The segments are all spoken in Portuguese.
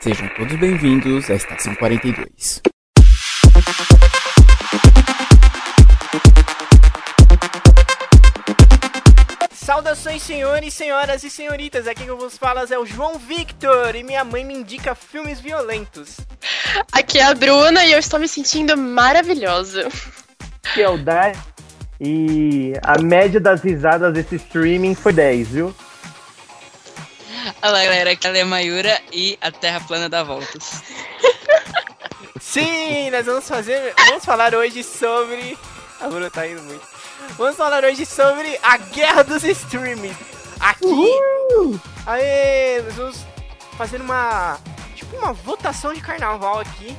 Sejam todos bem-vindos à Estação 42. Saudações, senhores, senhoras e senhoritas. Aqui que eu vos falo é o João Victor e minha mãe me indica filmes violentos. Aqui é a Bruna e eu estou me sentindo maravilhosa. Aqui é o Dai e a média das risadas desse streaming foi 10, viu? Olá, galera. Aqui é a Mayura e a Terra plana dá voltas. Sim, nós vamos fazer. Vamos falar hoje sobre. A Bruna tá indo muito. Vamos falar hoje sobre a guerra dos streamings. Aqui. Uhul. Aê, nós vamos fazer uma. Tipo uma votação de carnaval aqui.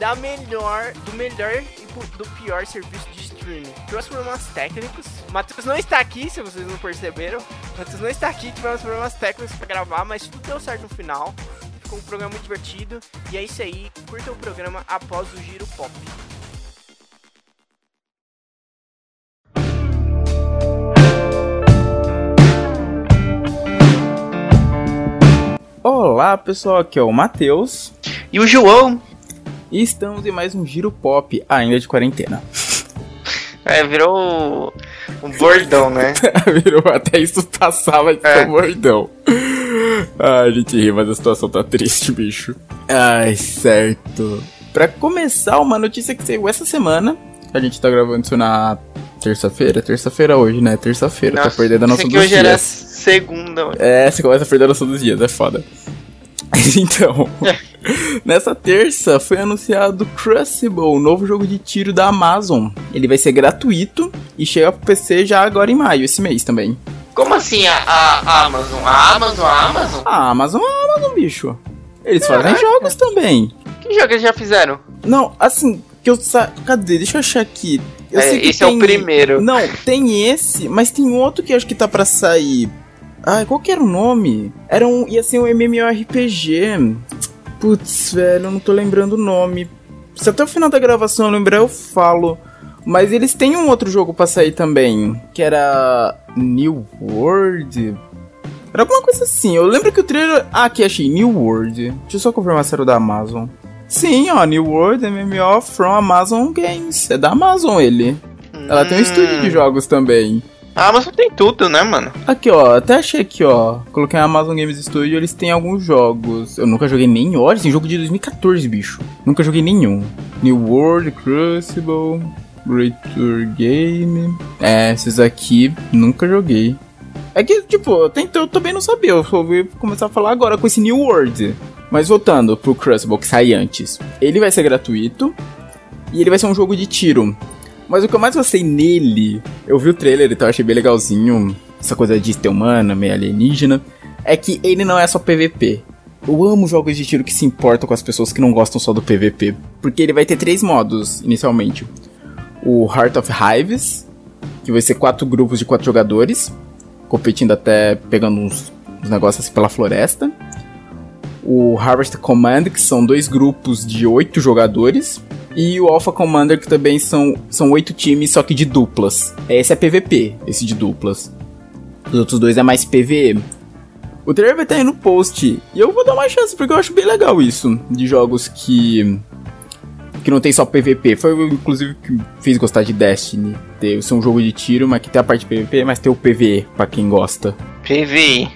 Da melhor. Do melhor e do pior serviço de streaming. Trouxe problemas técnicos. Matheus não está aqui, se vocês não perceberam. Matheus não está aqui, tivemos problemas técnicos para gravar, mas tudo deu certo no final. Ficou um programa muito divertido. E é isso aí. Curta o programa após o giro pop. Olá pessoal, aqui é o Matheus. E o João. E estamos em mais um Giro Pop, ainda de quarentena. É, virou um bordão, né? virou até isso passava de é. bordão. Ai, a gente ri, mas a situação tá triste, bicho. Ai, certo. Pra começar, uma notícia que saiu essa semana. A gente tá gravando isso na terça-feira. Terça-feira hoje, né? Terça-feira. Tá perdendo a noção dos hoje dias. Era segunda. Mano. É, você começa a perder a noção dos dias, é foda. Então, nessa terça foi anunciado Crucible, o novo jogo de tiro da Amazon. Ele vai ser gratuito e chega pro PC já agora em maio, esse mês também. Como assim a, a, a Amazon? A Amazon, a Amazon? A Amazon, a Amazon, bicho. Eles fazem jogos também. Que jogo eles já fizeram? Não, assim, que eu sa... Cadê? Deixa eu achar aqui. Eu é, esse tem... é o primeiro. Não, tem esse, mas tem outro que acho que tá para sair Ai, qual que era o nome? Era um. ia ser um MMORPG. Putz, velho, eu não tô lembrando o nome. Se até o final da gravação eu lembrar, eu falo. Mas eles têm um outro jogo pra sair também, que era. New World? Era alguma coisa assim. Eu lembro que o trailer. Ah, aqui achei. New World. Deixa eu só confirmar se era o da Amazon. Sim, ó, New World MMO from Amazon Games. É da Amazon ele. Ela tem um estúdio de hum. jogos também. A Amazon tem tudo, né, mano? Aqui, ó, até achei aqui, ó. Coloquei a Amazon Games Studio, eles têm alguns jogos. Eu nunca joguei nenhum. Olha, tem jogo de 2014, bicho. Nunca joguei nenhum. New World, Crucible, Great Tour Game. É, esses aqui nunca joguei. É que, tipo, eu, eu também não sabia. Eu vou começar a falar agora com esse New World. Mas voltando pro Crucible, que sai antes. Ele vai ser gratuito. E ele vai ser um jogo de tiro. Mas o que eu mais gostei nele, eu vi o trailer, então eu achei bem legalzinho, essa coisa de ter humana, meio alienígena, é que ele não é só PVP. Eu amo jogos de tiro que se importam com as pessoas que não gostam só do PVP, porque ele vai ter três modos inicialmente. O Heart of Hives, que vai ser quatro grupos de quatro jogadores, competindo até pegando uns, uns negócios assim pela floresta. O Harvest Command, que são dois grupos de oito jogadores, e o Alpha Commander, que também são, são oito times, só que de duplas. Esse é PVP, esse de duplas. Os outros dois é mais PVE. O trailer vai estar aí no post. E eu vou dar uma chance, porque eu acho bem legal isso. De jogos que. Que não tem só PVP. Foi inclusive que fez gostar de Destiny. Ter ser um jogo de tiro, mas que tem a parte de PVP, mas tem o PVE, pra quem gosta. PVE.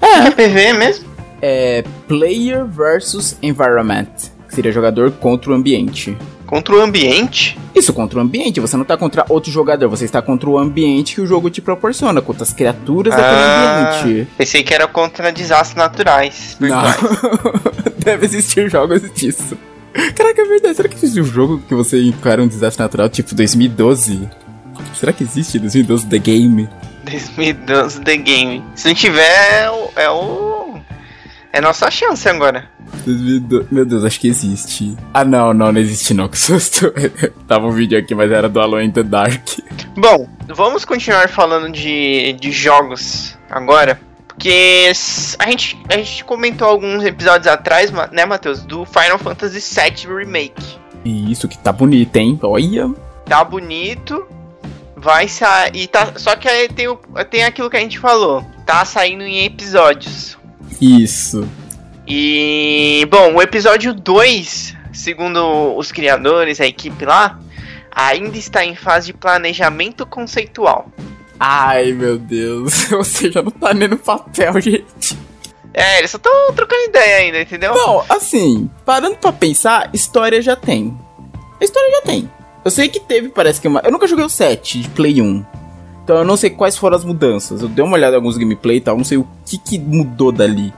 É. é PVE mesmo? É Player versus Environment. Que seria jogador contra o ambiente. Contra o ambiente? Isso, contra o ambiente. Você não está contra outro jogador, você está contra o ambiente que o jogo te proporciona, contra as criaturas ah, daquele ambiente. Pensei que era contra desastres naturais. Não. Deve existir jogos disso. Caraca, é verdade. Será que existe um jogo que você encara um desastre natural tipo 2012? Será que existe 2012 The Game? 2012 The Game. Se não tiver, é o. É, o... é nossa chance agora. 2012. Meu Deus, acho que existe. Ah, não, não, não existe não, que susto. Tava um vídeo aqui, mas era do Alone in the Dark. Bom, vamos continuar falando de, de jogos agora. Porque a gente, a gente comentou alguns episódios atrás, né, Matheus? Do Final Fantasy VII Remake. Isso, que tá bonito, hein? Olha. Tá bonito. Vai sair. Tá, só que aí tem, o, tem aquilo que a gente falou. Tá saindo em episódios. Isso. E, bom, o episódio 2, segundo os criadores, a equipe lá, ainda está em fase de planejamento conceitual. Ai, meu Deus. Você já não tá nem no papel, gente. É, eles só estão trocando ideia ainda, entendeu? Não, assim, parando pra pensar, história já tem. A história já tem. Eu sei que teve, parece que uma. Eu nunca joguei o 7 de Play 1. Então eu não sei quais foram as mudanças. Eu dei uma olhada em alguns gameplay e tal, não sei o que, que mudou dali.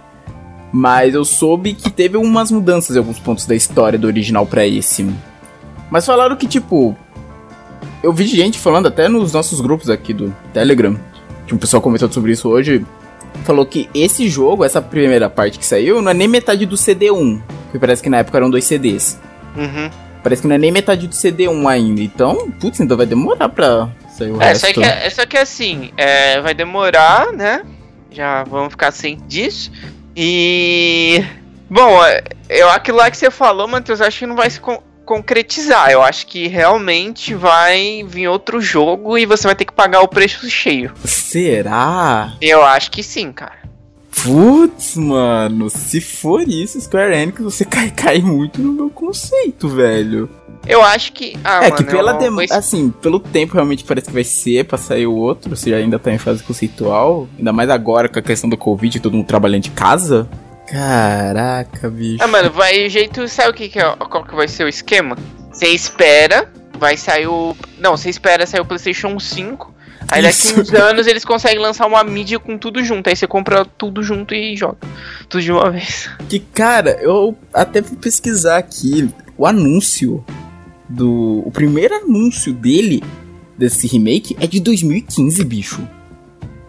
Mas eu soube que teve umas mudanças em alguns pontos da história do original pra esse. Mas falaram que, tipo. Eu vi gente falando até nos nossos grupos aqui do Telegram. Que um pessoal comentou sobre isso hoje. Falou que esse jogo, essa primeira parte que saiu, não é nem metade do CD1. Que parece que na época eram dois CDs. Uhum. Parece que não é nem metade do CD1 ainda. Então, putz, ainda vai demorar pra sair o É, resto. só que, é, só que assim, é, vai demorar, né? Já vamos ficar sem disso. E. Bom, é, eu, aquilo lá que você falou, Matheus, acho que não vai se con- concretizar. Eu acho que realmente vai vir outro jogo e você vai ter que pagar o preço cheio. Será? Eu acho que sim, cara. Putz, mano, se for isso, Square Enix, você cai, cai muito no meu conceito, velho. Eu acho que. Ah, é mano, que pela eu- dem- assim, pelo tempo realmente parece que vai ser pra sair o outro, se ainda tá em fase conceitual, ainda mais agora com a questão do Covid e todo mundo trabalhando de casa. Caraca, bicho. Ah, mano, vai o jeito. Sabe o que, que é, qual que vai ser o esquema? Você espera, vai sair o. Não, você espera sair o PlayStation 5. Aí daqui Isso. uns anos eles conseguem lançar uma mídia com tudo junto. Aí você compra tudo junto e joga. Tudo de uma vez. Que, cara, eu até fui pesquisar aqui o anúncio do. O primeiro anúncio dele, desse remake, é de 2015, bicho.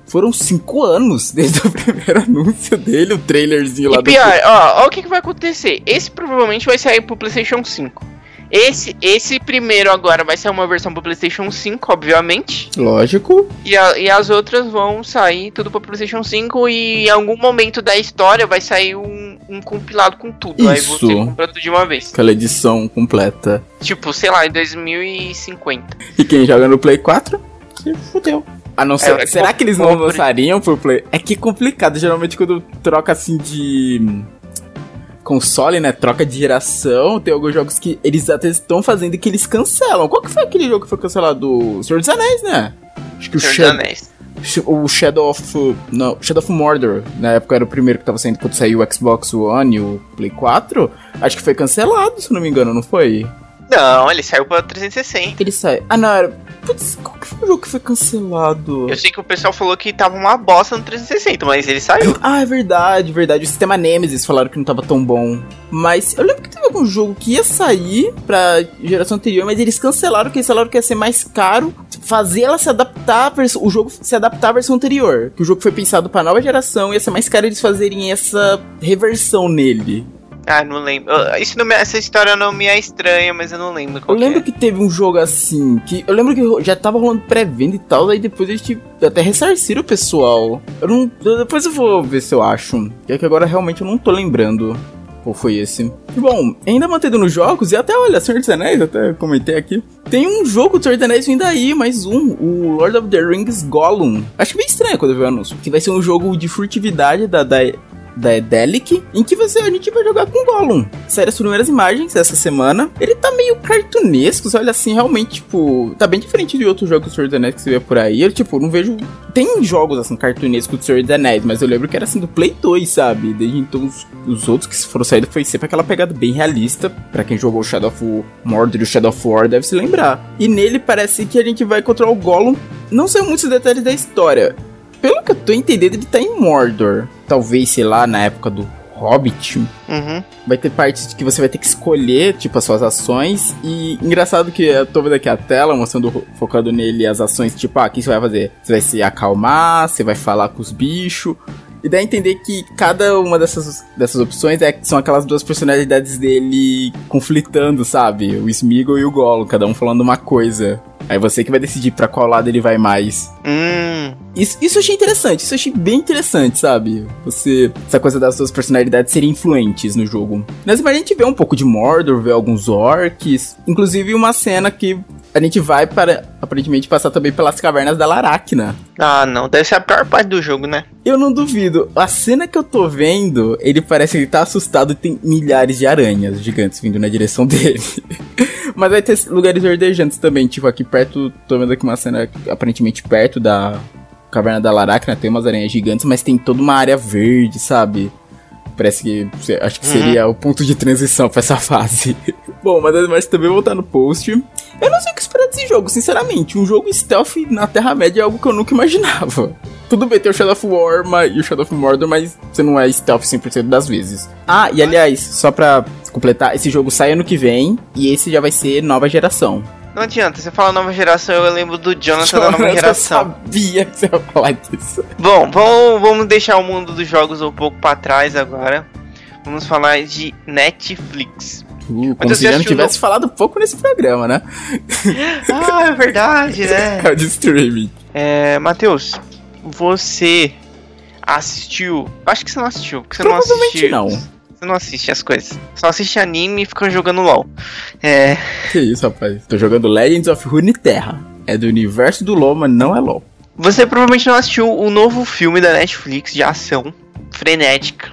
Foram cinco anos desde o primeiro anúncio dele, o trailerzinho lá E pior, ó, ó o que, que vai acontecer. Esse provavelmente vai sair pro PlayStation 5. Esse, esse primeiro agora vai ser uma versão pro PlayStation 5, obviamente. Lógico. E, a- e as outras vão sair tudo pro PlayStation 5 e em algum momento da história vai sair um, um compilado com tudo. Aí Isso. você compra tudo de uma vez. Aquela edição completa. Tipo, sei lá, em 2050. E quem joga no Play 4, se fudeu. A não ser. É, será que eles não compre. lançariam pro Play? É que é complicado. Geralmente quando troca assim de. Console, né? Troca de geração. Tem alguns jogos que eles até estão fazendo que eles cancelam. Qual que foi aquele jogo que foi cancelado? O Senhor dos Anéis, né? Acho que o Senhor dos Shadow, Anéis. o Shadow of. Não, Shadow of Mordor. Na época era o primeiro que tava saindo quando saiu o Xbox One e o Play 4. Acho que foi cancelado, se não me engano, não foi? Não, ele saiu pra 360. Ele sai. Ah, não, era. Putz, qual que foi o jogo que foi cancelado? Eu sei que o pessoal falou que tava uma bosta no 360, mas ele saiu. Ah, é verdade, verdade. O sistema Nemesis falaram que não tava tão bom. Mas eu lembro que teve algum jogo que ia sair pra geração anterior, mas eles cancelaram, porque eles falaram que ia ser mais caro fazer ela se adaptar, o jogo se adaptar à versão anterior. Que o jogo foi pensado pra nova geração, ia ser mais caro eles fazerem essa reversão nele. Ah, não lembro. Isso não me- essa história não me é estranha, mas eu não lembro Eu qual que lembro é. que teve um jogo assim, que eu lembro que já tava rolando pré-venda e tal, aí depois eles tipo, até ressarciram o pessoal. Eu não. eu- Depois eu vou ver se eu acho. Que é que agora realmente eu não tô lembrando qual foi esse. E bom, ainda mantendo nos jogos, e até olha, Senhor dos Anéis, até comentei aqui. Tem um jogo do Senhor dos Anéis vindo aí, mais um, o Lord of the Rings Gollum. Acho meio estranho quando eu vi o anúncio, que vai ser um jogo de furtividade da. da da Edelic, em que você, a gente vai jogar com Gollum. Saíram as primeiras imagens essa semana. Ele tá meio cartunesco, olha assim, realmente, tipo, tá bem diferente de outros jogos do Senhor dos Anéis que você vê por aí. Eu, tipo, não vejo. Tem jogos assim, cartunescos do Senhor dos Anéis, mas eu lembro que era assim do Play 2, sabe? Desde então, os, os outros que foram saídos foi sempre aquela pegada bem realista. Pra quem jogou Shadow of Mordor e Shadow of War deve se lembrar. E nele parece que a gente vai controlar o Gollum. Não sei muitos detalhes da história. Pelo que eu tô entendendo, ele tá em Mordor. Talvez, sei lá, na época do Hobbit. Uhum. Vai ter partes que você vai ter que escolher, tipo, as suas ações. E engraçado que eu tô vendo aqui a tela, mostrando, focando nele as ações, tipo, ah, o que você vai fazer? Você vai se acalmar, você vai falar com os bichos. E dá a entender que cada uma dessas, dessas opções é, são aquelas duas personalidades dele conflitando, sabe? O Smeagol e o Gollum, cada um falando uma coisa. Aí você que vai decidir pra qual lado ele vai mais. Hum. Isso, isso eu achei interessante, isso eu achei bem interessante, sabe? Você. Essa coisa das suas personalidades serem influentes no jogo. Nas imagens a gente vê um pouco de Mordor, vê alguns orcs. Inclusive uma cena que a gente vai para, aparentemente, passar também pelas cavernas da Laracna. Ah, não. Deve ser a pior parte do jogo, né? Eu não duvido. A cena que eu tô vendo, ele parece que ele tá assustado e tem milhares de aranhas gigantes vindo na direção dele. Mas vai ter lugares verdejantes também, tipo aqui perto, tô vendo aqui uma cena aparentemente perto da caverna da Laracna, tem umas aranhas gigantes, mas tem toda uma área verde, sabe? Parece que acho que seria o ponto de transição pra essa fase. Bom, mas as imagens também vão estar no post. Eu não sei o que esperar desse jogo, sinceramente. Um jogo stealth na Terra-média é algo que eu nunca imaginava. Tudo bem, tem o Shadow of War e o Shadow of Mordor, mas você não é stealth 100% das vezes. Ah, e aliás, só pra completar, esse jogo sai ano que vem e esse já vai ser nova geração. Não adianta, você fala nova geração, eu lembro do Jonathan da nova Eu geração. sabia que você ia falar disso. Bom, vamos, vamos deixar o mundo dos jogos um pouco pra trás agora. Vamos falar de Netflix. Uh, como se já não tivesse falado pouco nesse programa, né? Ah, é verdade, né? É o de streaming. É, Matheus, você assistiu. Acho que você não assistiu, porque você não assistiu. não. Você não assiste as coisas. Só assiste anime e fica jogando LOL. É. Que isso, rapaz. Tô jogando Legends of Runeterra. É do universo do LoL, mas não é LoL. Você provavelmente não assistiu o novo filme da Netflix de ação frenética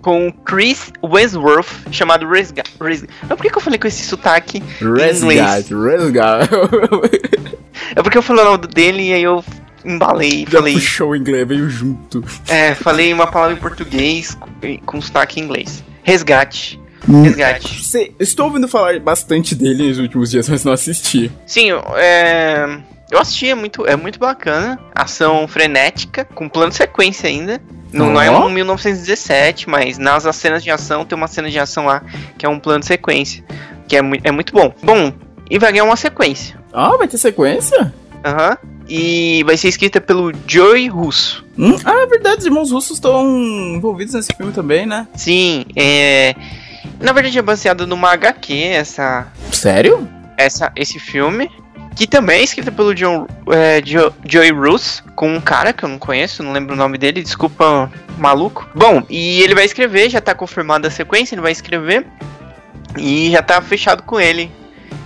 com Chris Wentworth chamado Resga. Resga. Mas por que, que eu falei com esse sotaque? inglês. Resgat, Resgat. É porque eu falei o nome dele e aí eu embalei. Já Falei, puxou o inglês, veio junto. é, falei uma palavra em português com, sotaque em inglês. Resgate. Hum. Resgate. Eu estou ouvindo falar bastante dele nos últimos dias, mas não assisti. Sim, é. Eu assisti, é muito, é muito bacana. Ação frenética, com plano de sequência ainda. Não, não é um 1917, mas nas as cenas de ação tem uma cena de ação lá que é um plano de sequência. Que é, mui- é muito bom. Bom, e vai ganhar uma sequência. Ah, vai ter sequência? Aham. E vai ser escrita pelo Joey Russo. Hum, ah, é verdade, os irmãos russos estão envolvidos nesse filme também, né? Sim, é. Na verdade é baseado numa HQ, essa, Sério? essa, esse filme. Que também é escrita pelo John, é, Jo- Joey Russo, com um cara que eu não conheço, não lembro o nome dele, desculpa, maluco. Bom, e ele vai escrever, já tá confirmada a sequência, ele vai escrever. E já tá fechado com ele.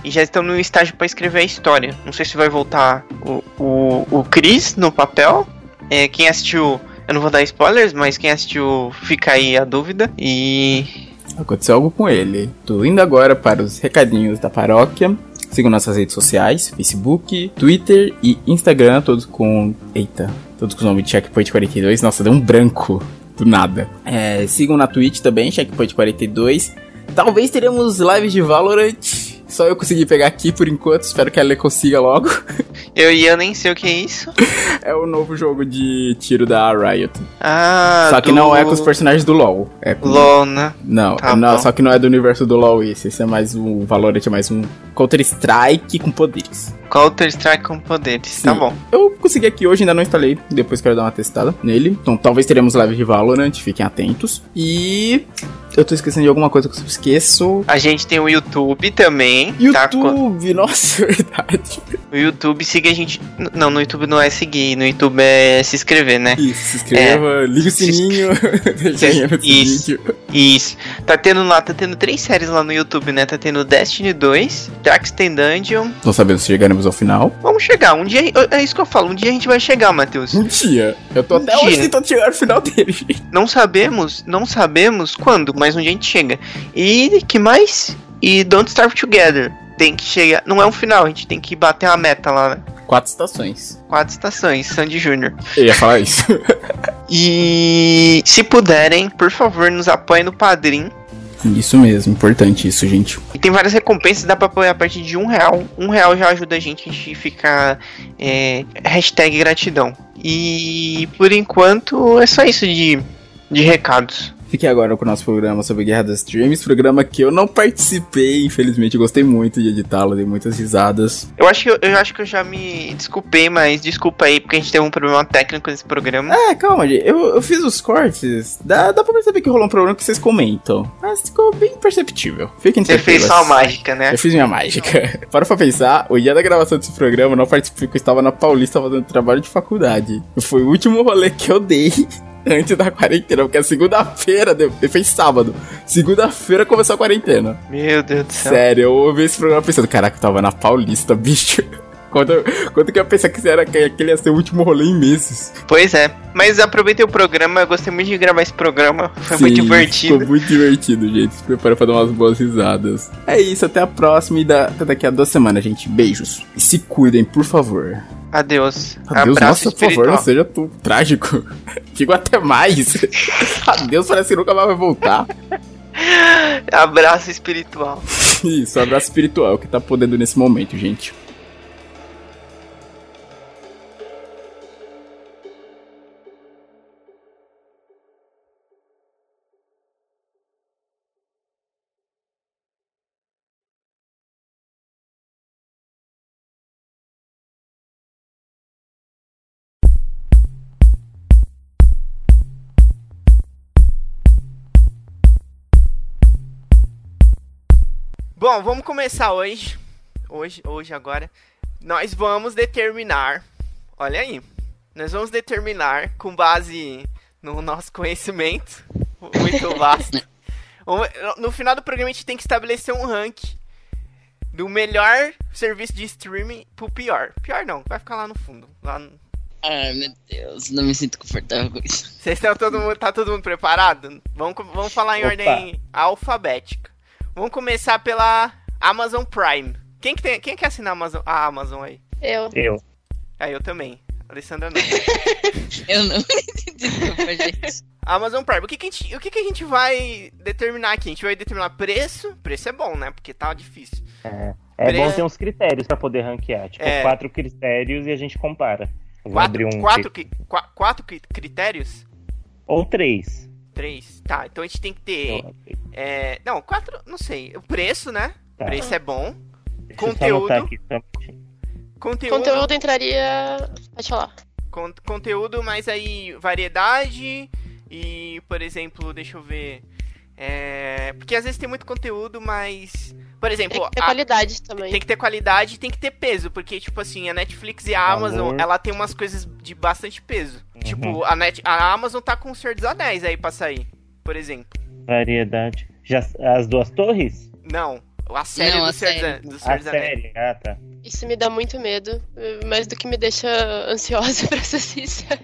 E já estão no estágio pra escrever a história. Não sei se vai voltar o, o, o Chris no papel. É, quem assistiu, eu não vou dar spoilers, mas quem assistiu fica aí a dúvida. E Aconteceu algo com ele. Tô indo agora para os recadinhos da paróquia. Sigam nossas redes sociais, Facebook, Twitter e Instagram, todos com. Eita, todos com o nome de Checkpoint 42. Nossa, deu um branco do nada. É, sigam na Twitch também, Checkpoint 42. Talvez teremos lives de Valorant. Só eu consegui pegar aqui por enquanto, espero que ela consiga logo. eu ia nem sei o que é isso. É o novo jogo de tiro da Riot. Ah, só que do não é com os personagens do LoL. É com... LOL, né? Não, Tá não só que não é do universo do LoL esse. Esse é mais um Valorant, é mais um Counter-Strike com poderes. Counter Strike com poderes. Sim. Tá bom. Eu consegui aqui hoje, ainda não instalei. Depois quero dar uma testada nele. Então talvez teremos live de Valorant, fiquem atentos. E. Eu tô esquecendo de alguma coisa que eu esqueço. A gente tem o YouTube também. Tá? YouTube, nossa, é verdade. O YouTube siga a gente. Não, no YouTube não é seguir, no YouTube é se inscrever, né? Isso, se inscreva, liga o sininho, Isso. Isso. Tá tendo lá, tá tendo três séries lá no YouTube, né? Tá tendo Destiny 2, Darksten Dungeon. Não sabemos se chegaremos ao final. Vamos chegar, um dia. É isso que eu falo, um dia a gente vai chegar, Matheus. Um dia. Eu tô Um até hoje dia. tentando chegar no final dele. Não sabemos, não sabemos quando, mas um dia a gente chega. E que mais? E Don't Starve Together. Tem que chegar. Não é um final, a gente tem que bater a meta lá, né? Quatro estações. Quatro estações, Sandy Jr. Eu ia falar isso. E se puderem, por favor, nos apoiem no Padrim. Isso mesmo, importante isso, gente. E tem várias recompensas, dá pra apoiar a partir de um real. Um real já ajuda a gente, a gente ficar. É, hashtag gratidão. E por enquanto é só isso de, de recados. Fiquei agora com o nosso programa sobre Guerra das Streams, programa que eu não participei, infelizmente. Eu gostei muito de editá-lo, dei muitas risadas. Eu acho, que eu, eu acho que eu já me desculpei, mas desculpa aí, porque a gente teve um problema técnico nesse programa. É, calma, gente. Eu, eu fiz os cortes. Dá, dá pra perceber que rolou um problema que vocês comentam. Mas ficou bem perceptível. Fiquem Você fez só a mágica, né? Eu fiz minha mágica. Para pra pensar, o dia da gravação desse programa eu não participei porque eu estava na Paulista fazendo trabalho de faculdade. Foi o último rolê que eu dei antes da quarentena, porque a segunda-feira, deu- fez sábado. Segunda-feira começou a quarentena. Meu Deus do céu. Sério, eu ouvi esse programa pensando, caraca, eu tava na Paulista, bicho. Quando, quando que eu ia pensar que, era, que aquele ia ser o último rolê em meses? Pois é. Mas aproveitei o programa, eu gostei muito de gravar esse programa. Foi muito Sim, divertido. Ficou muito divertido, gente. Se prepara pra dar umas boas risadas. É isso, até a próxima e da, até daqui a duas semanas, gente. Beijos. E se cuidem, por favor. Adeus. Adeus, Abraço nossa, por favor, espiritual. não seja tu trágico. Digo até mais. Adeus, parece que nunca mais vai voltar. Abraço espiritual. Isso, abraço espiritual que tá podendo nesse momento, gente. Bom, vamos começar hoje. Hoje, hoje agora. Nós vamos determinar. Olha aí. Nós vamos determinar com base no nosso conhecimento muito vasto. No final do programa a gente tem que estabelecer um ranking do melhor serviço de streaming pro pior. Pior não, vai ficar lá no fundo. Lá no... Ai, meu Deus, não me sinto confortável com isso. Vocês estão todo mundo, tá todo mundo preparado? Vamos, vamos falar em Opa. ordem alfabética. Vamos começar pela Amazon Prime. Quem que tem, quem quer assinar a Amazon, a Amazon aí? Eu. Eu. Ah, eu também. Alessandra não. Eu não. Desculpa, gente. Amazon Prime. O que, que, a gente, o que, que a gente vai determinar aqui? A gente vai determinar preço. Preço é bom, né? Porque tá difícil. É, é Pre- bom ter uns critérios pra poder ranquear. Tipo, É. quatro critérios e a gente compara. Eu Vou Quatro, abrir um. quatro, qua- quatro cri- critérios? Ou três. Três. Tá, então a gente tem que ter. Então, é, não, quatro, não sei. O preço, né? Tá. Preço é bom. Deixa conteúdo. aqui. Conteúdo. Conteúdo entraria. Pode falar. Con- conteúdo, mas aí variedade e, por exemplo, deixa eu ver. É, porque às vezes tem muito conteúdo, mas. Por exemplo, Tem que ter a- qualidade também. tem que ter qualidade e tem que ter peso, porque, tipo assim, a Netflix e a. Amazon, ela tem umas coisas de bastante peso. Uhum. Tipo, a, Net, a Amazon tá com o Senhor dos Anéis aí pra sair, por exemplo. Variedade. Já, as duas torres? Não, a série Não, do a Senhor, dos série. An- do Senhor A dos Anéis. série. Ah, tá. Isso me dá muito medo. Mais do que me deixa ansiosa, pra ser sincera.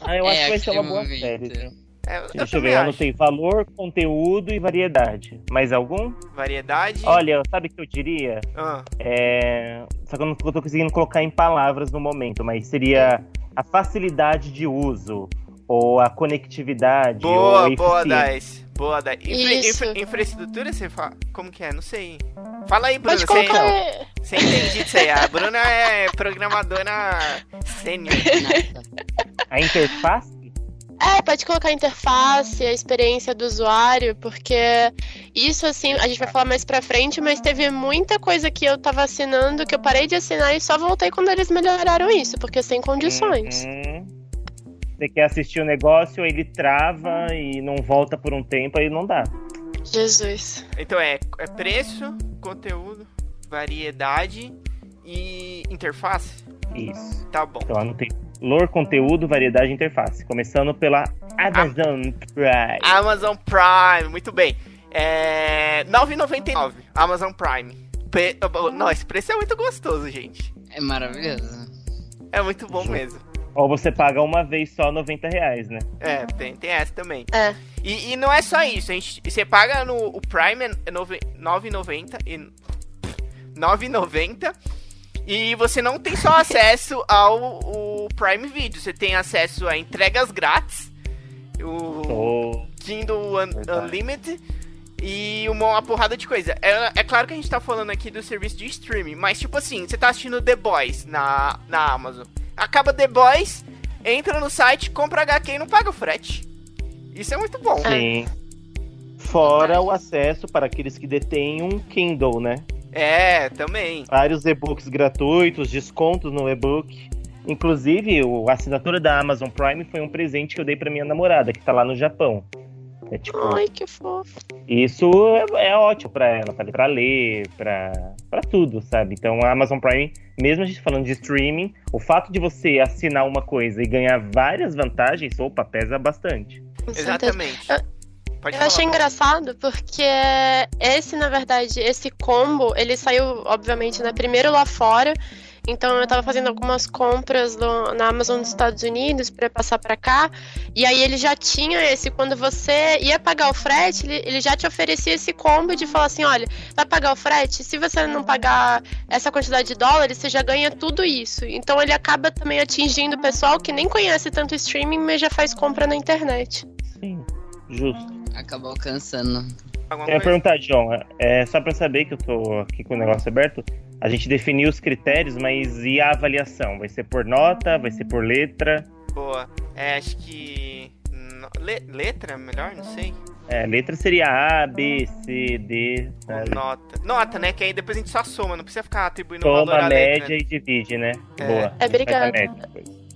Ah, eu É, acho que vai ser uma boa momento. série. viu? É, eu Deixa eu ver, eu acho. anotei valor, conteúdo e variedade. Mais algum? Variedade. Olha, sabe o que eu diria? Ah, É... Só que eu não tô conseguindo colocar em palavras no momento, mas seria a facilidade de uso, ou a conectividade, boa, ou a boa. Dice. Boa, Dice. Infra- infra- infraestrutura, você fala. Como que é? Não sei. Fala aí, Bruna. Pode Você, colocar. você entende disso aí. A Bruna é programadora sênior. Nada. A interface? É, pode colocar a interface, a experiência do usuário, porque isso, assim, a gente vai falar mais pra frente, mas teve muita coisa que eu tava assinando que eu parei de assinar e só voltei quando eles melhoraram isso, porque sem condições. Uhum. Você quer assistir o negócio, ele trava e não volta por um tempo, aí não dá. Jesus. Então é, é preço, conteúdo, variedade e interface. Isso. Tá bom. Então anotei valor, conteúdo, variedade e interface. Começando pela Amazon Prime. Amazon Prime, muito bem. É. 9,99. Amazon Prime. Pre... Não, esse preço é muito gostoso, gente. É maravilhoso. É muito bom mesmo. Ou você paga uma vez só 90 reais, né? É, tem, tem essa também. É. E, e não é só isso, a gente, você paga no o Prime é nove- 9,90 e 9,90 e você não tem só acesso ao Prime Video, você tem acesso a entregas grátis, o Ou Kindle Un- Verdade. Unlimited e uma, uma porrada de coisa. É, é claro que a gente tá falando aqui do serviço de streaming, mas tipo assim, você tá assistindo The Boys na, na Amazon. Acaba The Boys, entra no site, compra HQ e não paga o frete. Isso é muito bom. sim. Fora o acesso para aqueles que detêm um Kindle, né? É, também. Vários e-books gratuitos, descontos no e-book. Inclusive, o- a assinatura da Amazon Prime foi um presente que eu dei para minha namorada, que tá lá no Japão. É tipo, Ai, que fofo. isso é, é ótimo para ela, para ler, para pra tudo, sabe? Então a Amazon Prime, mesmo a gente falando de streaming, o fato de você assinar uma coisa e ganhar várias vantagens, opa, pesa bastante. Certeza. Exatamente. Eu- Pode Eu falar. achei engraçado porque esse, na verdade, esse combo, ele saiu, obviamente, né, primeiro lá fora. Então eu tava fazendo algumas compras no- na Amazon dos Estados Unidos para passar pra cá. E aí ele já tinha esse, quando você ia pagar o frete, ele, ele já te oferecia esse combo de falar assim, olha, vai pagar o frete? Se você não pagar essa quantidade de dólares, você já ganha tudo isso. Então ele acaba também atingindo o pessoal que nem conhece tanto streaming, mas já faz compra na internet. Sim, justo. Acabou alcançando. Eu ia perguntar, John, é só pra saber que eu tô aqui com o negócio aberto. A gente definiu os critérios, mas e a avaliação? Vai ser por nota? Vai ser por letra? Boa. É, acho que. le- Letra, melhor? Não sei. É, letra seria A, B, C, D. Sabe? nota. Nota, né? Que aí depois a gente só soma, não precisa ficar atribuindo valor Toma à a letra. média e divide, né? É. Boa. É, obrigada. média.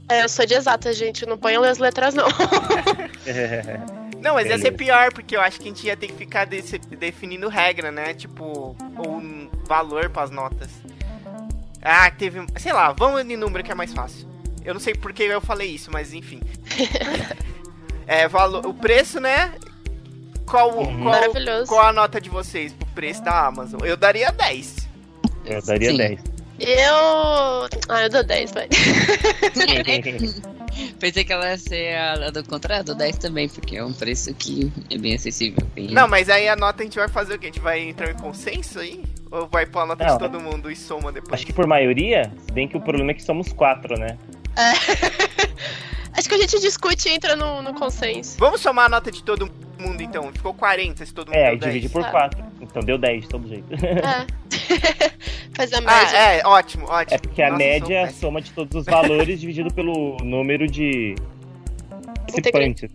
É, eu sou de exata, gente. Não ponho as letras, não. Não, mas ia ser pior, porque eu acho que a gente ia ter que ficar desse- definindo regra, né? Tipo, um valor pras notas. Ah, teve. Sei lá, vamos de número que é mais fácil. Eu não sei por que eu falei isso, mas enfim. é, valor, o preço, né? Qual, Uhum. qual, Maravilhoso. qual a nota de vocês pro preço da Amazon? Eu daria 10. Eu daria Sim. 10. Eu. Ah, eu dou 10, vai. Pensei que ela ia ser a, a do contrário, do 10 também, porque é um preço que é bem acessível. Bem... Não, mas aí a nota a gente vai fazer o quê? A gente vai entrar em consenso aí? Ou vai pôr a nota Não. de todo mundo e soma depois? Acho que por maioria, se bem que o problema é que somos quatro, né? Acho que a gente discute e entra no, no consenso. Vamos somar a nota de todo mundo então. Ficou 40 se todo mundo É, deu aí 10. divide por Tá. quatro. Então deu 10 de todo jeito. É. Faz a média. Ah, é, ótimo, ótimo. É porque a Nossa, média é a soma de todos os valores dividido pelo número de participantes.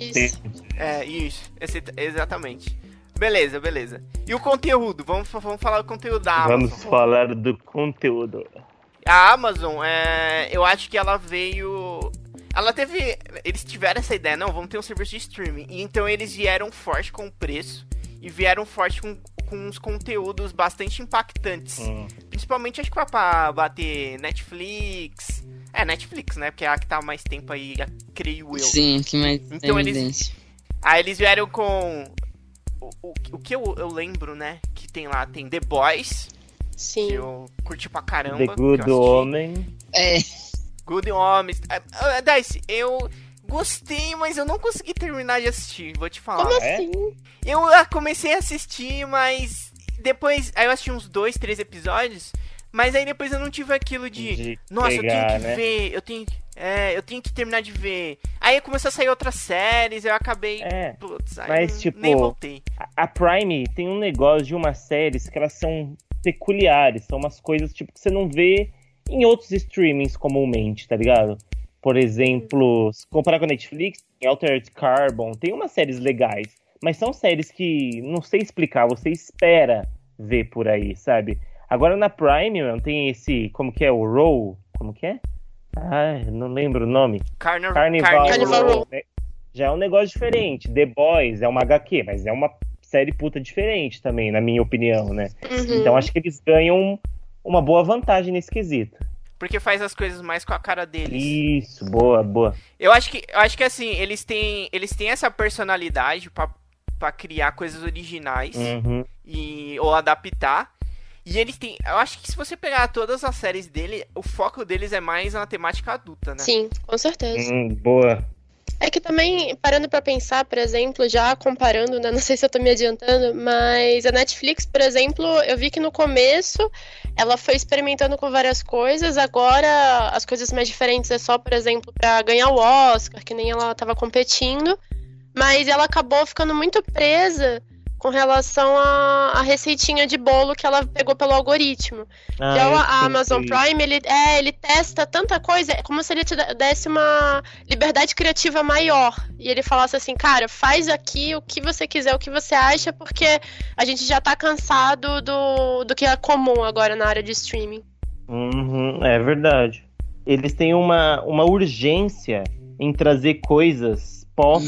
Isso. É, isso. Esse- exatamente. Beleza, beleza. E o conteúdo? Vamos, vamos falar do conteúdo da Amazon. Vamos falar do conteúdo. A Amazon, é, eu acho que ela veio. Ela teve. Eles tiveram essa ideia, não, vamos ter um serviço de streaming. E então eles vieram forte com o preço e vieram forte com, com uns conteúdos bastante impactantes. Hum. Principalmente acho que pra bater Netflix. É, Netflix, né? Porque é a que tá há mais tempo aí, creio eu. Sim, que mais Então tem eles- evidência. Aí eles vieram com. O, o, o que eu, eu lembro, né? Que tem lá, tem The Boys, que Sim. eu curti pra caramba. The que eu Good. Homem. É, Good Homens. Ah, ah, Dice, eu gostei, mas eu não consegui terminar de assistir, vou te falar. Como é? assim? Eu ah, comecei a assistir, mas depois. Aí eu assisti uns dois, três episódios. Mas aí depois eu não tive aquilo de. De Nossa, eu pegar, tenho que né? ver, eu tenho, é, eu tenho que terminar de ver. Aí começou a sair outras séries, eu acabei. É. Putz, aí mas, eu tipo, nem voltei. A- A Prime tem um negócio de umas séries que elas são peculiares, são umas coisas tipo que você não vê em outros streamings comumente, tá ligado? Por exemplo, se comparar com a Netflix, tem Altered Carbon, tem umas séries legais, mas são séries que não sei explicar, você espera ver por aí, sabe? Agora na Prime, mano, tem esse, como que é, o Row, como que é? Ah, não lembro o nome. Carnival, Carnival, Carnival Row, Row. né? Já é um negócio diferente. The Boys é uma HQ, mas é uma série puta diferente também, na minha opinião, né? Uhum. Então acho que eles ganham uma boa vantagem nesse quesito. Porque faz as coisas mais com a cara deles. Isso, boa, boa. Eu acho que, eu acho que assim, eles têm, eles têm essa personalidade pra, pra criar coisas originais Uhum. e ou adaptar. E eles têm, eu acho que se você pegar todas as séries dele, o foco deles é mais na temática adulta, né? Sim, com certeza. Hum, boa. É que também, parando pra pensar, por exemplo, já comparando, né? Não sei se eu tô me adiantando, mas a Netflix, por exemplo, eu vi que no começo ela foi experimentando com várias coisas, agora as coisas mais diferentes é só, por exemplo, pra ganhar o Oscar, que nem ela tava competindo, mas ela acabou ficando muito presa com relação à, à receitinha de bolo que ela pegou pelo algoritmo. Ah, Já eu o- a Amazon. Prime, ele, é, ele testa tanta coisa, é como se ele te desse uma liberdade criativa maior. E ele falasse assim, cara, faz aqui o que você quiser, o que você acha, porque a gente já tá cansado do, do que é comum agora na área de streaming. Uhum, é verdade. Eles têm uma, uma urgência em trazer coisas pop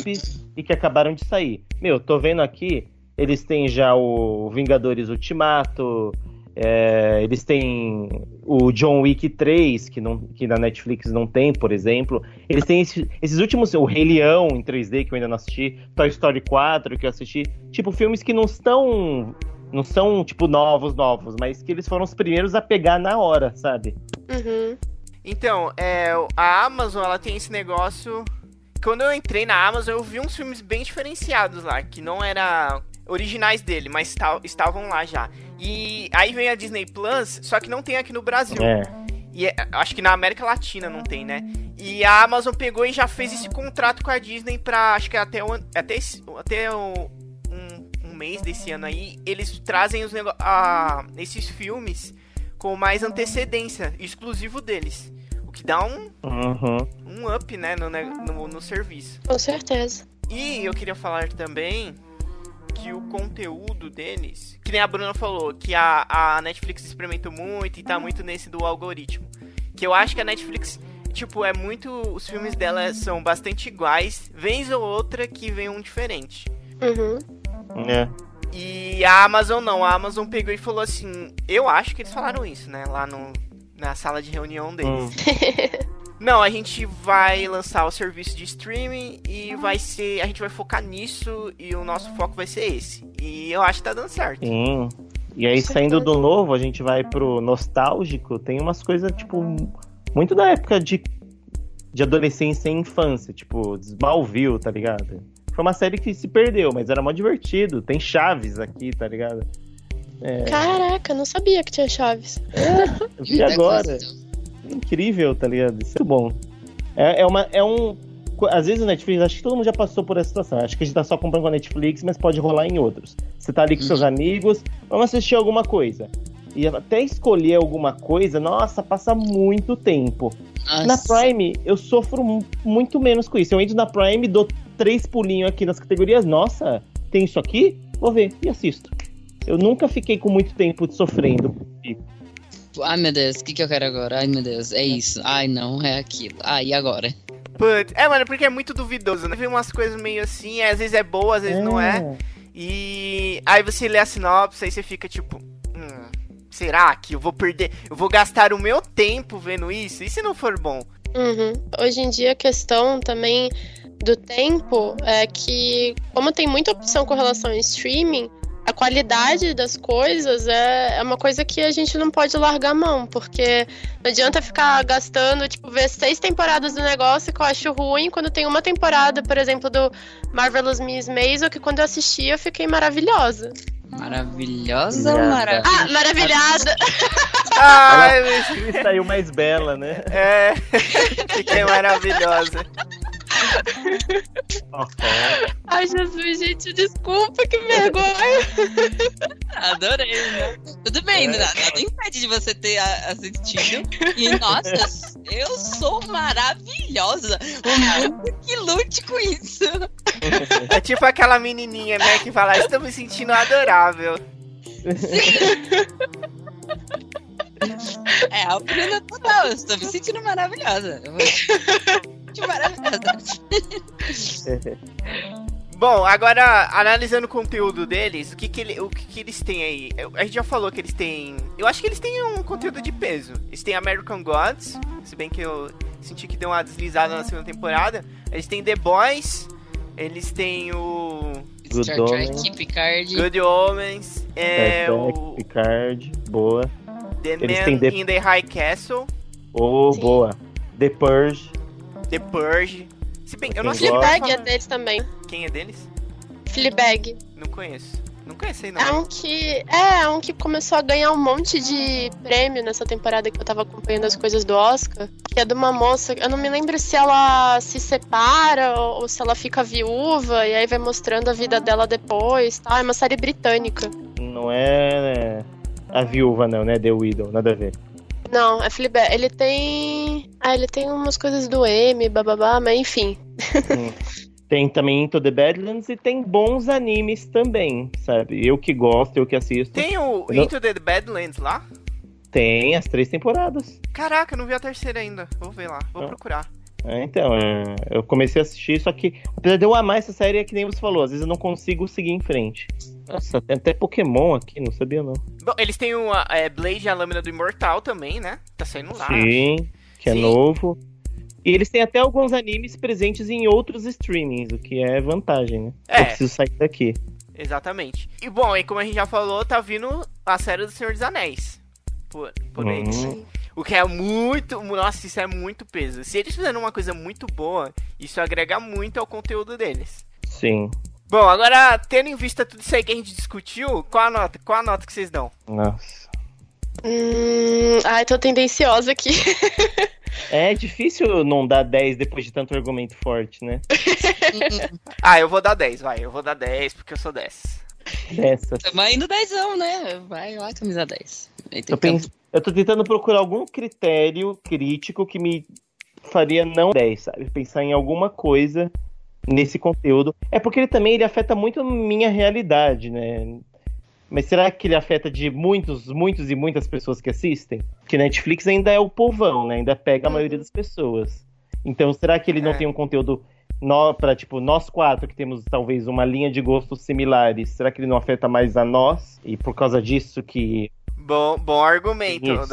e que acabaram de sair. Meu, tô vendo aqui, eles têm já o Vingadores Ultimato, É, eles têm o John Wick 3, que, não, que na Netflix não tem, por exemplo. Eles têm esse- esses últimos, o Rei Leão em 3D, que eu ainda não assisti, Toy Story 4, que eu assisti. Tipo, filmes que não estão. Não são, tipo, novos, novos, mas que eles foram os primeiros a pegar na hora, sabe? Uhum. Então, é, a Amazon, ela tem esse negócio. Quando eu entrei na Amazon, eu vi uns filmes bem diferenciados lá, que não eram originais dele, mas ta- estavam lá já. E aí vem a Disney Plus, só que não tem aqui no Brasil. É. E é- acho que na América Latina não tem, né? E a Amazon pegou e já fez esse contrato com a Disney pra. Acho que até, o, até, esse- até o, um, um mês desse ano aí, eles trazem os nego- a, esses filmes com mais antecedência, exclusivo deles. O que dá um, Uhum. um up, né, no, no, no serviço. Com certeza. E eu queria falar também que o conteúdo deles, que nem a Bruna falou, que a, a Netflix experimentou muito e tá muito nesse do algoritmo. Que eu acho que a Netflix, tipo, é muito. Os filmes dela são bastante iguais, vez ou outra que vem um diferente. Uhum. É. E a Amazon não, a Amazon pegou e falou assim, eu acho que eles falaram isso, né, lá no, na sala de reunião deles. Hum. Não, a gente vai lançar o serviço de streaming e vai ser. A gente vai focar nisso e o nosso foco vai ser esse. E eu acho que tá dando certo. Sim. E aí, saindo do novo, a gente vai pro nostálgico. Tem umas coisas, tipo, muito da época de, de adolescência e infância. Tipo, Smallville, tá ligado? Foi uma série que se perdeu, mas era mó divertido. Tem chaves aqui, tá ligado? Caraca, eu não sabia que tinha chaves. Eu vi agora. Incrível, tá ligado? Isso é muito bom. É, é uma. É um. Às vezes o Netflix, acho que todo mundo já passou por essa situação. Acho que a gente tá só comprando com a Netflix, mas pode rolar em outros. Você tá ali com seus amigos, vamos assistir alguma coisa. E até escolher alguma coisa, nossa, passa muito tempo. Na Nossa. Prime, eu sofro mu- muito menos com isso. Eu entro na Prime, dou três pulinhos aqui nas categorias. Nossa, tem isso aqui? Vou ver e assisto. Eu nunca fiquei com muito tempo sofrendo. Ai, meu Deus, o que, que eu quero agora? Ai, meu Deus, é isso. Ai, não, é aquilo. Ai, e agora? But, é, mano, porque é muito duvidoso, né? Vem umas coisas meio assim, às vezes é boa, às vezes não é. E aí você lê a sinopse, aí você fica tipo. Hum, será que eu vou perder? Eu vou gastar o meu tempo vendo isso? E se não for bom? Uhum. Hoje em dia a questão também do tempo é que, como tem muita opção com relação ao streaming, a qualidade das coisas é, é uma coisa que a gente não pode largar a mão, porque não adianta ficar gastando, tipo, ver seis temporadas do negócio que eu acho ruim, quando tem uma temporada, por exemplo, do Marvelous Miss Maisel, que quando eu assisti eu fiquei maravilhosa. Maravilhosa ou Maravilhosa. Ah, maravilhada! Ai, meu- Ele saiu mais bela, né? é. Fiquei maravilhosa. Ai, Jesus, gente, desculpa, que vergonha! Adorei, né? Tudo bem, É. nada, nada impede de você ter assistido. E, nossa, eu sou maravilhosa. O mundo que lute com isso. É tipo aquela menininha, né, que fala, estou me sentindo adorável. É a Bruna total, eu estou me sentindo maravilhosa. Que maravilhosa. Bom, agora, analisando o conteúdo deles, o que que, ele- o que que eles têm aí? A gente já falou que eles têm... Eu acho que eles têm um conteúdo de peso. Eles têm American Gods, se bem que eu senti que deu uma deslizada na segunda temporada. Eles têm The Boys, eles têm o Good Star Trek. Picard. Good Omens, é, Star Trek, o Picard, boa. The Eles Man têm The- in the High Castle, Oh, Sim. boa. The Purge. The Purge. Se bem, eu não sei? Fleabag é deles também. quem é deles. Fleabag. Não conheço. Não conheci, não. É um que. É, é um que começou a ganhar um monte de prêmio nessa temporada que eu tava acompanhando as coisas do Oscar. Que é de uma moça. Eu não me lembro se ela se separa ou, ou se ela fica viúva e aí vai mostrando a vida dela depois. Tá? É uma série britânica. Não é né, a viúva, não, né? The Widow, nada a ver. Não, é Fleabag. Ele tem. Ah, ele tem umas coisas do M, bababá, mas enfim. Tem também Into the Badlands e tem bons animes também, sabe? Eu que gosto, eu que assisto. Tem o não- Into the Badlands lá? Tem as três temporadas. Caraca, eu não vi a terceira ainda. Vou ver lá, vou Ah. procurar. É, então, é, eu comecei a assistir, só que apesar de eu amar essa série, é que nem você falou, às vezes eu não consigo seguir em frente. Nossa, tem até Pokémon aqui, não sabia não. Bom, eles têm o é, Blade, a lâmina do Imortal também, né? Tá saindo lá. Sim, que é Sim. novo. E eles têm até alguns animes presentes em outros streamings, o que é vantagem, né? É. Eu preciso sair daqui. Exatamente. E bom, aí como a gente já falou, tá vindo a série do Senhor dos Anéis. Por, por aí. Hum. O que é muito. Nossa, isso é muito peso. Se eles fizerem uma coisa muito boa, isso agrega muito ao conteúdo deles. Sim. Bom, agora, tendo em vista tudo isso aí que a gente discutiu, qual a nota? Qual a nota que vocês dão? Nossa. Hum, ai, tô tendenciosa aqui. É difícil não dar 10 depois de tanto argumento forte, né? Ah, eu vou dar 10, vai. Eu vou dar 10 porque eu sou 10. Dessa. Tamo indo dezão, né? Vai lá, camisa 10. Aí tem Eu, pens... eu tô tentando procurar algum critério crítico que me faria não 10, sabe? Pensar em alguma coisa nesse conteúdo. É porque ele também ele afeta muito a minha realidade, né? Mas será que ele afeta de muitos, muitos e muitas pessoas que assistem? Que Netflix ainda é o povão, né? Ainda pega a maioria das pessoas. Então, será que ele não É. tem um conteúdo para tipo nós quatro que temos talvez uma linha de gostos similares? Será que ele não afeta mais a nós? E por causa disso que Bom, bom argumento, Isso.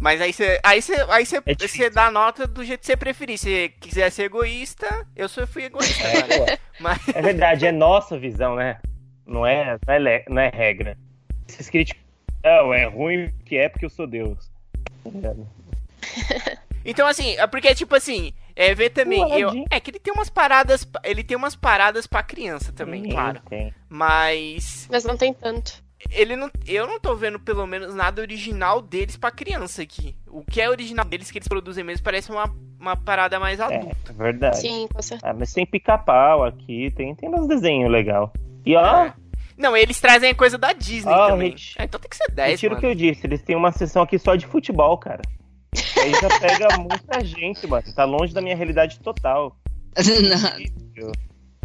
Mas aí você aí você aí você É dá nota do jeito que você preferir. Se quiser ser egoísta, eu só fui egoísta, É. Mas É verdade, é nossa visão, né? Não é, não é, não é regra. Esses críticos. Não, é ruim que é porque eu sou Deus. Então, assim, é porque, tipo assim, é ver também. Pode. Eu, é que ele tem umas paradas. Ele tem umas paradas pra criança também, Sim, claro. tem. Mas. Mas não tem tanto. Ele não. Eu não tô vendo, pelo menos, nada original deles pra criança aqui. O que é original deles que eles produzem mesmo parece uma, uma parada mais É, adulta. é verdade. Sim, com certeza. Ah, mas tem pica-pau aqui, tem, tem uns desenhos legal. E ó, É. Não, eles trazem a coisa da Disney Ah, também. gente. Ah, então tem que ser 10, retiro o que eu disse, eles têm uma sessão aqui só de futebol, cara. Aí já pega muita gente, mano. Tá longe da minha realidade total. Não,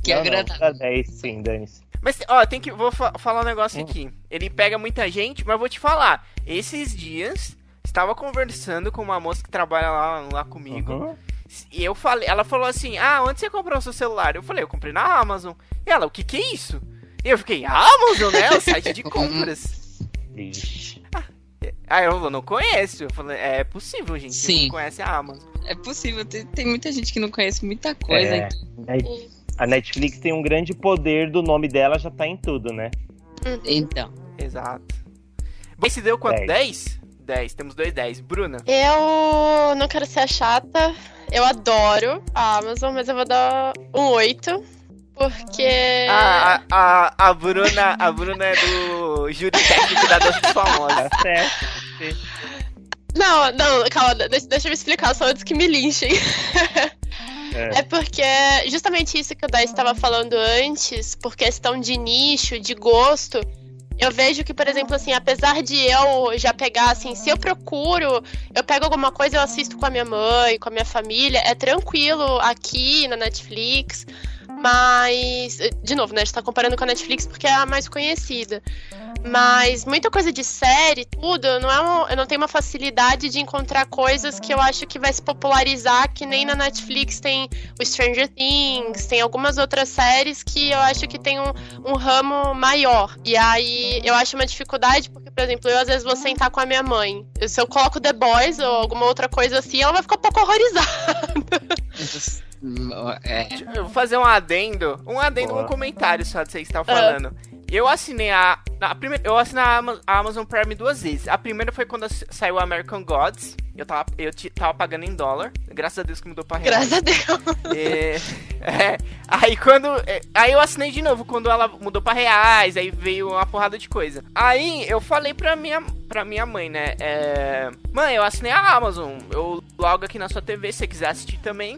que não, agradável. Não, dá 10 sim, Dani-se. Mas, ó, tem que. Vou fa- falar um negócio Hum. aqui. Ele pega muita gente, mas vou te falar. Esses dias, estava conversando com uma moça que trabalha lá, lá comigo. Uhum. E eu falei, ela falou assim: Ah, onde você comprou o seu celular? Eu falei, eu comprei na Amazon. E ela, o que que é isso? E eu fiquei, Amazon, né? O site de compras. Ixi. Aí eu não conheço. Eu falei, é possível, gente. Você Sim. não conhece a Amazon. É possível, tem, tem muita gente que não conhece muita coisa. É, então- aí a Netflix tem um grande poder do nome dela, já tá em tudo, né? Então, Exato. Bom, Esse deu quanto? Dez. 10? 10. Temos dois 10. Bruna. Eu não quero ser a chata. Eu adoro a Amazon, mas eu vou dar um 8. Porque. A, a, a, a Bruna, a Bruna é do júri técnico da Doce dos Famosos. Tá certo. Não, não, calma, deixa, deixa eu me explicar só antes que me linchem. É. É porque justamente isso que o Dai estava falando antes, por questão de nicho, de gosto, eu vejo que, por exemplo, assim, apesar de eu já pegar, assim, se eu procuro, eu pego alguma coisa, eu assisto com a minha mãe, com a minha família, é tranquilo aqui na Netflix, mas, de novo, né, a gente tá comparando com a Netflix porque é a mais conhecida. Mas muita coisa de série, tudo, não é um- eu não tenho uma facilidade de encontrar coisas que eu acho que vai se popularizar, que nem na Netflix tem o Stranger Things, tem algumas outras séries que eu acho que tem um, um ramo maior. E aí eu acho uma dificuldade, porque, por exemplo, eu às vezes vou sentar com a minha mãe. Se eu coloco The Boys ou alguma outra coisa assim, ela vai ficar um pouco horrorizada. é, Eu vou fazer um adendo. Um adendo, Boa. um comentário só de você que estava falando. Eu assinei a. a primeira, eu assinei a Ama- a Amazon Prime duas vezes. A primeira foi quando saiu American Gods. Eu tava, eu tava pagando em dólar. Graças a Deus que mudou pra real. Graças a Deus. É, é, aí quando. é, Aí eu assinei de novo quando ela mudou pra reais, aí veio uma porrada de coisa. Aí eu falei pra minha, pra minha mãe, né? É, mãe, eu assinei a Amazon. Eu logo aqui na sua TV, se você quiser assistir também.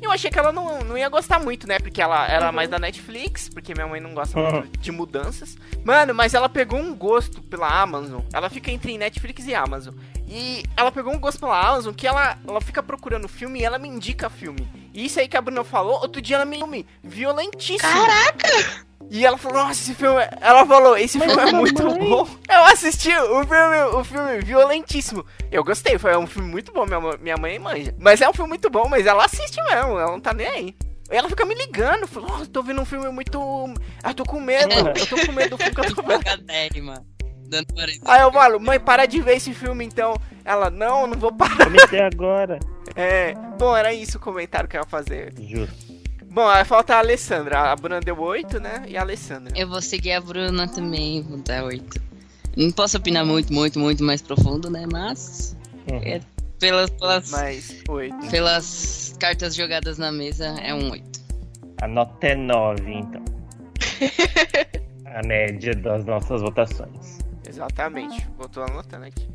Eu achei que ela não, não ia gostar muito, né? Porque ela era Uhum. mais da Netflix, porque minha mãe não gosta muito de mudanças. Mano, mas ela pegou um gosto pela Amazon. Ela fica entre Netflix e Amazon. E ela pegou um gosto pela Amazon que ela, ela fica procurando filme e ela me indica filme. E isso aí que a Bruna falou, outro dia ela me me violentíssimo. Caraca! E ela falou, nossa, esse filme. é-" Ela falou, esse filme é muito bom. Eu assisti o filme, o filme violentíssimo. Eu gostei, foi um filme muito bom, minha, mãe- minha mãe manja. Mas é um filme muito bom, mas ela assiste mesmo, ela não tá nem aí. Ela fica me ligando, falou, oh, tô vendo um filme muito. Ah, tô com medo, eu tô com medo do filme que eu tô vendo. Aí eu falo, mãe, para de ver esse filme então. Ela, não, não vou parar. Comecei agora. É, bom, era isso o comentário que eu ia fazer. Justo. Bom, aí falta a Alessandra. A Bruna deu 8, né? E a Alessandra. Eu vou seguir a Bruna também, vou dar oito. Não posso opinar muito, muito, muito mais profundo, né? Mas. Uhum. É, pelas, pelas, Mais 8. pelas cartas jogadas na mesa, é um oito. A nota é 9, então. A média das nossas votações. Exatamente. Vou tô anotando aqui.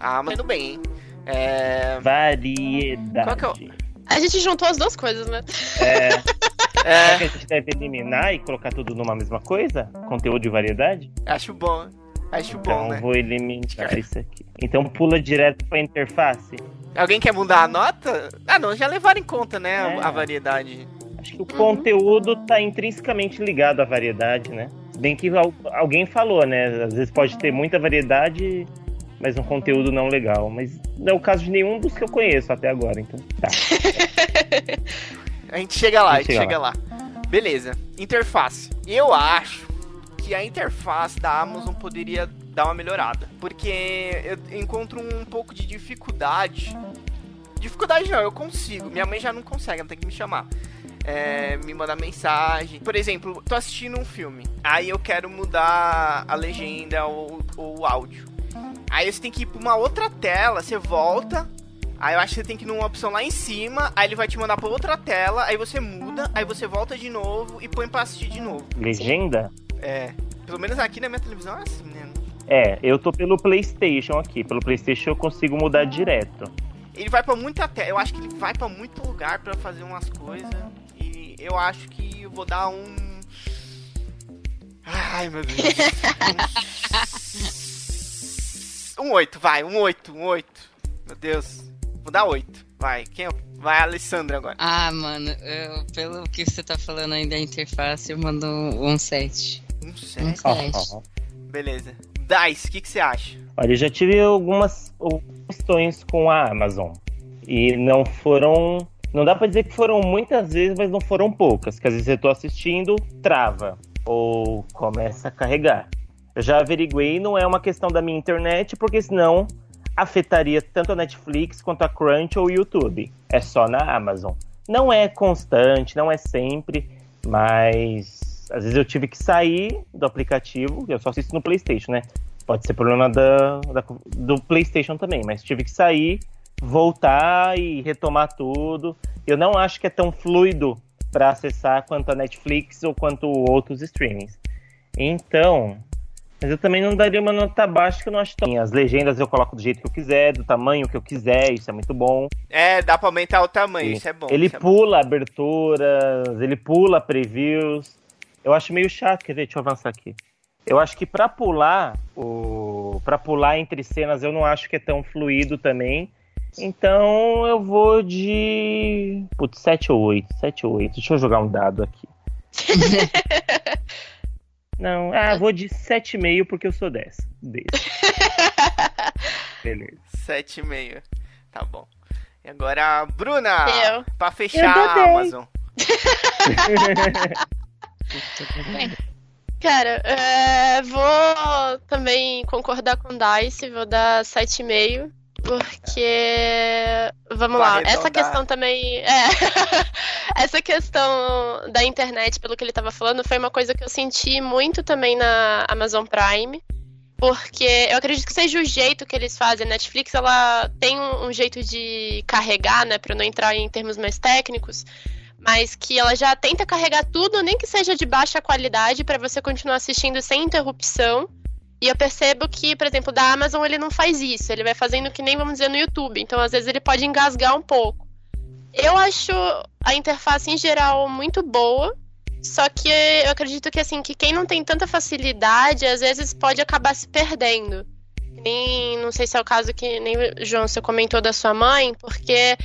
Ah, mas tudo bem, hein? É. Variedade. Qual que A gente juntou as duas coisas, né? É, será que É. a gente deve eliminar e colocar tudo numa mesma coisa? Conteúdo de variedade? Acho bom. Acho Então bom, né? vou eliminar isso aqui. Então pula direto pra interface. Alguém quer mudar a nota? Ah, não, já levaram em conta, né? a- É. A variedade. Acho que o conteúdo tá intrinsecamente ligado à variedade, né? Bem que al- alguém falou, né? Às vezes pode ter muita variedade, mas um conteúdo não legal. Mas não é o caso de nenhum dos que eu conheço até agora, então tá. A gente chega lá, a A gente gente chega chega lá. Beleza. Interface. Eu acho que a interface da Amazon poderia dar uma melhorada. Porque eu encontro um pouco de dificuldade. Dificuldade não, eu consigo. Minha mãe já não consegue, ela tem que me chamar. É, me mandar mensagem. Por exemplo, tô assistindo um filme. Aí eu quero mudar a legenda ou, ou o áudio. Aí você tem que ir pra uma outra tela, você volta, Aí eu acho que você tem que ir numa opção lá em cima, aí ele vai te mandar pra outra tela, aí você muda, aí você volta de novo e põe pra assistir de novo. Legenda? É. Pelo menos aqui na minha televisão é assim, né? É, eu tô pelo PlayStation aqui. Pelo PlayStation eu consigo mudar direto. Ele vai pra muita tela. Eu acho que ele vai pra muito lugar pra fazer umas coisas. Eu acho que eu vou dar um. Ai, meu Deus. um... um 8, vai, um 8, um 8. Meu Deus. Vou dar 8. Vai, quem é? Vai a Alessandra agora. Ah, mano, eu- pelo que você tá falando aí da interface, eu mando um 7. Um Um 7. Ó, 7. ó, ó. Beleza. Dice, o que, que você acha? Olha, eu já tive algumas questões com a Amazon. E não foram. Não dá pra dizer que foram muitas vezes, mas não foram poucas. Que às vezes eu tô assistindo, trava. Ou começa a carregar. Eu já averiguei, não é uma questão da minha internet, porque senão afetaria tanto a Netflix quanto a Crunch ou o YouTube. É só na Amazon. Não é constante, não é sempre, mas às vezes eu tive que sair do aplicativo, eu só assisto no PlayStation, né? Pode ser problema da, da- do PlayStation também, mas tive que sair, voltar e retomar tudo. Eu não acho que é tão fluido para acessar quanto a Netflix ou quanto outros streamings. Então, mas eu também não daria uma nota baixa que eu não acho tão. As legendas eu coloco do jeito que eu quiser, do tamanho que eu quiser, isso é muito bom. É, dá pra aumentar o tamanho, Ele- isso é bom. Ele isso é bom. pula aberturas, ele pula previews. Eu acho meio chato, quer ver? Deixa eu avançar aqui. Eu acho que pra pular, o para pular entre cenas eu não acho que é tão fluido também. Então eu vou de putz, 7 ou 8, 7 ou 8. Deixa eu jogar um dado aqui. Não, ah, vou de 7,5 porque eu sou 10. 10. Beleza. 7,5. Tá bom. E agora, Bruna, Eu. pra Eu fechar dou a 10. Amazon. Cara, é, vou também concordar com o Dice, vou dar 7,5. Porque. Vamos lá, essa questão também. É, essa questão da internet, pelo que ele tava falando, foi uma coisa que eu senti muito também na Amazon Prime. Porque eu acredito que seja o jeito que eles fazem. A Netflix ela tem um, um jeito de carregar, né? Pra não entrar em termos mais técnicos. Mas que ela já tenta carregar tudo, nem que seja de baixa qualidade, pra você continuar assistindo sem interrupção. E eu percebo que, por exemplo, da Amazon ele não faz isso. Ele vai fazendo que nem, vamos dizer, no YouTube. Então, às vezes, ele pode engasgar um pouco. Eu acho a interface, em geral, muito boa. Só que eu acredito que, assim, que quem não tem tanta facilidade, às vezes pode acabar se perdendo. Nem, não sei se é o caso que nem, João, você comentou da sua mãe, porque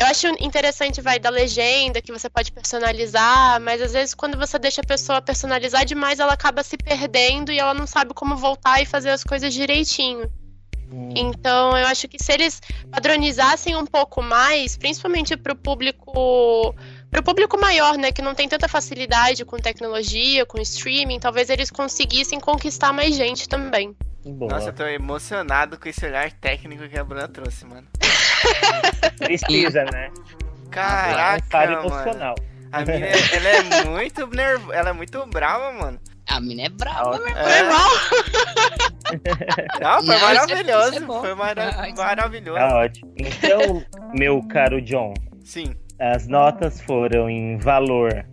Eu acho interessante, vai, da legenda, que você pode personalizar, mas às vezes quando você deixa a pessoa personalizar demais, ela acaba se perdendo e ela não sabe como voltar e fazer as coisas direitinho. Então, eu acho que se eles padronizassem um pouco mais, principalmente para o público, para o público maior, né, que não tem tanta facilidade com tecnologia, com streaming, talvez eles conseguissem conquistar mais gente também. Boa. Nossa, eu tô emocionado com esse olhar técnico que a Bruna trouxe, mano. Precisa, né? Caraca, Necessário mano. emocional. A mina, ela é muito nervosa, ela é muito brava, mano. A mina é brava, meu É. Foi mal. Não, foi Não, é- maravilhoso, é foi mara- Ah, isso- maravilhoso. Tá ótimo. Então, meu caro John, Sim, as notas foram em valor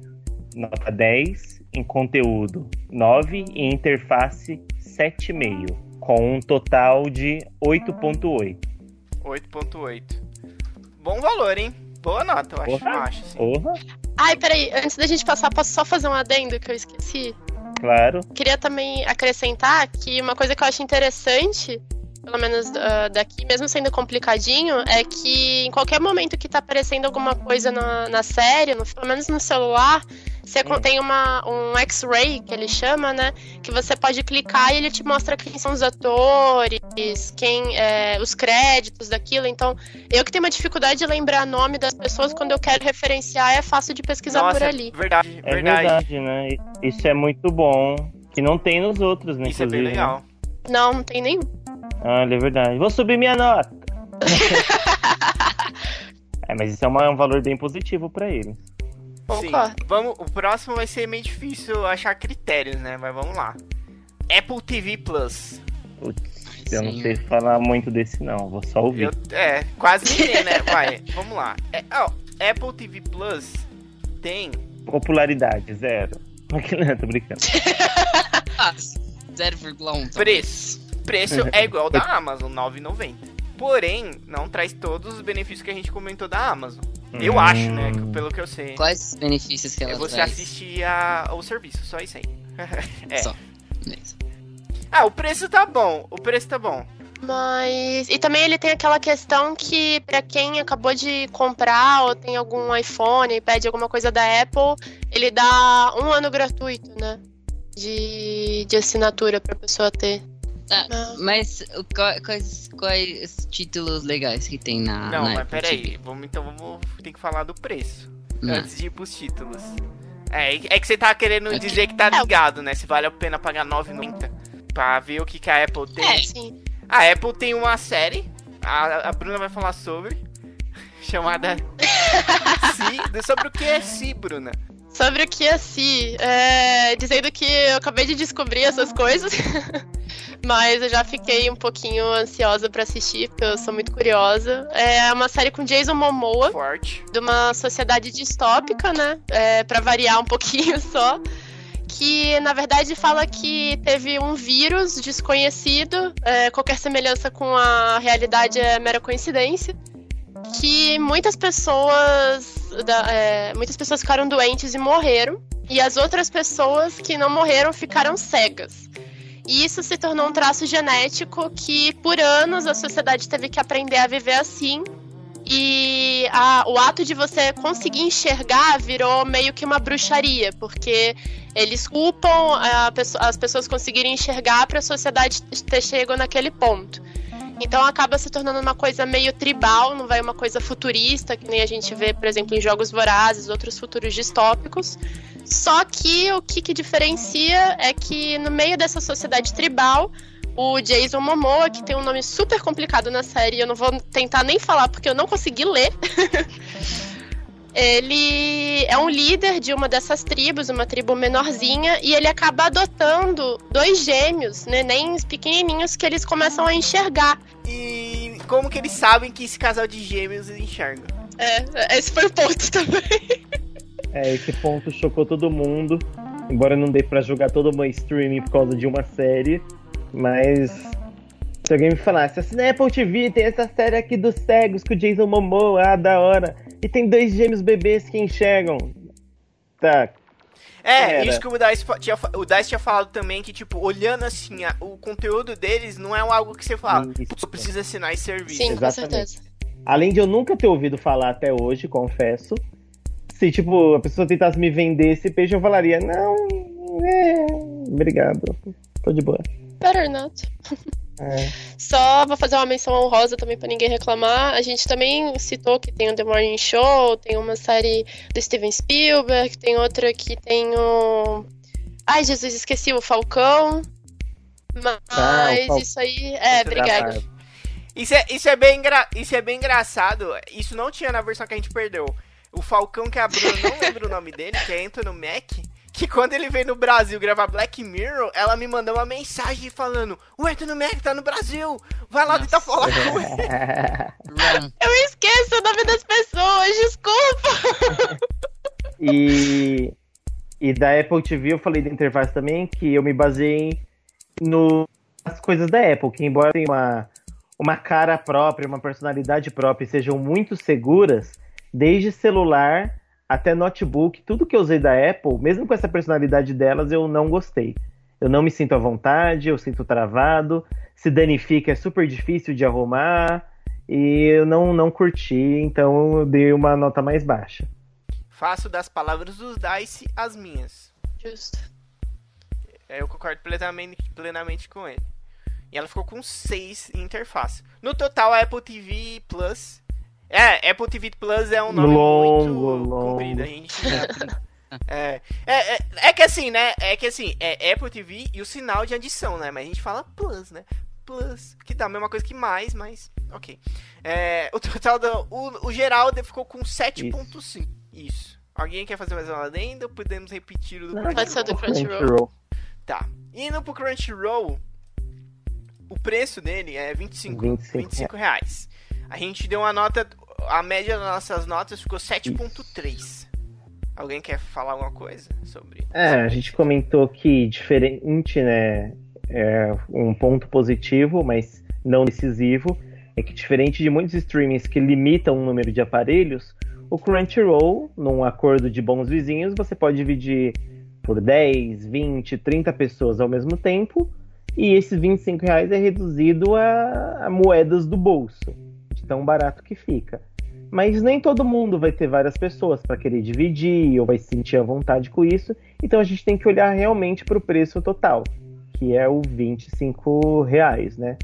nota 10, em conteúdo 9 e em interface 7,5, com um total de 8,8. 8.8. Bom valor, hein? Boa nota, eu acho, Porra. eu acho sim. Porra, Ai, peraí, antes da gente passar, posso só fazer um adendo que eu esqueci? claro. Queria também acrescentar que uma coisa que eu acho interessante, pelo menos ah, daqui, mesmo sendo complicadinho, é que em qualquer momento que tá aparecendo alguma coisa na, na série, no- pelo menos no celular, você tem uma, um X-ray, que ele chama, né? Que você pode clicar e ele te mostra quem são os atores, quem é, os créditos daquilo. Então, eu que tenho uma dificuldade de lembrar nome das pessoas, quando eu quero referenciar, é fácil de pesquisar Nossa, por ali. verdade, É verdade. verdade, né? Isso é muito bom. Que não tem nos outros, né? Isso é bem inclusive, né? legal. Não, não tem nenhum. Olha, é verdade. Vou subir minha nota. é, mas isso é uma- um valor bem positivo pra ele. Sim. Vamos, o próximo vai ser meio difícil achar critérios, né? Mas vamos lá. Apple TV Plus. Putz, eu não sei falar muito desse não, vou só ouvir. Eu- é, quase ninguém, né? Vai, vamos lá. É, ó, Apple TV Plus tem. Popularidade, zero. Não, tô brincando. Ah, 0,1. Preço. Preço é igual da Amazon, 9,90. Porém, não traz todos os benefícios que a gente comentou da Amazon. Eu Hum. acho, né? Pelo que eu sei. Quais os benefícios que ela É você traz? assistir a- ao serviço, só isso aí. é. Só. Beleza. Ah, o preço tá bom. O preço tá bom. Mas. E também ele tem aquela questão que, pra quem acabou de comprar ou tem algum iPhone e pede alguma coisa da Apple, ele dá um ano gratuito, né? De, de assinatura pra pessoa ter. Tá, Ah. mas o- quais, quais títulos legais que tem na. não, na mas Apple peraí. TV? Vamos, então vamos ter que falar do preço. Não. Antes de ir pros títulos. É, é que você tá querendo Ok. dizer que tá É. ligado, né? Se vale a pena pagar 9,90 pra ver o que, que a Apple tem. É. Sim. A Apple tem uma série, a, a Bruna vai falar sobre, chamada Si. Sobre o que é Si, Bruna? Sobre o que é Si, é, dizendo que eu acabei de descobrir essas coisas, mas eu já fiquei um pouquinho ansiosa pra assistir, porque eu sou muito curiosa. É uma série com Jason Momoa, Forte. de uma sociedade distópica, né? É, para variar um pouquinho só. Que na verdade fala que teve um vírus desconhecido, é, qualquer semelhança com a realidade é mera coincidência. Que muitas pessoas, da- é, muitas pessoas ficaram doentes e morreram, e as outras pessoas que não morreram ficaram cegas. E isso se tornou um traço genético que, por anos, a sociedade teve que aprender a viver assim, e a- o ato de você conseguir enxergar virou meio que uma bruxaria, porque eles culpam a as pessoas conseguirem enxergar para a sociedade ter chego naquele ponto. Então acaba se tornando uma coisa meio tribal, não vai uma coisa futurista, que nem a gente vê, por exemplo, em Jogos Vorazes, outros futuros distópicos. Só que o que, que diferencia é que no meio dessa sociedade tribal, o Jason Momoa, que tem um nome super complicado na série, eu não vou tentar nem falar porque eu não consegui ler. ele é um líder de uma dessas tribos, uma tribo menorzinha, e ele acaba adotando dois gêmeos, nenéns pequenininhos, que eles começam a enxergar. E como que eles sabem que esse casal de gêmeos enxerga? É, esse foi o ponto também. É, esse ponto chocou todo mundo. Embora não dê pra jogar todo o meu streaming por causa de uma série. Mas se alguém me falasse, assim, na Apple TV tem essa série aqui dos cegos com o Jason Momoa, ah, da hora. E tem dois gêmeos bebês que enxergam. Tá, É, Era. isso que o Dice, tinha, o Dice tinha falado também, que, tipo, olhando assim, a- o conteúdo deles não é algo que você fala, Isso. "Putz, eu preciso assinar esse serviço. Sim, com Exatamente. certeza. Além de eu nunca ter ouvido falar até hoje, confesso. Se, tipo, a pessoa tentasse me vender esse peixe, eu falaria, não, é, obrigado, tô de boa. Better not. É. Só vou fazer uma menção honrosa também pra ninguém reclamar. A gente também citou que tem o The Morning Show, tem uma série do Steven Spielberg, tem outra que tem o. Ai, Jesus, esqueci o Falcão. Mas Ah, o Fal- isso aí. É, obrigada. Isso é, isso, é bem engra... isso é bem engraçado. Isso não tinha na versão que a gente perdeu. O Falcão, que é a Bruna não lembra o nome dele, que é Anthony Mack. Que quando ele veio no Brasil gravar Black Mirror, ela me mandou uma mensagem falando: O Anthony Mack tá no Brasil! Vai lá tentar falar com ele. Eu esqueço o nome das pessoas, desculpa. E, e da Apple TV eu falei da interface também que eu me baseei no, nas coisas da Apple, que embora tenha uma, uma cara própria, uma personalidade própria e sejam muito seguras, desde celular até notebook, tudo que eu usei da Apple, mesmo com essa personalidade delas, eu não gostei. Eu não me sinto à vontade, eu sinto travado, se danifica é super difícil de arrumar e eu não, não curti, então eu dei uma nota mais baixa. Faço das palavras dos Dice as minhas. Justo. É, Eu concordo plenamente, plenamente com ele. E ela ficou com 6 em interface. No total, a Apple TV Plus. É, Apple TV Plus é um nome Longo, muito longo. comprido. A gente. É, é, é, é que assim, né? É que assim, é Apple TV e o sinal de adição, né? Mas a gente fala Plus, né? Plus, que dá a mesma coisa que mais, mas ok. É, o total do. O, o geral ficou com 7,5. Isso. Alguém quer fazer mais uma adenda ou podemos repetir o do Não, Pode ser do Crunchyroll? Crunchyroll. Tá. Indo pro Crunchyroll, o preço dele é 25, 25 25 reais. A gente deu uma nota, a média das nossas notas ficou 7.3. Alguém quer falar alguma coisa sobre? É, a gente comentou que diferente, né? É um ponto positivo, mas não decisivo, é que diferente de muitos streamings que limitam o número de aparelhos, o Crunchyroll, num acordo de bons vizinhos, você pode dividir por 10, 20, 30 pessoas ao mesmo tempo, e esses 25 reais é reduzido a, a moedas do bolso, de tão barato que fica. Mas nem todo mundo vai ter várias pessoas para querer dividir ou vai se sentir à vontade com isso. Então a gente tem que olhar realmente para o preço total, que é o 25 reais, né?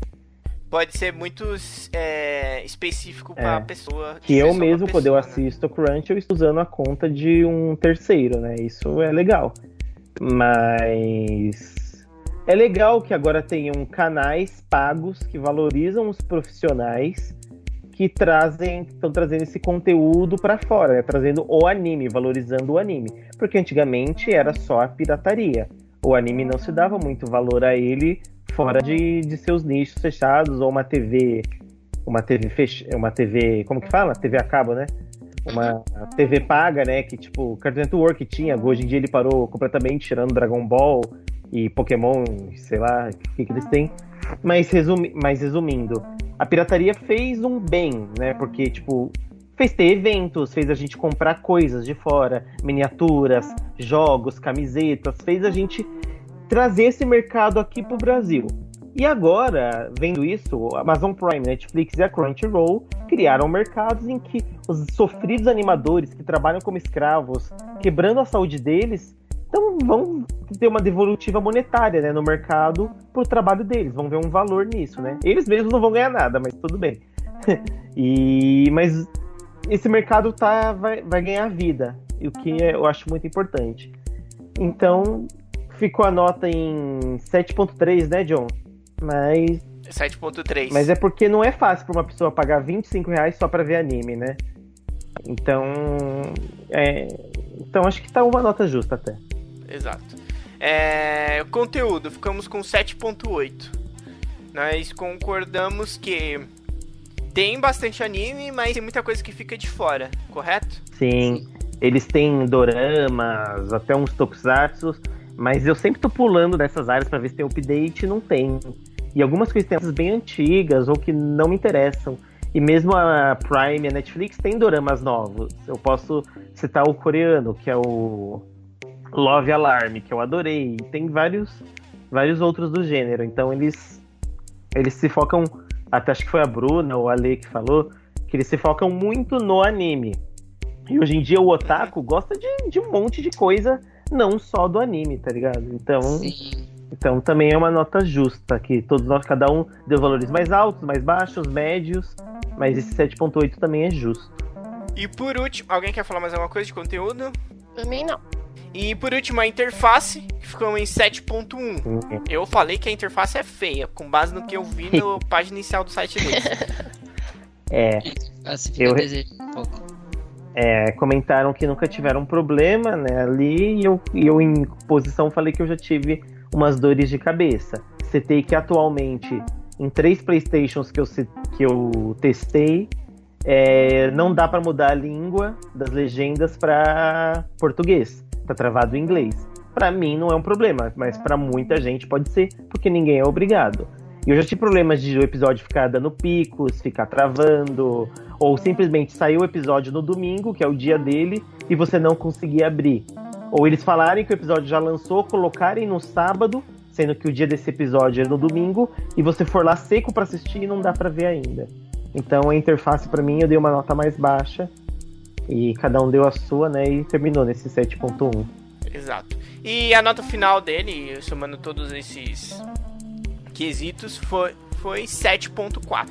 Pode ser muito é, específico pra É. pessoa. Que eu mesmo, quando eu né? assisto o Crunch, eu estou usando a conta de um terceiro, né? Isso é legal. Mas é legal que agora tenham canais pagos que valorizam os profissionais que trazem, estão trazendo esse conteúdo para fora, né? trazendo o anime, valorizando o anime, porque antigamente era só a pirataria. O anime não se dava muito valor a ele fora de, de seus nichos fechados ou uma TV, uma TV fech... uma TV, como que fala? TV a cabo, né? Uma TV paga, né? Que tipo, Cartoon Network tinha, hoje em dia ele parou completamente, tirando Dragon Ball e Pokémon, sei lá, o que, que eles têm. Mas, resumi... Mas resumindo, a pirataria fez um bem, né? Porque, tipo, fez ter eventos, fez a gente comprar coisas de fora, miniaturas, jogos, camisetas, fez a gente trazer esse mercado aqui pro Brasil. E agora, vendo isso, Amazon Prime, Netflix e a Crunchyroll criaram mercados em que os sofridos animadores que trabalham como escravos, quebrando a saúde deles, então vão ter uma devolutiva monetária né, no mercado pro trabalho deles, vão ver um valor nisso, né? Eles mesmos não vão ganhar nada, mas tudo bem. e mas esse mercado tá vai, vai ganhar vida, o que é- eu acho muito importante. Então, ficou a nota em 7.3, né, John? Mas, 7.3. mas é porque não é fácil para uma pessoa pagar 25 reais só para ver anime, né? Então, é, então acho que tá uma nota justa até. Exato. É, conteúdo, ficamos com 7.8. Nós concordamos que tem bastante anime, mas tem muita coisa que fica de fora, correto? Sim, eles têm doramas, até uns tokusatsu, mas eu sempre tô pulando nessas áreas para ver se tem update e não tem. E algumas coisas bem antigas ou que não me interessam. E mesmo a Prime e a Netflix tem doramas novos. Eu posso citar o coreano, que é o Love Alarm, que eu adorei. E tem vários, vários outros do gênero. Então eles, eles se focam. Até acho que foi a Bruna ou a Lê que falou que eles se focam muito no anime. E hoje em dia o otaku gosta de, de um monte de coisa, não só do anime, tá ligado? Então, Sim. então também é uma nota justa, que todos nós, cada um deu valores mais altos, mais baixos, médios, mas esse 7.8 também é justo. E por último, alguém quer falar mais alguma coisa de conteúdo? Mim, não. E por último, a interface, que ficou em 7.1. Eu falei que a interface é feia, com base no que eu vi na página inicial do site deles. É, Assim fica Eu- um é, comentaram que nunca tiveram problema, né, ali, e eu, eu em posição falei que eu já tive umas dores de cabeça. Citei que atualmente, em três Playstations que eu, que eu testei, é, não dá pra mudar a língua das legendas pra português, tá travado em inglês. Pra mim não é um problema, mas pra muita gente pode ser, porque ninguém é obrigado. E eu já tive problemas de o episódio ficar dando picos, ficar travando, ou simplesmente sair o episódio no domingo, que é o dia dele, e você não conseguir abrir. Ou eles falarem que o episódio já lançou, colocarem no sábado, sendo que o dia desse episódio é no domingo, e você for lá seco pra assistir e não dá pra ver ainda. Então a interface pra mim eu dei uma nota mais baixa, e cada um deu a sua, né, e terminou nesse 7.1. Exato. E a nota final dele, somando todos esses quesitos, foi, foi 7.4.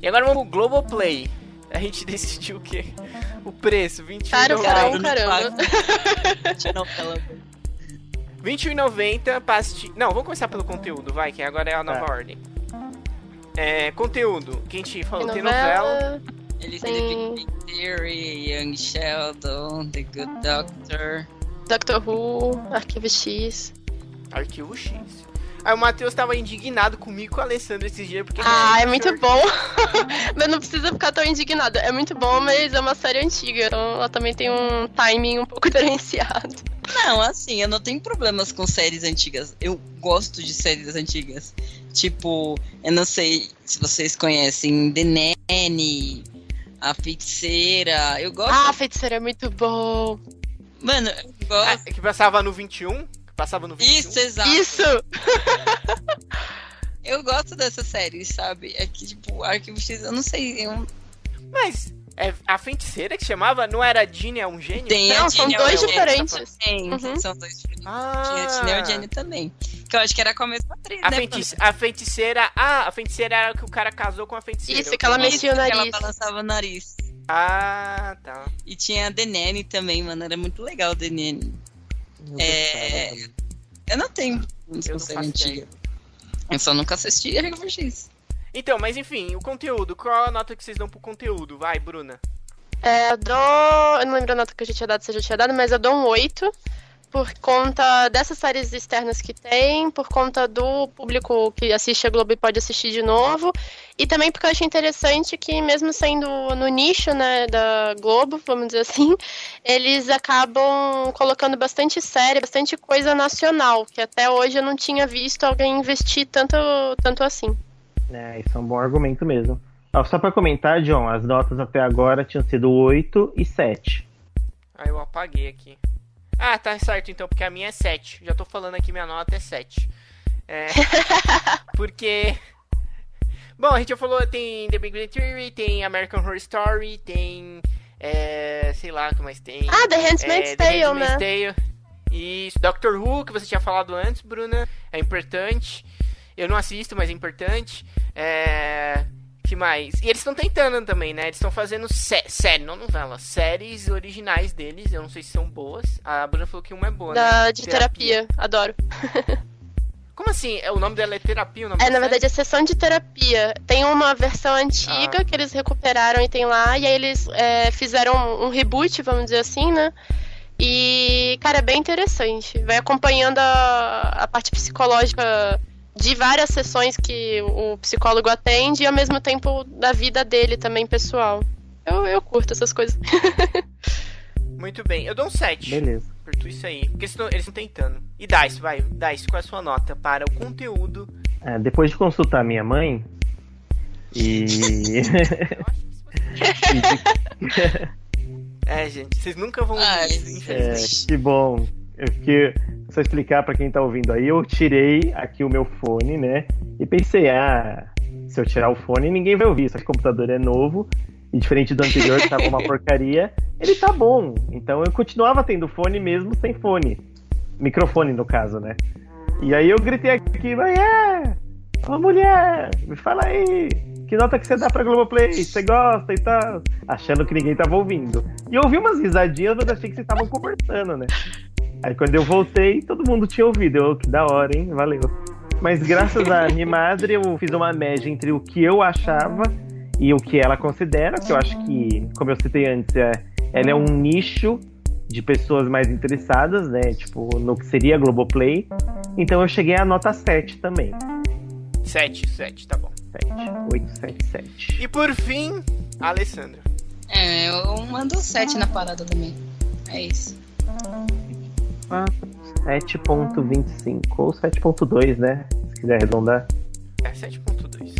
E agora vamos pro Globoplay. A gente decidiu o quê? O preço, 21,90. Caro, Não, carão, não caramba. pela- 21,90 pra assistir. Não, vamos começar pelo conteúdo, vai, que agora é a nova Tá. ordem. É, conteúdo, que a gente falou, tem novela. Têm The Big Theory, Young Sheldon, The Good Doctor. Doctor Who, Arquivo X. Arquivo X. Aí o Matheus tava indignado comigo e com o Alessandro esses dias, porque. Ah, é muito Short- bom. mas não precisa ficar tão indignado. É muito bom, mas é uma série antiga. Então ela também tem um timing um pouco diferenciado. Não, assim, eu não tenho problemas com séries antigas. Eu gosto de séries antigas. Tipo, eu não sei se vocês conhecem The Nanny, A Feiticeira. Eu gosto. Ah, feiticeira é muito bom. Mano, eu Ah, gosto. que passava no 21? Que passava no 21. Isso, exato. Isso! Eu gosto dessa série, sabe? É que, tipo, Arquivo X, eu não sei. Eu... Mas é a feiticeira que chamava não era a Ginny, é um gênio? Tem Não, a são dois Eugênio diferentes. Também. Uhum. São dois diferentes. Ah, Tinha a Ginny Eugênio também. Que eu acho que era com a mesma atriz, a, né? feitice- a feiticeira. Ah, a feiticeira era que o cara casou com a feiticeira. Isso, que ela mexia o que Ela nariz. balançava o nariz. Ah, tá. E tinha a Nanny também, mano. Era muito legal a Nanny. É, Eu não tenho problemas Eu com não faço antiga. Eu só nunca assisti Arquivo X. Então, mas enfim, o conteúdo. Qual a nota que vocês dão pro conteúdo? Vai, Bruna. É, eu dou. Eu não lembro a nota que eu já tinha dado, se eu já tinha dado, mas eu dou um 8. Por conta dessas séries externas que tem, por conta do público que assiste a Globo e pode assistir de novo. E também porque eu achei interessante que, mesmo sendo no nicho né, da Globo, vamos dizer assim, eles acabam colocando bastante série, bastante coisa nacional, que até hoje eu não tinha visto alguém investir tanto, tanto assim. É, isso é um bom argumento mesmo. Ó, só pra comentar, John, as notas até agora tinham sido 8 e 7. Ah, eu apaguei aqui. Ah, tá certo então, porque a minha é 7. Já tô falando aqui, minha nota é 7. É. porque. Bom, a gente já falou, tem The Big Bang Theory, tem American Horror Story, tem. É, sei lá o que mais tem. Ah, The Handmaid's É, Tale, Handmaid's né? Tale. Isso, Doctor Who, que você tinha falado antes, Bruna. É importante. Eu não assisto, mas é importante. É. que mais? E eles estão tentando também, né? Eles estão fazendo sé série, não novela, séries originais deles. Eu não sei se são boas. A Bruna falou que uma é boa, Da, né? de terapia, adoro. Como assim? É, o nome dela é terapia? O nome É, na verdade, é sessão de terapia. Tem uma versão antiga Ah. que eles recuperaram e tem lá, e aí eles é, fizeram um reboot, vamos dizer assim, né? E, cara, é bem interessante. Vai acompanhando a, a parte psicológica de várias sessões que o psicólogo atende e ao mesmo tempo da vida dele também, pessoal. Eu, eu curto essas coisas. Muito bem, eu dou um 7. Beleza. Por tudo isso aí. Porque eles estão eles estão tentando. E Dice, vai. Dice, qual é a sua nota para o conteúdo? É, depois de consultar minha mãe e. É, gente, vocês nunca vão Ai, É, infelizmente. que bom. É porque, só explicar pra quem tá ouvindo aí, eu tirei aqui o meu fone, né? E pensei, ah, se eu tirar o fone, ninguém vai ouvir, só que o computador é novo. E diferente do anterior, que tava uma porcaria, ele tá bom. Então eu continuava tendo fone mesmo sem fone. Microfone, no caso, né? E aí eu gritei aqui, mulher! Ô mulher, me fala aí, que nota que você dá pra Globoplay? Você gosta e tal? Achando que ninguém tava ouvindo. E eu ouvi umas risadinhas, mas achei que vocês estavam conversando, né? Aí quando eu voltei, todo mundo tinha ouvido. Eu, que da hora, hein? Valeu. Mas graças a minha madre, eu fiz uma média entre o que eu achava e o que ela considera, que eu acho que, como eu citei antes, é, ela é um nicho de pessoas mais interessadas, né? Tipo, no que seria a Globoplay. Então eu cheguei à nota 7 também. 7, 7, tá bom. 7, 8, 7, 7. E por fim, a Alessandra. É, eu mando 7 na parada também. É isso. 7.25 ou 7.2, né? Se quiser arredondar. É 7.2.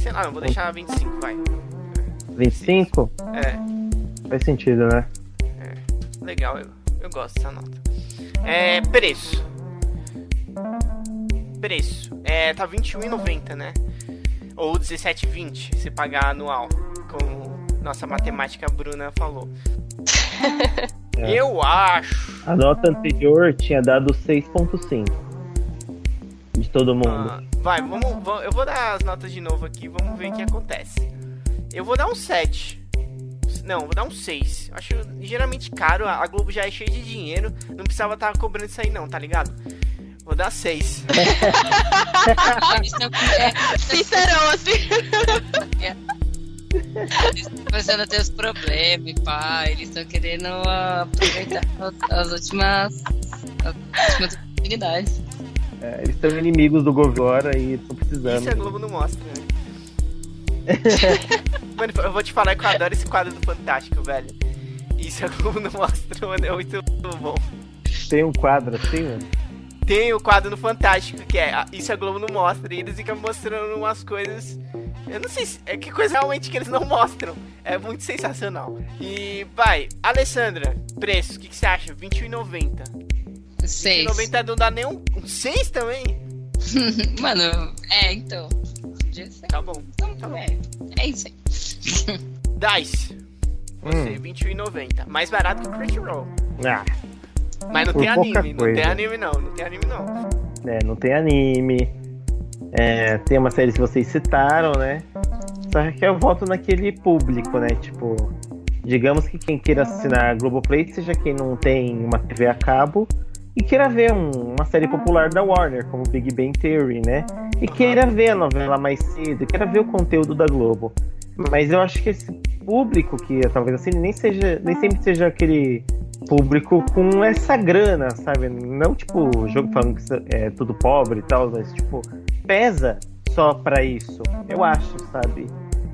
Sei lá, eu vou deixar 25, vai. 25? É, Faz sentido, né? legal, eu, eu gosto dessa nota. É, preço. Preço. É, tá R$21,90, né? Ou R$17,20 se pagar anual, como nossa matemática Bruna falou. É. Eu acho. A nota anterior tinha dado 6.5. De todo mundo. Ah, vai, vamos, va- Eu vou dar as notas de novo aqui, vamos ver o que acontece. Eu vou dar um 7. Não, vou dar um 6. Eu acho ligeiramente caro. A Globo já é cheia de dinheiro. Não precisava estar cobrando isso aí, não, tá ligado? Vou dar 6. Eles estão é, Sincerão, assim. eles estão começando a ter os problemas, pá. Eles estão querendo ah, aproveitar as últimas, as últimas oportunidades. É, eles estão inimigos do governo agora e estão precisando. Isso a Globo não mostra, né? mano, eu vou te falar que eu adoro esse quadro do Fantástico, velho. Isso a Globo não mostra, mano. É muito bom. Tem um quadro assim, mano. Tem o quadro no Fantástico, que é Isso a Globo não mostra. E eles ficam mostrando umas coisas. Eu não sei se. É que coisa realmente que eles não mostram. É muito sensacional. E, vai, Alessandra, preço, o que, que você acha? R$21,90. Seis. R$21,90 não dá nem um, um 6 também? Mano, é, então. Podia ser. Tá bom. Então, tá bom. é, é isso aí. Dice, você, Hum. R$21,90. Mais barato que o Crunchyroll. Ah, Mas não Por tem anime, não tem anime não, não tem anime não. é, não tem anime. É, tem uma série que vocês citaram, né? Só que eu volto naquele público, né? Tipo, digamos que quem queira assinar a Globoplay seja quem não tem uma TV a cabo e queira ver um- uma série popular da Warner, como Big Bang Theory, né? E queira ver a novela mais cedo, queira ver o conteúdo da Globo. Mas eu acho que esse público que talvez assim nem seja, nem sempre seja aquele público com essa grana, sabe? Não tipo jogo falando que é tudo pobre e tal, mas tipo pesa só pra isso. Eu acho, sabe?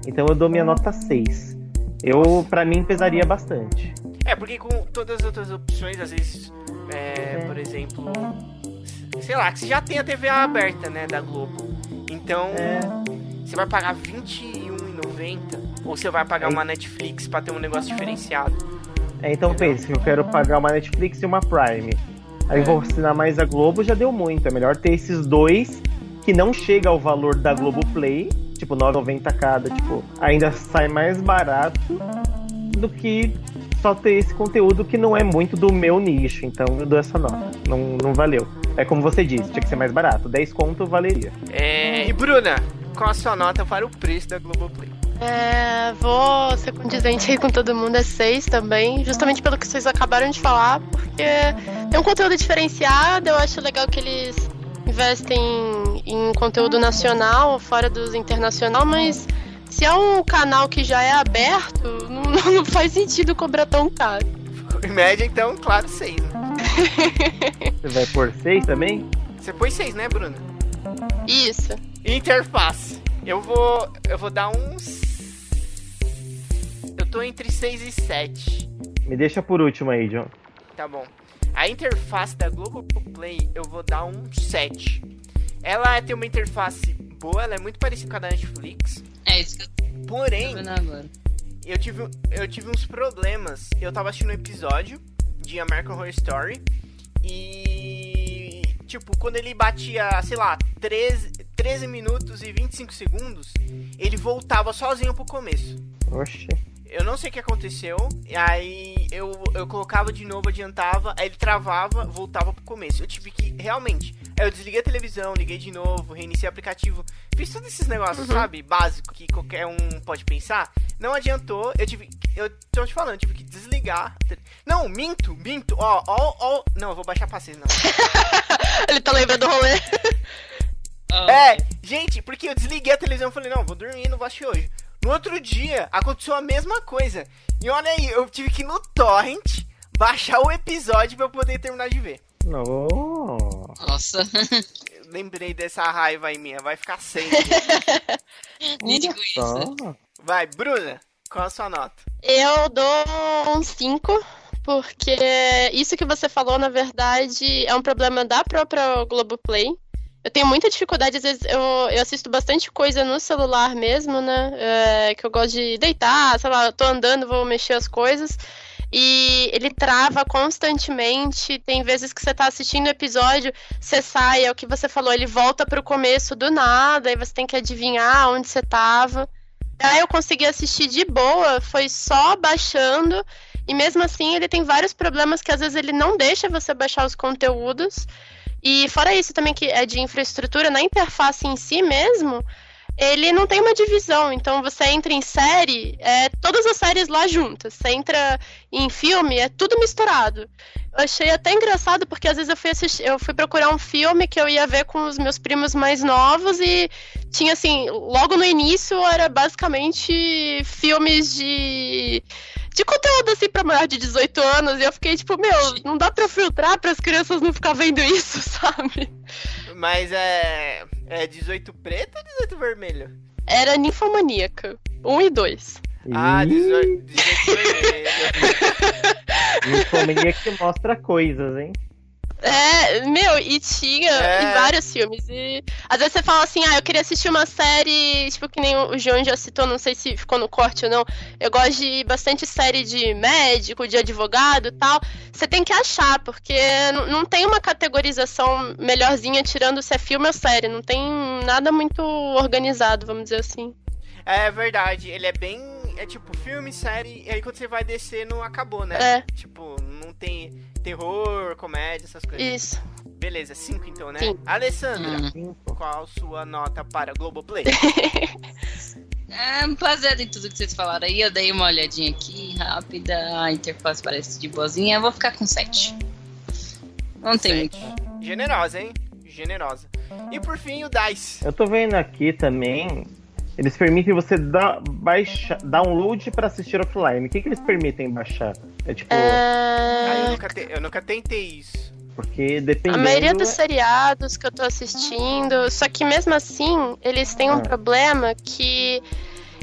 Então eu dou minha nota 6. Eu, pra mim, pesaria bastante. É, porque com todas as outras opções, às vezes, é, por exemplo, sei lá, que você já tem a TV aberta, né, da Globo. Então, É, você vai pagar R$21,90 ou você vai pagar É. uma Netflix pra ter um negócio diferenciado. é, então pense eu quero pagar uma Netflix e uma Prime. Aí vou assinar mais a Globo, já deu muito. É melhor ter esses dois que não chega ao valor da Globoplay, tipo 9,90 cada, tipo, ainda sai mais barato do que só ter esse conteúdo que não é muito do meu nicho. Então eu dou essa nota. Não, não valeu. É como você disse, tinha que ser mais barato. 10 conto valeria. É, e Bruna, qual a sua nota para o preço da Globoplay? É, vou ser condizente aí com todo mundo, é 6 também, justamente pelo que vocês acabaram de falar, porque tem um conteúdo diferenciado, eu acho legal que eles investem em conteúdo nacional, fora dos internacional, mas se é um canal que já é aberto, não, não faz sentido cobrar tão caro. Em média, então, claro, 6, né? Você vai por 6 também? Você pôs 6, né, Bruna? Isso. Interface. Eu vou. Eu vou dar uns. Eu tô entre 6 e 7. Me deixa por último aí, John. Tá bom. A interface da Globoplay eu vou dar um 7. Ela tem uma interface boa, ela é muito parecida com a da Netflix. É isso que eu tô Porém, vendo agora. eu tive, eu tive uns problemas. Eu tava assistindo um episódio de American Horror Story e. Tipo, quando ele batia, sei lá, 13, 13 minutos e 25 segundos, ele voltava sozinho pro começo. Oxe. Eu não sei o que aconteceu, e aí eu, eu colocava de novo, adiantava, aí ele travava, voltava pro começo. Eu tive que, realmente, aí eu desliguei a televisão, liguei de novo, reiniciei o aplicativo, fiz todos esses negócios, sabe, básico, que qualquer um pode pensar. Não adiantou, eu tive, eu tô te falando, tive que desligar. Não, minto, minto, ó, ó, ó, não, eu vou baixar pra vocês, não. Ele tá lembrando do rolê. Ah, É, gente, porque eu desliguei a televisão e falei, não, vou dormir, não vou assistir hoje. No outro dia, aconteceu a mesma coisa. E olha aí, eu tive que ir no torrent baixar o episódio pra eu poder terminar de ver. Nossa. Nossa. Eu lembrei dessa raiva aí minha, vai ficar sem. Com isso. Vai, Bruna, qual a sua nota? Eu dou um 5, porque isso que você falou, na verdade, é um problema da própria Globoplay. Eu tenho muita dificuldade, às vezes eu, eu assisto bastante coisa no celular mesmo, né? É, que eu gosto de deitar, sei lá, eu tô andando, vou mexer as coisas. E ele trava constantemente. Tem vezes que você tá assistindo o episódio, você sai, é o que você falou, ele volta pro começo do nada, aí você tem que adivinhar onde você tava. Aí eu consegui assistir de boa, foi só baixando. E mesmo assim, ele tem vários problemas que às vezes ele não deixa você baixar os conteúdos. E fora isso também que é de infraestrutura, na interface em si mesmo, ele não tem uma divisão. Então você entra em série, é todas as séries lá juntas. Você entra em filme, é tudo misturado. Eu achei até engraçado porque às vezes eu fui assistir, eu fui procurar um filme que eu ia ver com os meus primos mais novos e tinha assim, logo no início era basicamente filmes de de conteúdo assim pra maior de 18 anos e eu fiquei tipo, meu, não dá pra filtrar para as crianças não ficar vendo isso, sabe? Mas é. É 18 preto ou 18 vermelho? Era ninfomaníaca, 1 e 2. Ah, Ih, 18, 18 vermelho. Infomania que mostra coisas, hein? É, meu, e tinha É. em vários filmes. E às vezes você fala assim, ah, eu queria assistir uma série, tipo, que nem o João já citou, não sei se ficou no corte ou não. Eu gosto de bastante série de médico, de advogado e tal. Você tem que achar, porque não tem uma categorização melhorzinha tirando se é filme ou série. Não tem nada muito organizado, vamos dizer assim. É verdade, ele é bem. É tipo filme, série, e aí quando você vai descer não acabou, né? É. Tipo, não tem terror, comédia, essas coisas. Isso. Beleza, 5 então, né? Sim. Alessandra, Hum. qual sua nota para Globoplay? É, baseado em tudo que vocês falaram aí, eu dei uma olhadinha aqui, rápida, a interface parece de boazinha, eu vou ficar com 7. Não tem muito. Generosa, hein? Generosa. E por fim, o Dice. Eu tô vendo aqui também. Eles permitem você dar, baixa, download pra assistir offline. O que, que eles permitem baixar? É tipo, Ah, eu, É... nunca te- eu nunca tentei isso. porque A dependendo. maioria dos seriados que eu tô assistindo, só que mesmo assim, eles têm um Ah. problema que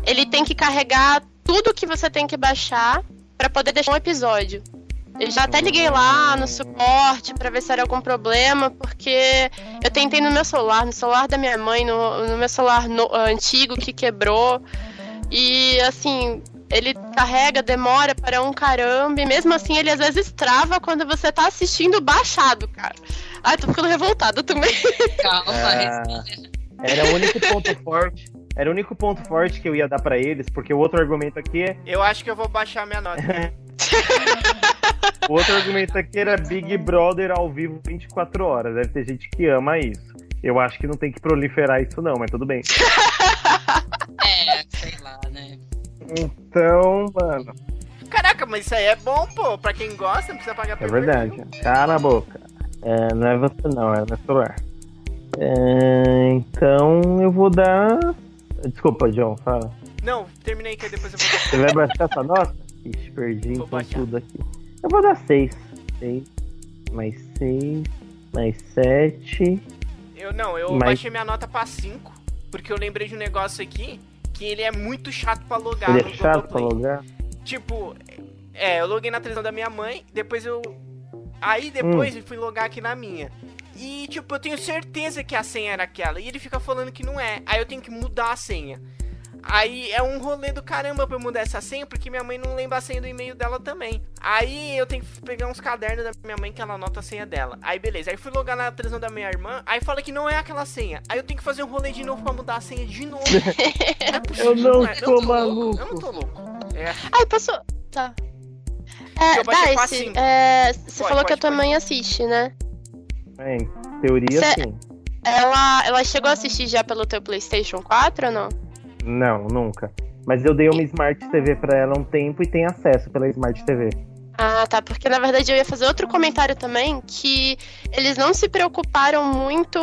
ele tem que carregar tudo que você tem que baixar pra poder deixar um episódio. Eu já até liguei lá no suporte pra ver se era algum problema, porque eu tentei no meu celular, no celular da minha mãe, no, no meu celular no- antigo que quebrou. E assim, ele carrega, demora para um caramba, e mesmo assim ele às vezes trava quando você tá assistindo baixado, cara. Ai, tô ficando revoltada também. Calma, Ah, era o único ponto forte. Era o único ponto forte que eu ia dar pra eles, porque o outro argumento aqui é. Eu acho que eu vou baixar minha nota. O outro argumento aqui era Big Brother ao vivo 24 horas. Deve ter gente que ama isso. Eu acho que não tem que proliferar isso, não, mas tudo bem. é, sei lá, né? Então, mano, Caraca, mas isso aí é bom, pô. Pra quem gosta, não precisa pagar é verdade. Cala a boca. É, não é você não, é meu celular. É, então eu vou dar. Desculpa, John, fala. Não, terminei que aí depois eu vou Você vai baixar essa nota? Ixi, perdi Vou então baixar. tudo aqui. Eu vou dar 6. 6, mais 6, mais 7. Eu não, eu Mas- baixei minha nota pra 5, porque eu lembrei de um negócio aqui que ele é muito chato pra logar Ele é chato pra logar? Tipo, é, eu loguei na televisão da minha mãe, depois eu. Aí depois Hum. eu fui logar aqui na minha. E, tipo, eu tenho certeza que a senha era aquela. E ele fica falando que não é. Aí eu tenho que mudar a senha. Aí é um rolê do caramba pra eu mudar essa senha, porque minha mãe não lembra a senha do e-mail dela também. Aí eu tenho que pegar uns cadernos da minha mãe que ela anota a senha dela. Aí beleza, aí fui logar na televisão da minha irmã, aí fala que não é aquela senha. Aí eu tenho que fazer um rolê de novo pra mudar a senha de novo. Não é possível, Eu não é? tô louco, maluco. Eu não tô louco. É. Ai, posso. Tá. Eu É, pra Dice, cinco. é, você Pode, falou que a pode, tua pode. mãe assiste, né? É, em teoria, Cê- sim. Ela, ela chegou a assistir já pelo teu PlayStation 4 ou não? Não, nunca. Mas eu dei uma Smart TV pra ela um tempo e tem acesso pela Smart TV. Ah, tá. Porque na verdade eu ia fazer outro comentário também, que eles não se preocuparam muito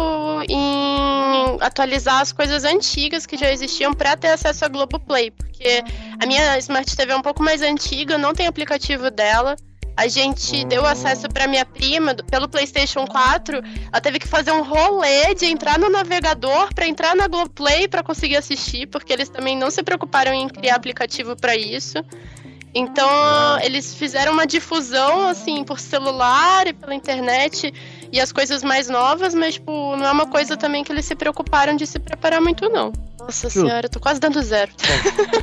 em atualizar as coisas antigas que já existiam pra ter acesso a Globoplay. Porque a minha Smart TV é um pouco mais antiga, não tem aplicativo dela. A gente Hum. deu acesso pra minha prima do- pelo PlayStation 4. Ela teve que fazer um rolê de entrar no navegador pra entrar na Globoplay pra conseguir assistir, porque eles também não se preocuparam em criar aplicativo pra isso. Então, eles fizeram uma difusão, assim, por celular e pela internet e as coisas mais novas, mas, tipo, não é uma coisa também que eles se preocuparam de se preparar muito, não. Nossa Justo. senhora, eu tô quase dando zero.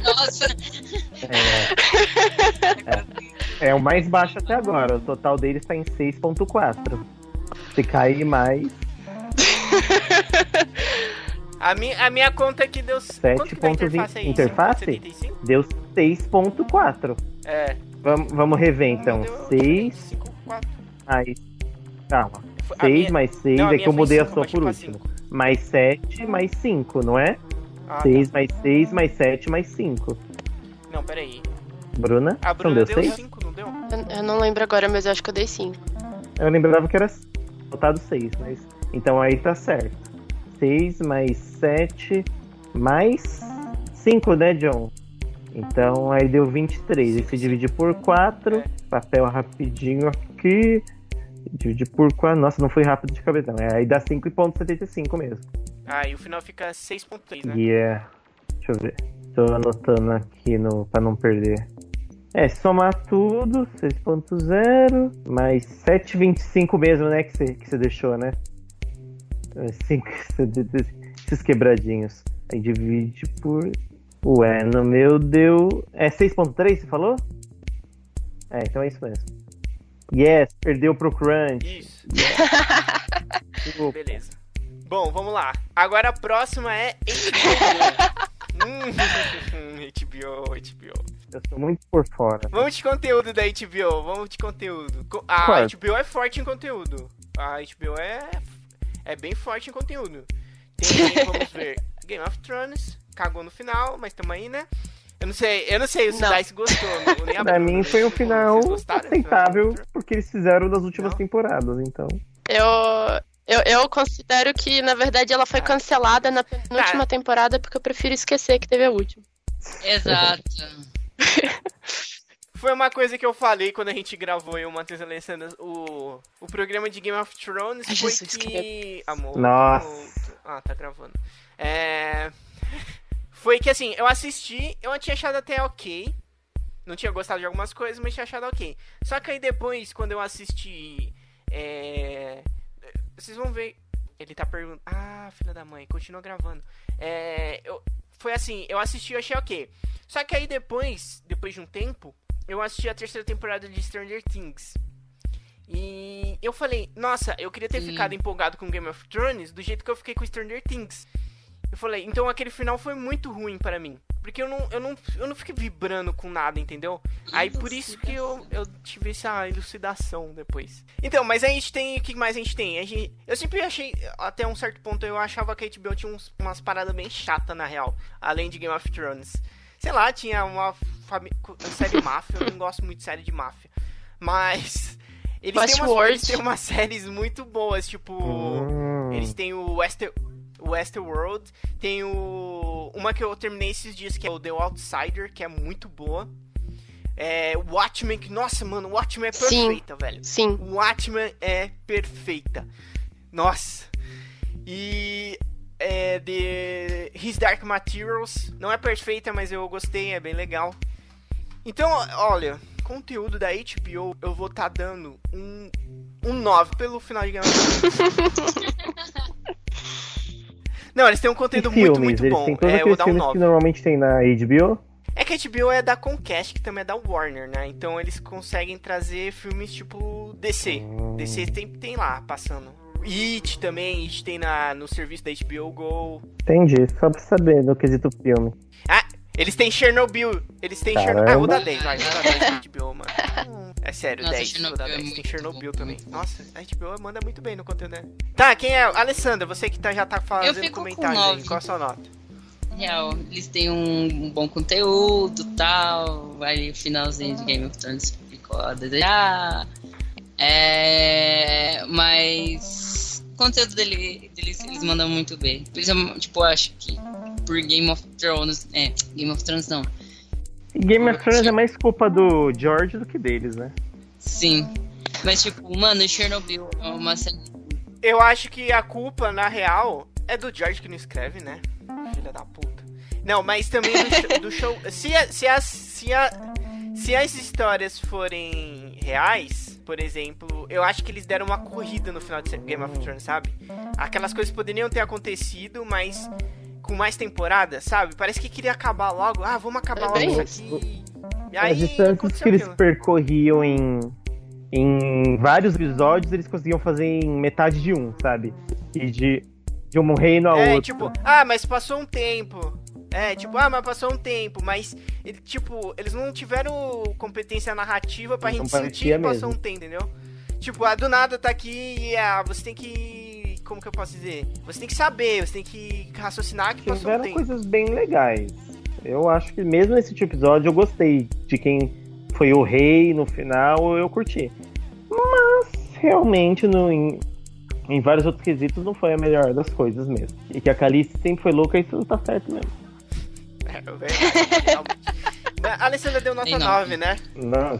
Nossa. É, é o mais baixo até agora. O total dele está em 6.4. Se cair mais, A minha, a minha conta aqui deu. Quanto que dá a 7.20. interface aí? Interface? 5.75? deu 6.4. É. Vamos, vamos rever então. Deu 6 5, 4. mais. Calma. Foi- a 6 minha- mais 6 Não, a é que eu mudei a sua por último. Mais 7 mais 5, não é? Ah, 6 mais 6 mais 7 mais 5. tá. Não, peraí. Bruna? A Não Bruna deu deu 6? 5, não deu? Eu, eu não lembro agora, mas eu acho que eu dei 5. Eu lembrava que era botado 6, mas. Então aí tá certo. 6 mais 7 mais 5, né, John? Então aí deu 23. E se dividir por 4, É. papel rapidinho aqui. Dividir por 4. Nossa, não foi rápido de cabeça, não. É, Aí dá 5,75 mesmo. Ah, e o final fica 6.3, né? Yeah. Deixa eu ver. Tô anotando aqui no, pra não perder. É, somar tudo, 6.0, mais 7,25 mesmo, né, que você que deixou, né? É, cinco- esses quebradinhos. Aí divide por... Ué, no meu deu... É 6.3, você falou? É, então é isso mesmo. Yes, perdeu pro Crunch. Isso, Opa. beleza. Bom, vamos lá. Agora a próxima é HBO. hum, HBO, HBO. Eu sou muito por fora. Vamos de conteúdo da HBO, vamos de conteúdo. Co- A Qual? HBO é forte em conteúdo. A HBO é, é bem forte em conteúdo. Tem, vamos ver, Game of Thrones, cagou no final, mas tamo aí, né? Eu não sei, eu não sei se o. Dice gostou. Nem a Pra mim né? foi um final Game aceitável, porque eles fizeram nas últimas Não? temporadas, então. Eu, eu, eu considero que, na verdade, ela foi cancelada na penúltima temporada porque eu prefiro esquecer que teve a última. Exato. Foi uma coisa que eu falei quando a gente gravou eu, Matheus e Alessandra, o, o programa de Game of Thrones Ai, foi Jesus, que... Amor. Nossa. Ah, tá gravando. É... Foi que assim, eu assisti, eu tinha achado até ok. Não tinha gostado de algumas coisas, mas tinha achado ok. Só que aí depois, quando eu assisti. É... Vocês vão ver. Ele tá perguntando. Ah, filha da mãe, continua gravando. É... Eu... Foi assim, eu assisti e achei ok. Só que aí depois, depois de um tempo, eu assisti a terceira temporada de Stranger Things. E eu falei, nossa, eu queria ter Sim. ficado empolgado com Game of Thrones do jeito que eu fiquei com Stranger Things. Eu falei, então aquele final foi muito ruim para mim. Porque eu não, eu não, eu não fiquei vibrando com nada, entendeu? Aí por isso que eu, eu tive essa elucidação depois. Então, mas aí a gente tem. O que mais a gente tem? A gente, eu sempre achei, até um certo ponto, eu achava que a HBO tinha uns- umas paradas bem chatas, na real. Além de Game of Thrones. Sei lá, tinha uma série máfia. Eu não gosto muito de série de máfia. Mas. Eles têm, umas, eles têm umas séries muito boas, tipo. Hum. Eles têm o Wester, o Westworld, tem o uma que eu terminei esses dias que é o The Outsider, que é muito boa. É, o Watchmen, que nossa, mano, o Watchmen é Sim. perfeita, velho. Sim. O Watchmen é perfeita. Nossa. E é de His Dark Materials, não é perfeita, mas eu gostei, é bem legal. Então, olha, conteúdo da HBO, eu vou estar dando um um 9 pelo final de Game of Thrones. Não, eles têm um conteúdo E muito, filmes, muito eles bom. têm todos É, aqueles um filmes 9. que normalmente tem na HBO. É que a HBO é da Comcast, que também é da Warner, né? Então eles conseguem trazer filmes tipo DC. DC tem, tem lá, passando. It também, It tem na, no serviço da HBO Go. Entendi, só pra saber no quesito filme. Ah, eles têm Chernobyl. Eles têm Chernobyl. Ah, vou dar Caramba. 10, vai, vou dar 10 pra HBO, mano. É sério, Nossa, 10, vou dar Chernobyl é 10. Tem Chernobyl bom, também. Nossa, a HBO manda muito bem no conteúdo, né? Tá, quem é? Alessandra, você que tá, já tá fazendo fico com aí. nove. Qual a sua nota? Real, eles têm um, um bom conteúdo tal. Aí o finalzinho de Game of Thrones ficou a desejar. É, mas o conteúdo dele, deles eles mandam muito bem. Principalmente, tipo, eu acho que por Game of Thrones. É, Game of Thrones não. Game of Thrones é mais culpa do George do que deles, né? Sim. Mas, tipo, mano, Chernobyl é uma série. Eu acho que a culpa, na real, é do George que não escreve, né? Filha da puta. Não, mas também do, show- do show. Se, a- se, as, se, a, se as histórias forem reais, por exemplo, eu acho que eles deram uma corrida no final de Game of Thrones, sabe? Aquelas coisas poderiam ter acontecido, mas com mais temporada, sabe? Parece que queria acabar logo. Ah, vamos acabar É logo isso aqui. E As aí, distâncias aconteceu que eles aquilo. percorriam em, em vários episódios, eles conseguiam fazer em metade de um, sabe? E de, de um reino a É, outro. tipo, ah, mas passou um tempo. É, tipo, ah, mas passou um tempo, mas, ele, tipo, eles não tiveram competência narrativa pra Não gente sentir que passou um tempo, entendeu? Tipo, ah, do nada tá aqui e ah, você tem que. Como que eu posso dizer? Você tem que saber, você tem que raciocinar que passou um Tiveram tempo. coisas bem legais. Eu acho que mesmo nesse tipo de episódio eu gostei de quem foi o rei no final, eu curti. Mas realmente no, em, em vários outros quesitos não foi a melhor das coisas mesmo. E que a Calice sempre foi louca, isso não tá certo mesmo. É, verdade, realmente. Mas A Alessandra deu nota Tem 9, nove. né? Não,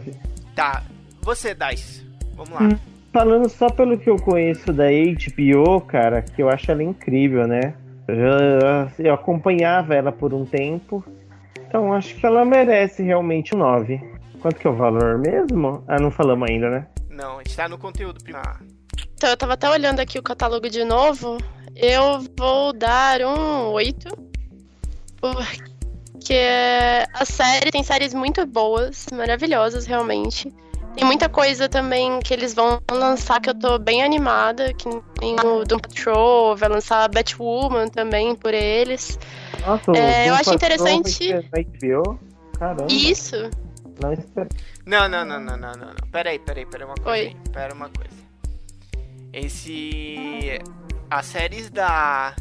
Tá. Você, Dice. Vamos lá. Hum. Falando só pelo que eu conheço da HBO, cara, que eu acho ela incrível, né? Eu, já- eu acompanhava ela por um tempo, então acho que ela merece realmente um 9. Quanto que é o valor mesmo? Ah, não falamos ainda, né? Não, a gente tá no conteúdo primário. Então, eu tava até olhando aqui o catálogo de novo. Eu vou dar um 8. Porque a série tem séries muito boas, maravilhosas, realmente. Tem muita coisa também que eles vão lançar que eu tô bem animada. Que nem o Doom Patrol, vai lançar Batwoman também por eles. Nossa, É, eu acho interessante-? Caramba. Isso. Não espera. Não, não, não, não, não, não, não. Pera aí, pera aí, pera aí uma coisa aí. Pera uma coisa. Esse. As séries da.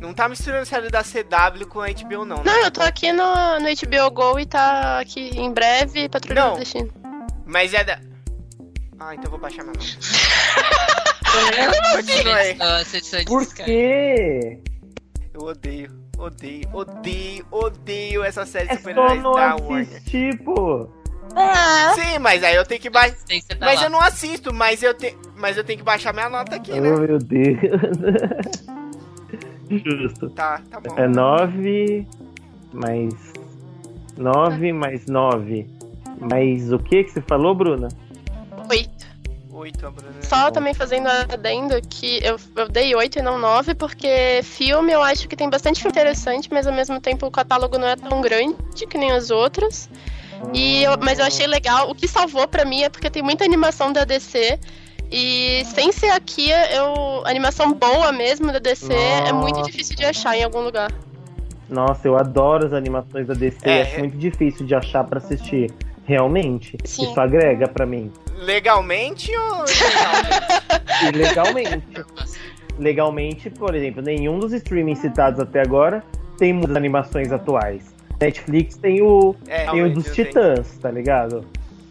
Não tá misturando série da CW com a HBO, não, né? Não, eu tô aqui no, no HBO Go e tá aqui em breve Patrulha Não. do Destino. Mas é da. Ah, então eu vou baixar minha sessão de Por quê? Eu odeio, odeio, odeio, odeio essa série de É super-heróis não da Warner. pô. Ah, Sim, mas aí eu tenho que baixar. Tá Mas lá. eu não assisto, mas eu, te... mas eu tenho que baixar minha nota aqui, Oh, né? meu Deus. Justo. Tá, tá bom. É 9 mais 9 mais 9. Mais o que que você falou, Bruna? 8. Oito, a Bruna. Só também fazendo adendo que eu, eu dei 8 e não 9, porque filme eu acho que tem bastante filme interessante, mas ao mesmo tempo o catálogo não é tão grande que nem as outras. E eu- mas eu achei legal. O que salvou pra mim é porque tem muita animação da DC. E sem ser aqui, eu, animação boa mesmo da DC é muito Nossa. difícil de achar em algum lugar. Nossa, eu adoro as animações da DC. É, é. muito difícil de achar pra assistir. Realmente. Sim. Isso agrega pra mim. Legalmente ou. E legalmente. Legalmente, por exemplo, nenhum dos streamings citados até agora tem muitas animações atuais. Netflix tem o, É, tem o dos. Titãs, tá ligado?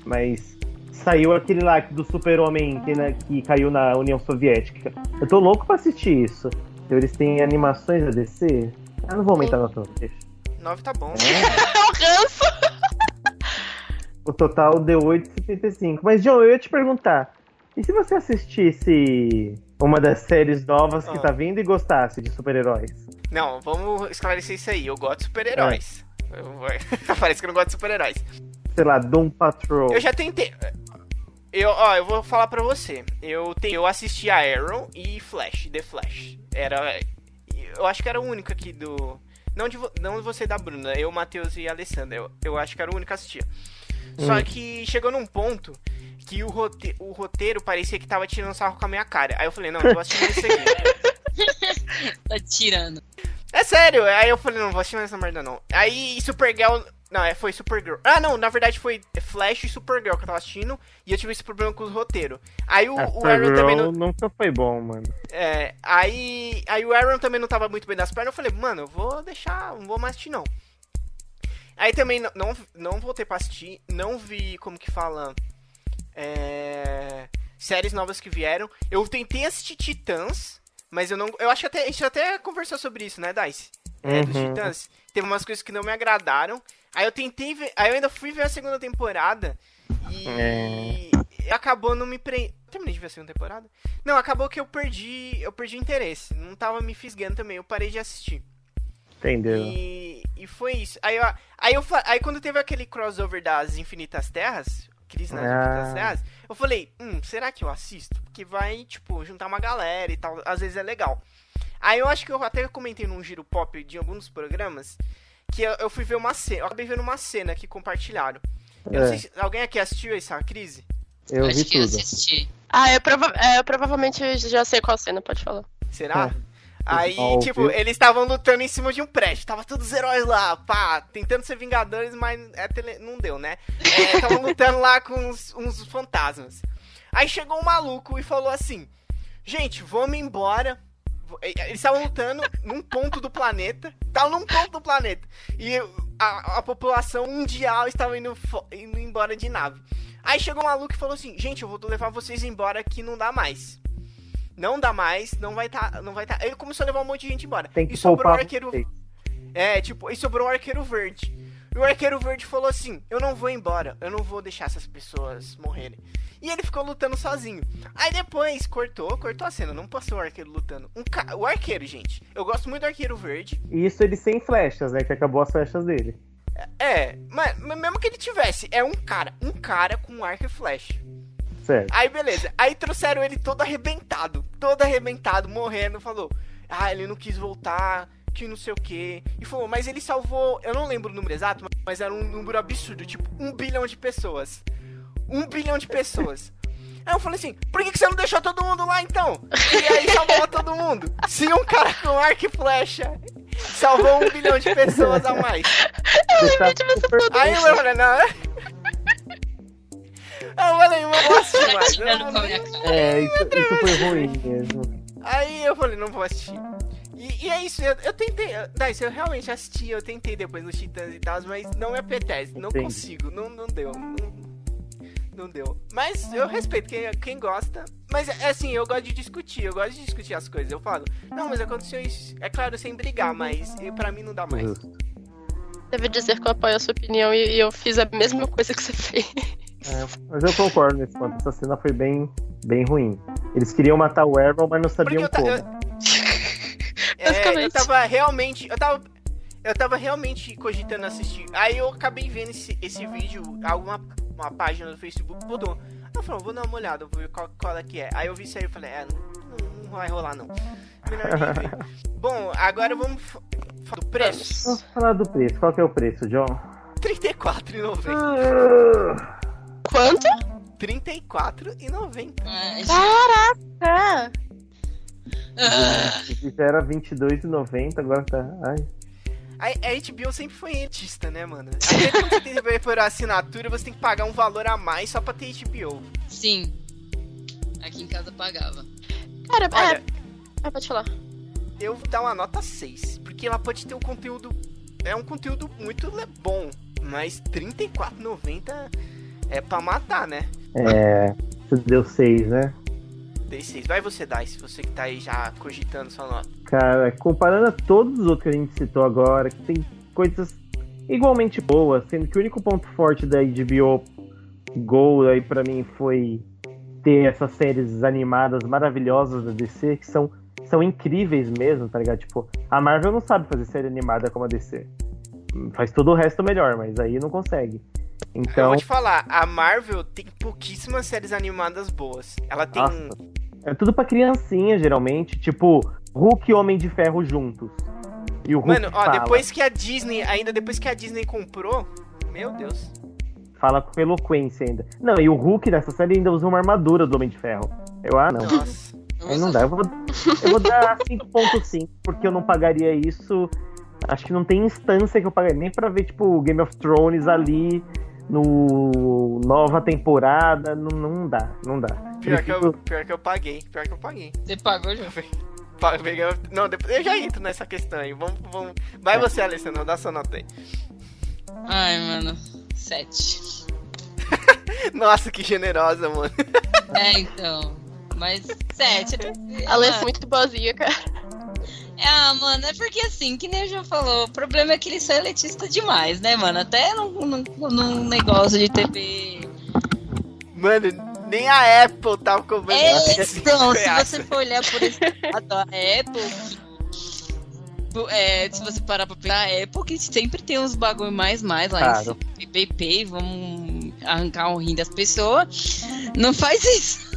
Mas saiu aquele lá do Super-Homem que, né, que caiu na União Soviética. Eu tô louco pra assistir isso. Então, eles têm animações a DC? Ah, não vou aumentar na tua, deixa. Nove tá bom. É ranço! O total deu 8,75. Mas, John, eu ia te perguntar. E se você assistisse uma das séries novas que Ah. tá vindo e gostasse de super-heróis? Não, vamos esclarecer isso aí. Eu gosto de super-heróis. É. Eu Parece que eu não gosto de super-heróis. Sei lá, Doom Patrol. Eu já tentei. Eu, ó, eu vou falar pra você. Eu, te... eu assisti a Arrow e Flash, The Flash. Era. Eu acho que era o único aqui do. Não de vo- não você da Bruna, eu, Matheus e a Alessandra. Eu, eu acho que era o único que assistia. Só Hum. que chegou num ponto que o, rote, o roteiro parecia que tava tirando sarro com a minha cara. Aí eu falei, não, eu vou assistir isso aqui. Tá tirando. É sério, aí eu falei, não, vou assistir mais essa merda não. Aí Supergirl. Não, é, foi Supergirl. Ah, não, na verdade foi Flash e Supergirl que eu tava assistindo. E eu tive esse problema com os roteiros. Aí o, o Aaron também não. Nunca foi bom, mano. É, aí, aí o Aaron também não tava muito bem das pernas. Eu falei, mano, eu vou deixar, não vou mais assistir não. Aí também não, não, não voltei pra assistir, não vi como que fala. É, séries novas que vieram. Eu tentei assistir Titãs, mas eu não. Eu acho que até, a gente até conversou sobre isso, né, Dice? É, dos Uhum. Titãs. Teve umas coisas que não me agradaram. Aí eu tentei ver. Aí eu ainda fui ver a segunda temporada. E. Acabou não me pre... Terminei de ver a segunda temporada? Não, acabou que eu perdi. Eu perdi o interesse. Não tava me fisgando também. Eu parei de assistir. Entendeu? E, e foi isso. Aí, eu, aí, eu, aí quando teve aquele crossover das Infinitas Terras, Crise nas Ah. Infinitas Terras, eu falei, hum, será que eu assisto? Porque vai, tipo, juntar uma galera e tal, às vezes é legal. Aí eu acho que eu até comentei num giro pop de alguns programas que eu, eu fui ver uma cena, eu acabei vendo uma cena que compartilharam. Eu não É. sei se alguém aqui assistiu essa crise? Eu Acho vi que tudo. assisti. Ah, eu, prova é, eu provavelmente já sei qual cena, pode falar. Será? É. Aí, tipo, eles estavam lutando em cima de um prédio. Tava todos os heróis lá, pá, tentando ser vingadores, mas é tele- não deu, né? Estavam lutando lá com uns, uns fantasmas. Aí chegou um maluco e falou assim: Gente, vamos embora. Eles estavam lutando num ponto do planeta. Estavam num ponto do planeta. E a, a população mundial estava indo, indo embora de nave. Aí chegou um maluco e falou assim: Gente, eu vou levar vocês embora que não dá mais. Não dá mais, não vai tá, não vai tá. Ele começou a levar um monte de gente embora. Tem que e sobrou o arqueiro. É, tipo, e sobrou o arqueiro verde. E o arqueiro verde falou assim: Eu não vou embora, eu não vou deixar essas pessoas morrerem. E ele ficou lutando sozinho. Aí depois cortou, cortou a cena, não passou o arqueiro lutando. Um ca... O arqueiro, gente. Eu gosto muito do arqueiro verde. E Isso ele sem flechas, né? Que acabou as flechas dele. É, mas, mas mesmo que ele tivesse, é um cara, um cara com arco e flecha. Certo. Aí beleza, aí trouxeram ele todo arrebentado, todo arrebentado, morrendo, falou, ah, ele não quis voltar, que não sei o que. E falou, mas ele salvou, eu não lembro o número exato, mas era um número absurdo, tipo, um bilhão de pessoas. Um bilhão de pessoas. Aí eu falei assim, por que, que você não deixou todo mundo lá então? E aí salvou todo mundo. Se um cara com arco e flecha salvou um bilhão de pessoas a mais. Você tá super- Aí eu falei, não. Aí eu falei, não assisti Tá mais. eu tirando não- com a minha cara. É, isso, isso foi ruim mesmo. Aí eu falei, não vou assistir. E, e é isso, eu, eu tentei. Daí, eu realmente assisti, eu tentei depois dos Titãs e tal, mas não me apetece, não Entendi. consigo, não, não deu. Não, não deu. Mas eu respeito quem, quem gosta. Mas é assim, eu gosto de discutir, eu gosto de discutir as coisas. Eu falo, não, mas aconteceu isso. É claro, sem brigar, mas pra mim não dá mais. Devo dizer que eu apoio a sua opinião e, e eu fiz a mesma coisa que você fez. É, mas eu concordo nesse ponto. Essa cena foi bem, bem ruim. Eles queriam matar o Errol, mas não sabiam eu, ta- como. eu, É, eu tava realmente. Eu tava. Eu tava realmente cogitando assistir. Aí eu acabei vendo esse, esse vídeo, alguma uma página do Facebook botou. Eu falei, vou dar uma olhada, vou ver qual, qual é que é. Aí eu vi isso aí e falei, é, não, não vai rolar não. Bom, agora vamos fa- falar do preço. Vamos falar do preço. Qual que é o preço, John? R$34,90. Quanto? R$34,90. Ah, Caraca! ah, Já era R$22,90, agora tá. Ai. A, a HBO sempre foi elitista, né, mano? Até quando você tem que por assinatura, você tem que pagar um valor a mais só pra ter HBO. sim. Aqui em casa pagava. Cara, Olha, é. Ah, pode falar. eu vou dar uma nota 6. Porque ela pode ter um conteúdo. É um conteúdo muito bom. Mas R$34,90 é pra matar, né? É. Você deu 6, né? Dei 6. Vai você, Dice, você que tá aí já cogitando sua nota. Cara, comparando a todos os outros que a gente citou agora, que tem coisas igualmente boas, sendo que o único ponto forte da HBO Go aí pra mim foi ter essas séries animadas maravilhosas da DC, que são, são incríveis mesmo, tá ligado? Tipo, a Marvel não sabe fazer série animada como a DC. Faz todo o resto melhor, mas aí não consegue. Eu Então, vou te falar, a Marvel tem pouquíssimas séries animadas boas. Ela tem. Nossa. É tudo pra criancinha, geralmente. Tipo, Hulk e Homem de Ferro juntos. E o Hulk Mano, ó, fala, depois que a Disney, ainda depois que a Disney comprou, meu Deus. fala com eloquência ainda. Não, e o Hulk nessa série ainda usa uma armadura do Homem de Ferro. Eu, ah, não. Nossa. Aí não dá. Eu vou, eu vou dar 5.5, porque eu não pagaria isso. Acho que não tem instância que eu pagaria. Nem pra ver, tipo, Game of Thrones ali no nova temporada. Não, não dá, não dá. Pior que, eu, pior que eu paguei, pior que eu paguei. Você pagou, peguei- Não, depois, eu já entro nessa questão aí. Vamos, vamos. Vai você, Alessandro, dá sua nota aí. Ai, mano. Sete. Nossa, que generosa, mano. É, então. Mas sete. A Alê é mano, muito boazinha, cara. Ah, mano, é porque assim, que nem o João falou, o problema é que eles são elitistas demais, né, mano? Até num, num, num negócio de TV. Mano, nem a Apple tava cobrando É, então, se você for olhar por esse lado, a Apple. que- É, se você parar pra pensar, a Apple que sempre tem uns bagulho mais, mais lá Claro. em cima, vamos arrancar um rim das pessoas. Não faz isso.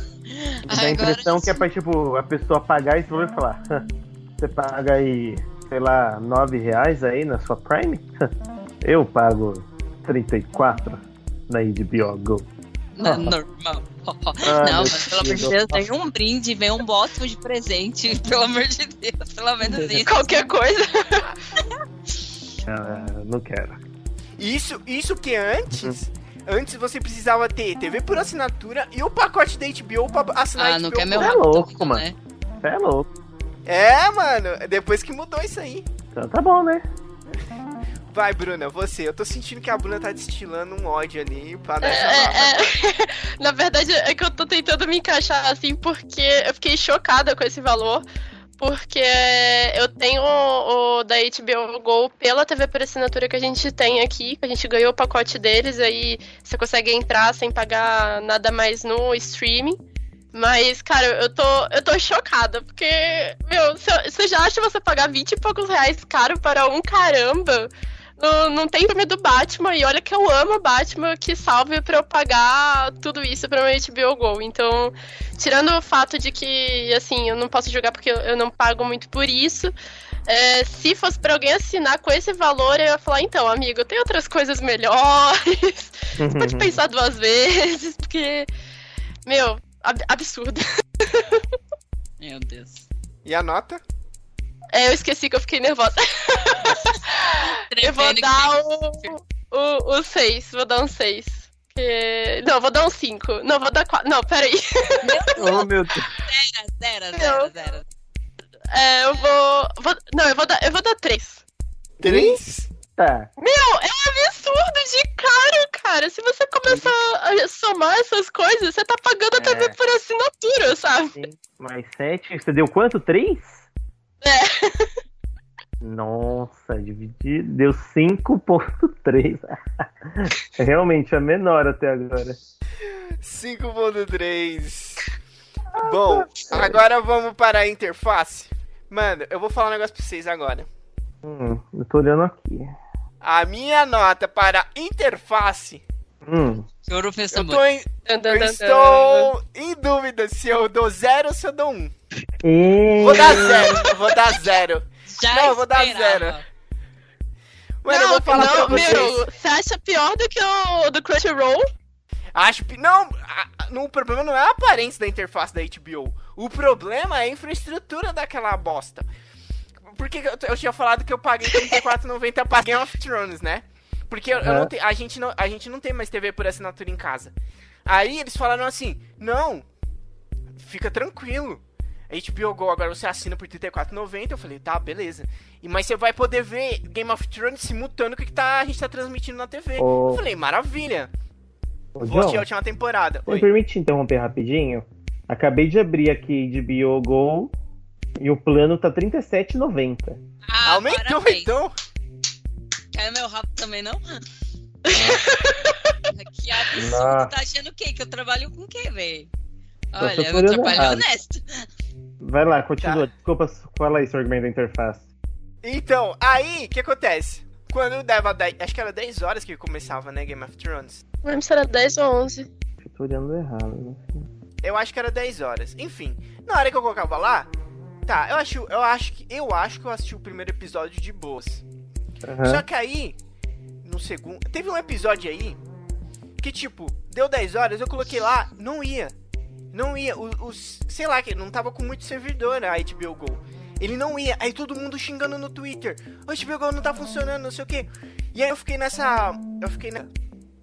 Dá a impressão que é pra, tipo, a pessoa pagar e você vai falar. Você paga aí, sei lá, 9 reais aí na sua Prime? Eu pago 34 na HBO Go. Não, normal. Ah, não, mas pelo amor de Deus. Tem um brinde, vem um bótimo de presente, pelo amor de Deus, pelo menos isso. Qualquer coisa. Ah, não quero. Isso, isso que antes. Antes você precisava ter TV por assinatura e o pacote da HBO pra assinar Ah, a HBO. não quer meu É rabo louco, todo, mano. né? É louco. É, mano, depois que mudou isso aí. Então tá bom, né? Vai, Bruna, você. Eu tô sentindo que a Bruna tá destilando um ódio ali pra dar É, essa nota. é, é. Na verdade, é que eu tô tentando me encaixar assim, porque eu fiquei chocada com esse valor. Porque eu tenho o, o da HBO Go pela TV por assinatura que a gente tem aqui, que a gente ganhou o pacote deles, aí você consegue entrar sem pagar nada mais no streaming. Mas, cara, eu tô, eu tô chocada, porque, meu, você você já acha você pagar 20 e poucos reais caro para um caramba? Não, não tem filme do Batman, e olha que eu amo o Batman, que salve pra eu pagar tudo isso pra meu HBO Go. Então, tirando o fato de que, assim, eu não posso jogar porque eu- não pago muito por isso, é, se fosse pra alguém assinar com esse valor, eu ia falar, então, amigo, tem outras coisas melhores, Uhum. pode pensar duas vezes, porque, meu, ab. Meu Deus. E a nota? É, eu esqueci que eu fiquei nervosa. eu vou dar o, o, 6, vou dar um 6. Que... Não, vou dar um 5. Não, vou dar 4. Não, peraí. Meu Deus. Oh, meu Deus. Zero, zero, zero, zero. É, eu vou, vou, Não, eu vou dar, eu vou dar 3. 3? É. Meu, é um absurdo de caro, cara. Se você começar a somar essas coisas, você tá pagando a TV é. por assinatura, sabe? Sim. Mais sete, você deu quanto? Três? É. Nossa, dividi deu 5.3. Realmente a menor até agora. 5.3. Ah, Bom, tá. agora vamos para a interface. Mano, eu vou falar um negócio pra vocês agora. Hum, eu tô olhando aqui. A minha nota para interface, Hum, eu, tô em- eu estou em dúvida se eu dou zero ou se eu dou um. E... Vou dar zero, eu vou dar zero. Já Não, eu vou dar zero. Mano, eu não, vou falar não, pra vocês. meu, você acha pior do que o do Crunchyroll? Acho que. Não, o problema não é a aparência da interface da HBO. O problema é a infraestrutura daquela bosta. Porque eu, eu tinha falado que eu paguei R$34,90 pra Game of Thrones, né? Porque eu, eu não te- a, gente não, a gente não tem mais TV por assinatura em casa. Aí eles falaram assim: não, fica tranquilo. A HBO Go agora você assina por R$34,90. Eu falei, tá, beleza. E, mas você vai poder ver Game of Thrones simultâneo com o que tá, a gente tá transmitindo na TV. Ô, Eu falei, maravilha. ô, Vou assistir a última temporada. me permite interromper rapidinho? Acabei de abrir aqui de BioGo e o plano tá R$37,90. Ah, Aumentou parabéns. então. Caiu meu rabo também, não? que absurdo. Nossa. Tá achando o quê? Que eu trabalho com o quê, velho? Olha, eu trabalho errado. honesto. Vai lá, continua. Tá. Desculpa, fala aí seu argumento da interface. Então, aí, o que acontece? Quando dava 10, acho que era 10 horas que começava, né, Game of Thrones. Não lembro se era 10 ou 11. Eu tô olhando errado. né? Eu acho que era 10 horas. Enfim, na hora que eu colocava lá, tá, eu acho, eu acho que eu acho que eu assisti o primeiro episódio de boas. Aham. Só que aí, no segundo, teve um episódio aí que tipo, deu 10 horas, eu coloquei lá, não ia. Não ia, os, os- sei lá, que não tava com muito servidor a HBO Go. Ele não ia, aí todo mundo xingando no Twitter. O HBO Go não tá funcionando, não sei o que. E aí eu fiquei nessa, eu fiquei na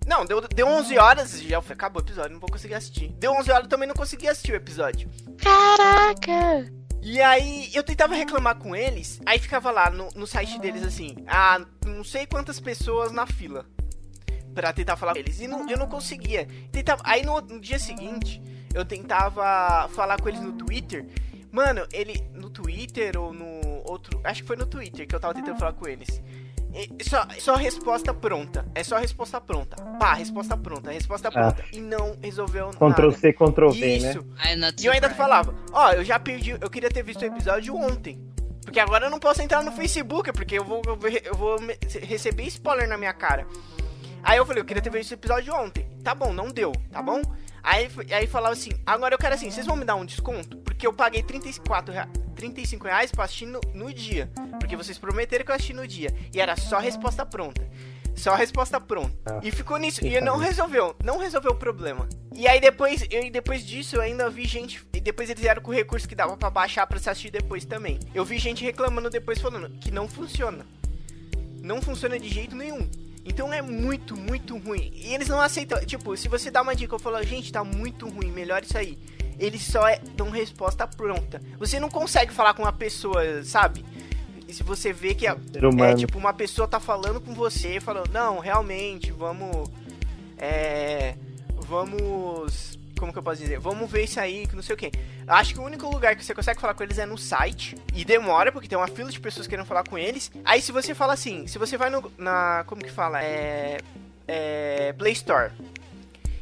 Não, deu, deu 11 horas, já foi, acabou o episódio, não vou conseguir assistir. Deu 11 horas, eu também não consegui assistir o episódio. Caraca! E aí eu tentava reclamar com eles, aí ficava lá no, no site deles assim, ah, não sei quantas pessoas na fila pra tentar falar com eles. E não, eu não conseguia. Tentava, aí no, no dia seguinte, eu tentava falar com eles no Twitter. Mano, ele. No Twitter ou no outro. Acho que foi no Twitter que eu tava tentando falar com eles. Só, só resposta pronta. É só resposta pronta. Pá, resposta pronta, resposta pronta. E não resolveu Ctrl nada. C, Ctrl V, né? Isso. Not E eu ainda falava, ó, eu já perdi, eu queria ter visto o episódio ontem. Porque agora eu não posso entrar no Facebook, porque eu vou, eu vou, eu vou me- receber spoiler na minha cara. Aí eu falei, eu queria ter visto o episódio ontem. Tá bom, não deu, tá bom? Aí, aí falava assim, agora eu quero assim, vocês vão me dar um desconto? Porque eu paguei 34 rea- 35 reais pra assistir no, no dia. Porque vocês prometeram que eu assisti no dia. E era só resposta pronta. Só resposta pronta. Ah, e ficou nisso. E não resolveu. Não resolveu o problema. E aí depois, eu, depois disso, eu ainda vi gente. E depois eles vieram com o recurso que dava pra baixar pra se assistir depois também. Eu vi gente reclamando depois falando que não funciona. Não funciona de jeito nenhum. Então é muito, muito ruim. E eles não aceitam. Tipo, se você dá uma dica, eu falo, gente, tá muito ruim, melhor isso aí. Eles só é- dão resposta pronta. Você não consegue falar com uma pessoa, sabe? E se você vê que humano. é tipo uma pessoa tá falando com você, falando, não, realmente, vamos. É. Vamos. Como que eu posso dizer? Vamos ver isso aí, que não sei o que. Acho que o único lugar que você consegue falar com eles é no site. E demora, porque tem uma fila de pessoas querendo falar com eles. Aí se você fala assim, se você vai no. Na. Como que fala? É. É. Play Store.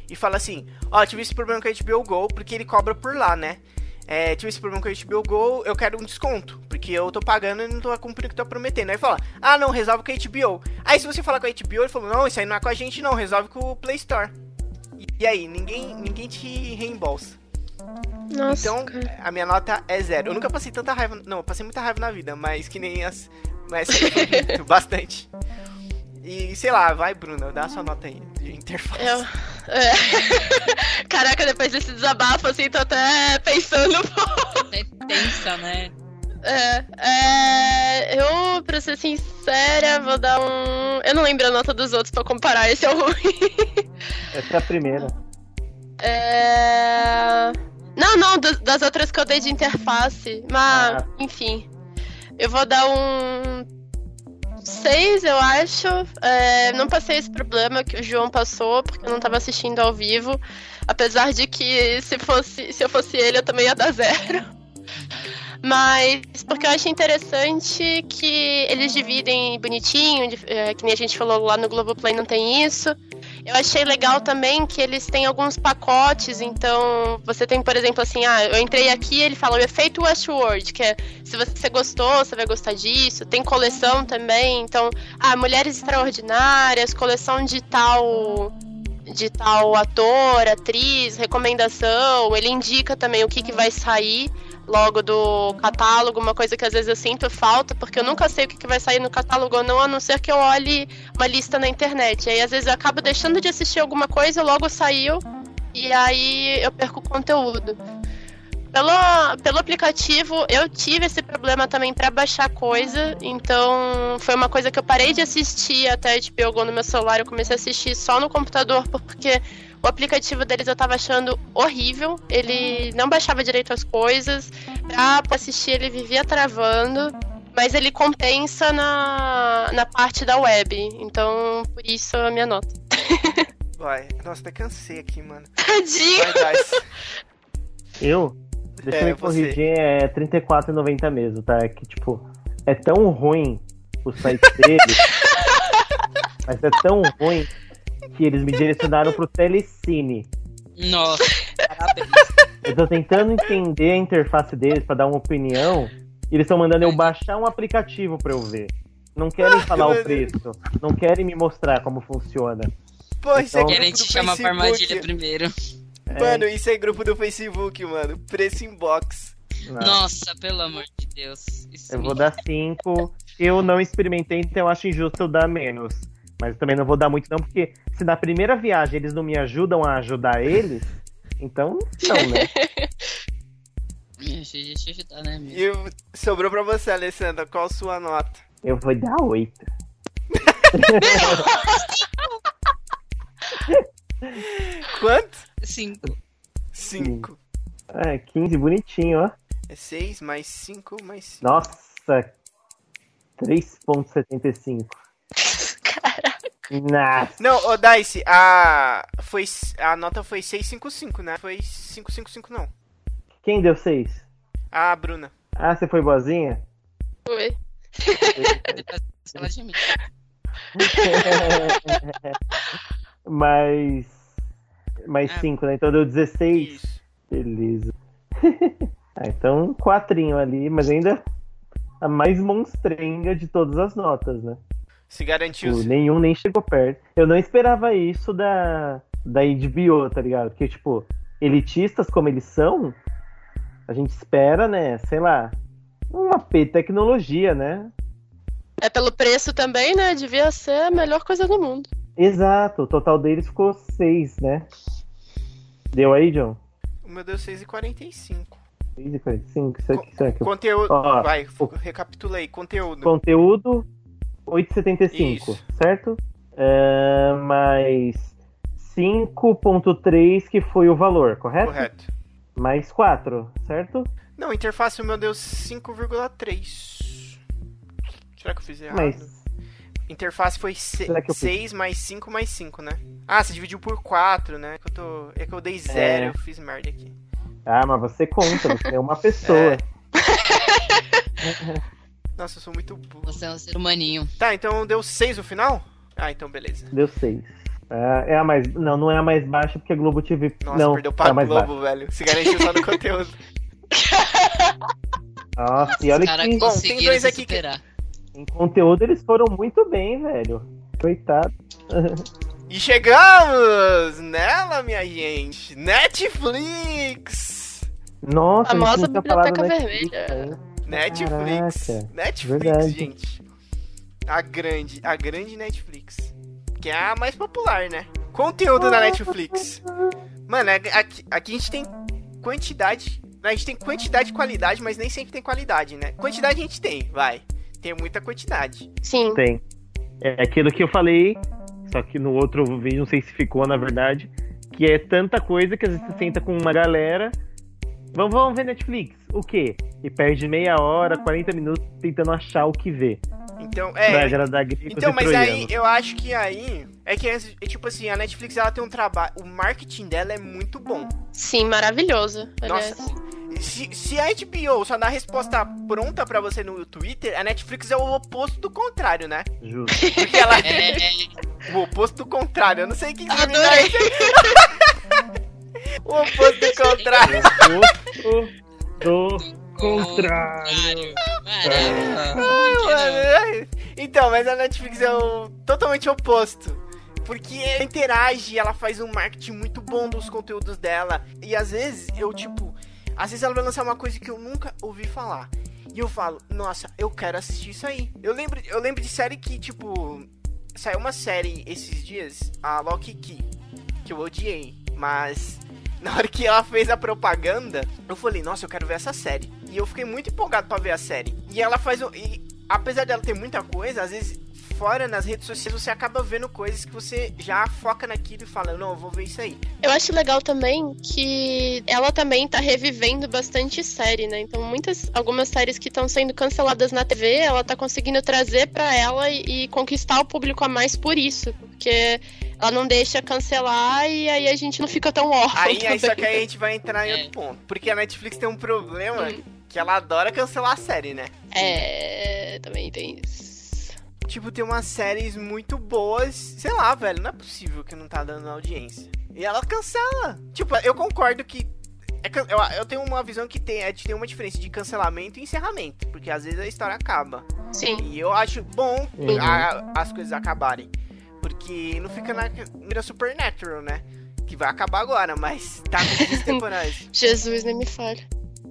E fala assim, ó, tive esse problema com a HBO Go, porque ele cobra por lá, né? É, tive esse problema com a HBO Go, eu quero um desconto, porque eu tô pagando e não tô cumprindo o que tô prometendo. Aí fala, ah não, resolve com a HBO. Aí se você falar com a HBO, ele falou, não, isso aí não é com a gente não, resolve com o Play Store. E, e aí, ninguém, ninguém te reembolsa. Nossa, Então, cara. a minha nota é zero. Eu nunca passei tanta raiva, não, eu passei muita raiva na vida, mas que nem as... Mas muito, bastante. E sei lá, vai Bruna, dá a sua nota aí de interface. Eu. é. Caraca, depois desse desabafo, assim, tô até pensando. É tensa, né? É, é, eu, pra ser sincera, vou dar um. Eu não lembro a nota dos outros pra comparar, esse é o ruim. Essa é a primeira. É... Não, não, das, outras que eu dei de interface. Mas, Ah. enfim. Eu vou dar um. 6, eu acho. É, não passei esse problema que o João passou, porque eu não tava assistindo ao vivo. Apesar de que se, fosse, se eu fosse ele, eu também ia dar zero. Mas porque eu acho interessante que eles dividem bonitinho, é, que nem a gente falou lá no Globoplay não tem isso. Eu achei legal também que eles têm alguns pacotes, então você tem, por exemplo, assim, ah, eu entrei aqui, ele fala o efeito Westworld, que é se você gostou, você vai gostar disso. Tem coleção também, então, ah, Mulheres Extraordinárias, coleção de tal de tal ator, atriz, recomendação, ele indica também o que, que vai sair logo do catálogo, uma coisa que às vezes eu sinto falta, porque eu nunca sei o que, vai sair no catálogo ou não, a não ser que eu olhe uma lista na internet. Aí às vezes eu acabo deixando de assistir alguma coisa, logo saiu, e aí eu perco o conteúdo. Pelo, pelo aplicativo, eu tive esse problema também para baixar coisa, então foi uma coisa que eu parei de assistir até de Go no meu celular, eu comecei a assistir só no computador, porque o aplicativo deles eu tava achando horrível, ele não baixava direito as coisas, pra assistir ele vivia travando, mas ele compensa na, na parte da web, então por isso a minha nota. Vai. Nossa, até cansei aqui, mano. Tadinho! Vai. Eu? Deixa É, eu me você. corrigir, é R$34,90 mesmo, tá? É que, tipo, é tão ruim o site deles, mas é tão ruim que eles me direcionaram pro Telecine. Nossa, parabéns. Eu tô tentando entender a interface deles pra dar uma opinião, e eles estão mandando eu baixar um aplicativo pra eu ver. Não querem falar meu o preço, não querem me mostrar como funciona. Pô, isso é Então- grupo Querem te chamar pra armadilha primeiro. É, Mano, isso é grupo do Facebook, mano. Preço inbox. Nossa, pelo amor de Deus. Isso Eu me- vou dar 5. Eu não experimentei, então eu acho injusto eu dar menos. Mas eu também não vou dar muito, não, porque se na primeira viagem eles não me ajudam a ajudar eles, então não, né? Deixa, deixa ajudar, né, amigo? E sobrou pra você, Alessandra. Qual a sua nota? Eu vou dar 8. Quanto? Cinco. 5. É, 15, bonitinho, ó. É 6 mais 5 mais 5. Nossa, 3.75. Nossa, Não, ô Dice, a, foi, a nota foi 655, né? Foi 555 não. quem deu 6? A Bruna. Ah, você foi boazinha? Oi. Ela de mim. mais. Mais Ah. 5, né? Então deu 16. Isso. Beleza. ah, então, quatrinho ali, mas ainda a mais monstrenga de todas as notas, né? Se garantiu. Tipo, nenhum nem chegou perto. Eu não esperava isso da, da HBO, tá ligado? Porque, tipo, elitistas como eles são, a gente espera, né? Sei lá, uma P tecnologia, né? É pelo preço também, né? Devia ser a melhor coisa do mundo. Exato, o total deles ficou 6, né? Deu aí, John? O meu deu 6,45. 6,45? Isso aqui, isso aqui. Conteúdo. Ó, vai, o- recapitula aí. Conteúdo. Conteúdo 8,75, Isso. certo? É, mais 5,3 que foi o valor, correto? Correto. Mais 4, certo? Não, interface o meu deu 5,3. Será que eu fiz errado? Mas Interface foi Será que eu fiz? 6 mais 5 mais 5, né? Ah, você dividiu por 4, né? Que tô... É que eu dei 0, É. eu fiz merda aqui. Ah, mas você conta, você é uma pessoa. É. Nossa, eu sou muito burro. Você é um ser humaninho. Tá, então deu 6 no final? Ah, então beleza. Deu 6. é a mais. Não, não é a mais baixa porque a Globo TV. Nossa, não, perdeu é pra a mais Globo, velho. Se garantiu só no conteúdo. baixa. Nossa, e olha que Bom, tem dois aqui que- superar. em conteúdo eles foram muito bem, velho. Coitado. E chegamos nela, minha gente. Netflix! Nossa, Famosa a falado Biblioteca Netflix Vermelha. ainda. Netflix. Caraca, Netflix, verdade. gente. A grande, a grande Netflix. Que é a mais popular, né? Conteúdo da Netflix. Mano, é- aqui, aqui a gente tem quantidade. A gente tem quantidade e qualidade, mas nem sempre tem qualidade, né? Quantidade a gente tem, vai. Tem muita quantidade. Sim. Tem. É aquilo que eu falei, só que no outro vídeo, não sei se ficou na verdade, que é tanta coisa que às vezes você senta com uma galera. Vamos, vamos ver Netflix. O quê? E perde meia hora, 40 minutos tentando achar o que ver. Então, pra é. Então, mas aí eu acho que aí. É que, é, tipo assim, a Netflix ela tem um trabalho. O marketing dela é muito bom. Sim, maravilhoso. Nossa, aliás. se, se a HBO só dá a resposta pronta pra você no Twitter, a Netflix é o oposto do contrário, né? Justo. Porque ela É, o oposto do contrário. Eu não sei o que que Adorei. O oposto do contrário. Oposto do contrário. Maravilha. Mano, Então, mas a Netflix é o totalmente oposto. Porque ela interage, ela faz um marketing muito bom dos conteúdos dela. E às vezes eu, tipo, às vezes ela vai lançar uma coisa que eu nunca ouvi falar. E eu falo, nossa, eu quero assistir isso aí. Eu lembro, eu lembro de série que, tipo, saiu uma série esses dias, a Loki Key, que eu odiei. Mas na hora que ela fez a propaganda, eu falei, nossa, eu quero ver essa série. E eu fiquei muito empolgado pra ver a série. E ela faz. um- E, apesar dela ter muita coisa, às vezes, fora nas redes sociais, você acaba vendo coisas que você já foca naquilo e fala, não, eu vou ver isso aí. Eu acho legal também que ela também tá revivendo bastante série, né? Então, muitas, algumas séries que estão sendo canceladas na TV, ela tá conseguindo trazer pra ela e, e conquistar o público a mais por isso, porque ela não deixa cancelar e aí a gente não fica tão órfão. Aí, aí também. só que aí a gente vai entrar em É. outro ponto. Porque a Netflix tem um problema Hum. que ela adora cancelar a série, né? É, também tem isso. Tipo, tem umas séries muito boas. Sei lá, velho, não é possível que não tá dando audiência. E ela cancela. Tipo, eu concordo que. é can- eu, eu tenho uma visão que tem, é, tem uma diferença de cancelamento e encerramento. Porque às vezes a história acaba. Sim. E eu acho bom Uhum. a- as coisas acabarem. Porque não fica na mira Supernatural, né? que vai acabar agora, mas tá com 15 temporadas. Jesus, nem me fale.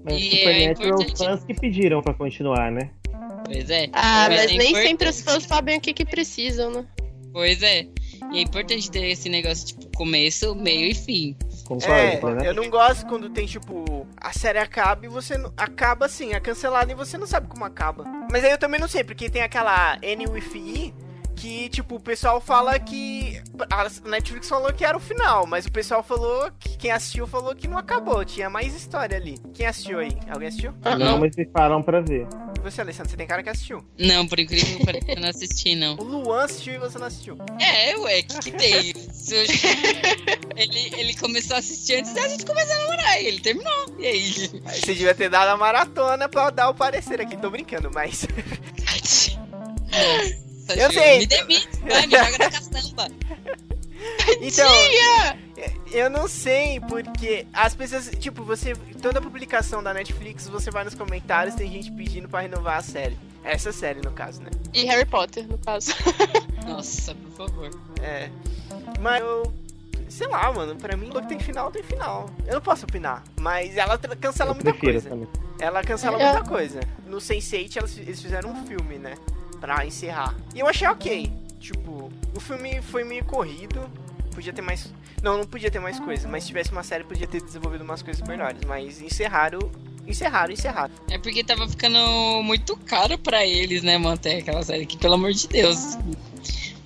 Mas E é Supernatural, importante- fãs que pediram pra continuar, né? Pois é. Ah, mas é nem importante. sempre os fãs sabem o que, que precisam, né? Pois é. E é importante ter esse negócio, tipo, começo, meio e fim. Concordo, É, plenamente. eu não gosto quando tem, tipo, a série acaba e você não. Acaba assim, é cancelada e você não sabe como acaba. Mas aí eu também não sei, porque tem aquela N with E que, tipo, o pessoal fala que. A Netflix falou que era o final, mas o pessoal falou que quem assistiu falou que não acabou, tinha mais história ali. Quem assistiu aí? Alguém assistiu? Não, mas me falam pra ver. E você, Alessandro, você tem cara que assistiu. Não, por incrível que pareça, eu não assisti, não. O Luan assistiu e você não assistiu. É, ué, o que, que tem? Ele, ele começou a assistir antes da gente começar a namorar, e ele terminou. E aí? Aí você devia ter dado a maratona pra dar o parecer aqui, tô brincando, mas. Nossa, Eu sei. Me demite, vai, me joga na caçamba. Então, eu não sei, porque as pessoas, tipo, você, toda publicação da Netflix, você vai nos comentários, tem gente pedindo pra renovar a série. Essa série, no caso, né? E Harry Potter, no caso. Nossa, por favor. É. Mas eu. Sei lá, mano, pra mim, que tem final, tem final. Eu não posso opinar, mas ela cancela Eu muita coisa. também. Ela cancela É. muita coisa. No Sense8 elas, eles fizeram um filme, né? Pra encerrar. E eu achei ok. Tipo, o filme foi meio corrido. Podia ter mais. Não, não podia ter mais coisas. Mas se tivesse uma série, podia ter desenvolvido umas coisas melhores. Mas encerraram. Encerraram, encerraram. É porque tava ficando muito caro pra eles, né, manter aquela série aqui, pelo amor de Deus.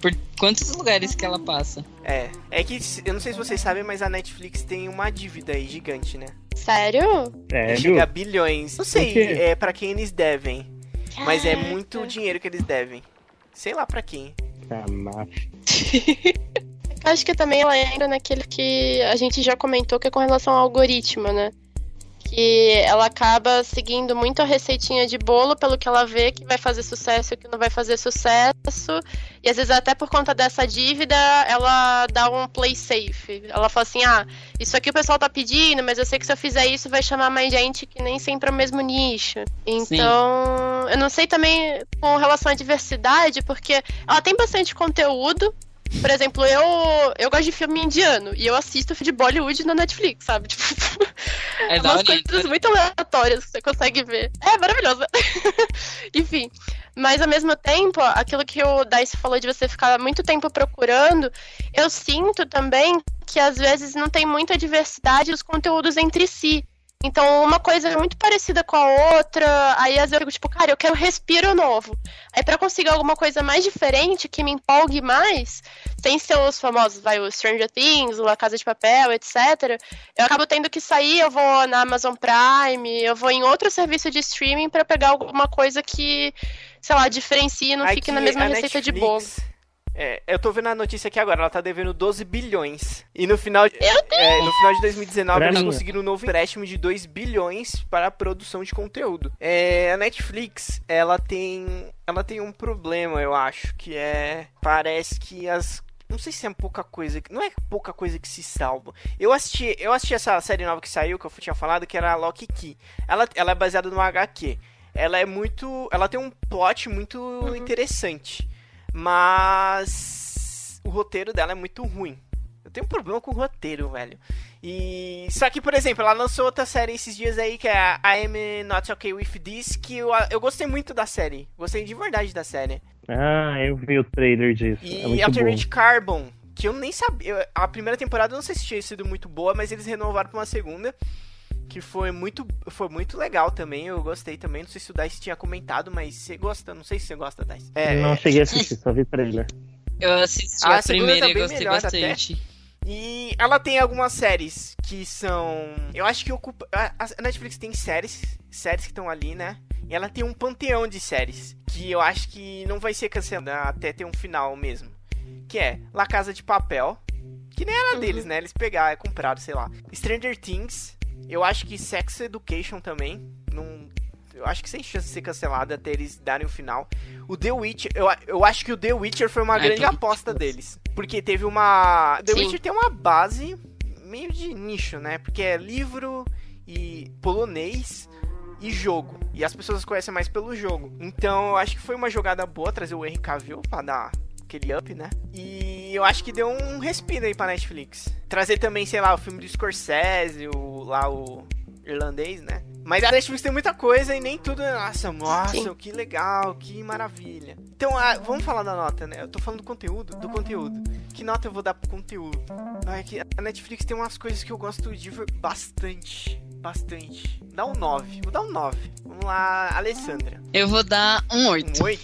Por quantos lugares que ela passa? É. É que eu não sei se vocês sabem, mas a Netflix tem uma dívida aí gigante, né? Sério? É, Chega a bilhões. Não sei é, pra quem eles devem. Mas é muito dinheiro que eles devem. Sei lá pra quem. Tá, Acho que também ela entra naquele que a gente já comentou, que é com relação ao algoritmo, né? Que ela acaba seguindo muito a receitinha de bolo pelo que ela vê que vai fazer sucesso e que não vai fazer sucesso. E às vezes até por conta dessa dívida, ela dá um play safe. Ela fala assim, ah, isso aqui o pessoal tá pedindo, mas eu sei que se eu fizer isso vai chamar mais gente que nem sempre é o mesmo nicho. Então, eu não sei também com relação à diversidade, porque ela tem bastante conteúdo, por exemplo, eu, eu gosto de filme indiano e eu assisto de Bollywood na Netflix, sabe? Tipo, É da umas coisas muito aleatórias que você consegue ver. É maravilhoso. Enfim. Mas ao mesmo tempo, aquilo que o Dice falou de você ficar muito tempo procurando, eu sinto também que às vezes não tem muita diversidade dos conteúdos entre si. Então, uma coisa é muito parecida com a outra, aí às vezes eu fico tipo, cara, eu quero respiro novo. Aí pra conseguir alguma coisa mais diferente, que me empolgue mais, sem ser os famosos, vai, o Stranger Things, o La Casa de Papel, etc., eu acabo tendo que sair, eu vou na Amazon Prime, eu vou em outro serviço de streaming pra pegar alguma coisa que, sei lá, diferencie e não fique Aqui, na mesma a receita de Netflix, bolo. É, eu tô vendo a notícia aqui agora, ela tá devendo 12 bilhões. E no final, de- é, no final de 2019 eles conseguiram um novo empréstimo de 2 bilhões para a produção de conteúdo. É, a Netflix, ela tem, ela tem um problema, eu acho, que é parece que as não sei se é pouca coisa, não é pouca coisa que se salva. Eu assisti, eu assisti essa série nova que saiu, que eu tinha falado, que era a Lock Key. Ela, ela é baseada no HQ. Ela é muito, ela tem um plot muito interessante. Mas o roteiro dela é muito ruim. Eu tenho um problema com o roteiro, velho. E só que, por exemplo, ela lançou outra série esses dias aí que é a I'm Not Okay With This, que eu, eu gostei muito da série. Gostei de verdade da série. Ah, eu vi o trailer disso. E é bom. Carbon, que eu nem sabia. A primeira temporada eu não sei se tinha sido muito boa, mas eles renovaram pra uma segunda. Que foi muito, foi muito legal também. Eu gostei também. Não sei se o Dice tinha comentado, mas você gosta. Não sei se você gosta, Dice. É, Não cheguei a assistir, só vi trailer. Eu assisti Ah, a a segunda primeira tá e gostei melhor até. bastante. E ela tem algumas séries que são. Eu acho que ocupa. A a Netflix tem séries, séries que estão ali, né? E ela tem um panteão de séries que eu acho que não vai ser cancelada até ter um final mesmo. Que é La Casa de Papel, que nem era deles, né? Eles pegaram, compraram, sei lá. Stranger Things, eu acho que Sex Education também, não. Eu acho que sem chance de ser cancelada até eles darem o final. O The Witcher, eu, eu acho que o The Witcher foi uma Ai, grande aposta deles. Porque teve uma. The Sim. Witcher tem uma base meio de nicho, né? Porque é livro e polonês e jogo. E as pessoas conhecem mais pelo jogo. Então eu acho que foi uma jogada boa trazer o Henry Cavill pra dar aquele up, né? E eu acho que deu um respiro aí pra Netflix. Trazer também, sei lá, o filme do Scorsese, o, lá o irlandês, né? Mas a Netflix tem muita coisa e nem tudo é, nossa, nossa, Sim. que legal, que maravilha. Então, ah, vamos falar da nota, né? Eu tô falando do conteúdo, do conteúdo. Que nota eu vou dar pro conteúdo? Ah, é que a Netflix tem umas coisas que eu gosto de ver bastante. Bastante. Dá um 9. Vou dar um 9. Vamos lá, Alessandra. Eu vou dar um 8. Um 8?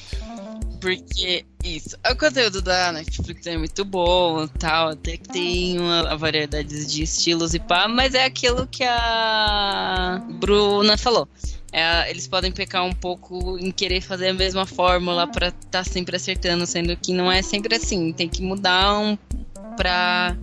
Porque isso, o conteúdo da Netflix é muito bom, tal, até que tem uma variedade de estilos e pá, mas é aquilo que a Bruna falou. É, eles podem pecar um pouco em querer fazer a mesma fórmula pra estar sempre acertando, sendo que não é sempre assim. Tem que mudar um pra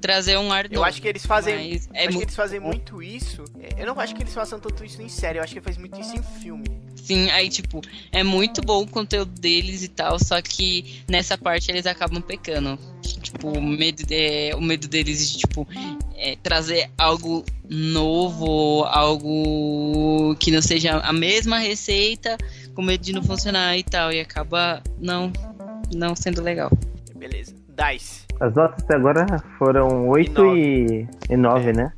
trazer um ar Eu novo. acho que eles fazem. Mas é acho que muito eles fazem muito isso. É, Eu não acho que eles façam tanto isso em série, eu acho que eles fazem muito isso em filme. Sim, aí, tipo, é muito bom o conteúdo deles e tal, só que nessa parte eles acabam pecando. Tipo, o medo, é, o medo deles de, tipo, é, trazer algo novo, algo que não seja a mesma receita, com medo de não funcionar e tal, e acaba não, não sendo legal. Beleza. Dice. As notas até agora foram 8 e, e 9, né?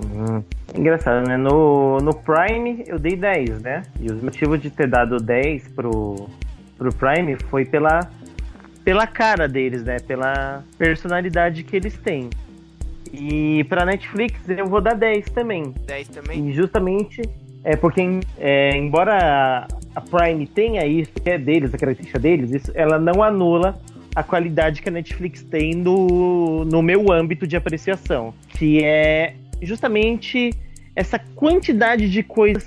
Hum. Engraçado, né? No, no Prime eu dei 10, né? E os motivos de ter dado 10 pro, pro Prime foi pela, pela cara deles, né? Pela personalidade que eles têm. E pra Netflix eu vou dar 10 também. 10 também. E justamente é porque, é, embora a, a Prime tenha isso, que é deles, a característica deles, isso, ela não anula a qualidade que a Netflix tem no, no meu âmbito de apreciação, que é justamente essa quantidade de coisas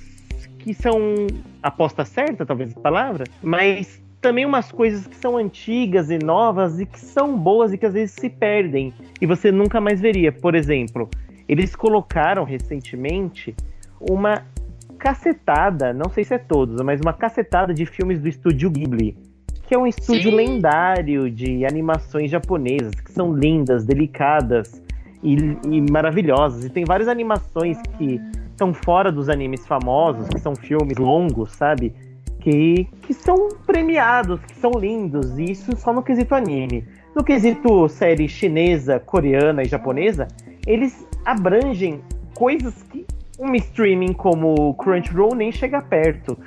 que são aposta certa, talvez a palavra, mas também umas coisas que são antigas e novas e que são boas e que às vezes se perdem e você nunca mais veria. Por exemplo, eles colocaram recentemente uma cacetada, não sei se é todos, mas uma cacetada de filmes do estúdio Ghibli, que é um estúdio Sim. lendário de animações japonesas que são lindas, delicadas e, e maravilhosas. E tem várias animações que estão fora dos animes famosos, que são filmes longos, sabe? Que, que são premiados, que são lindos, e isso só no quesito anime. No quesito série chinesa, coreana e japonesa, eles abrangem coisas que um streaming como Crunchyroll nem chega perto.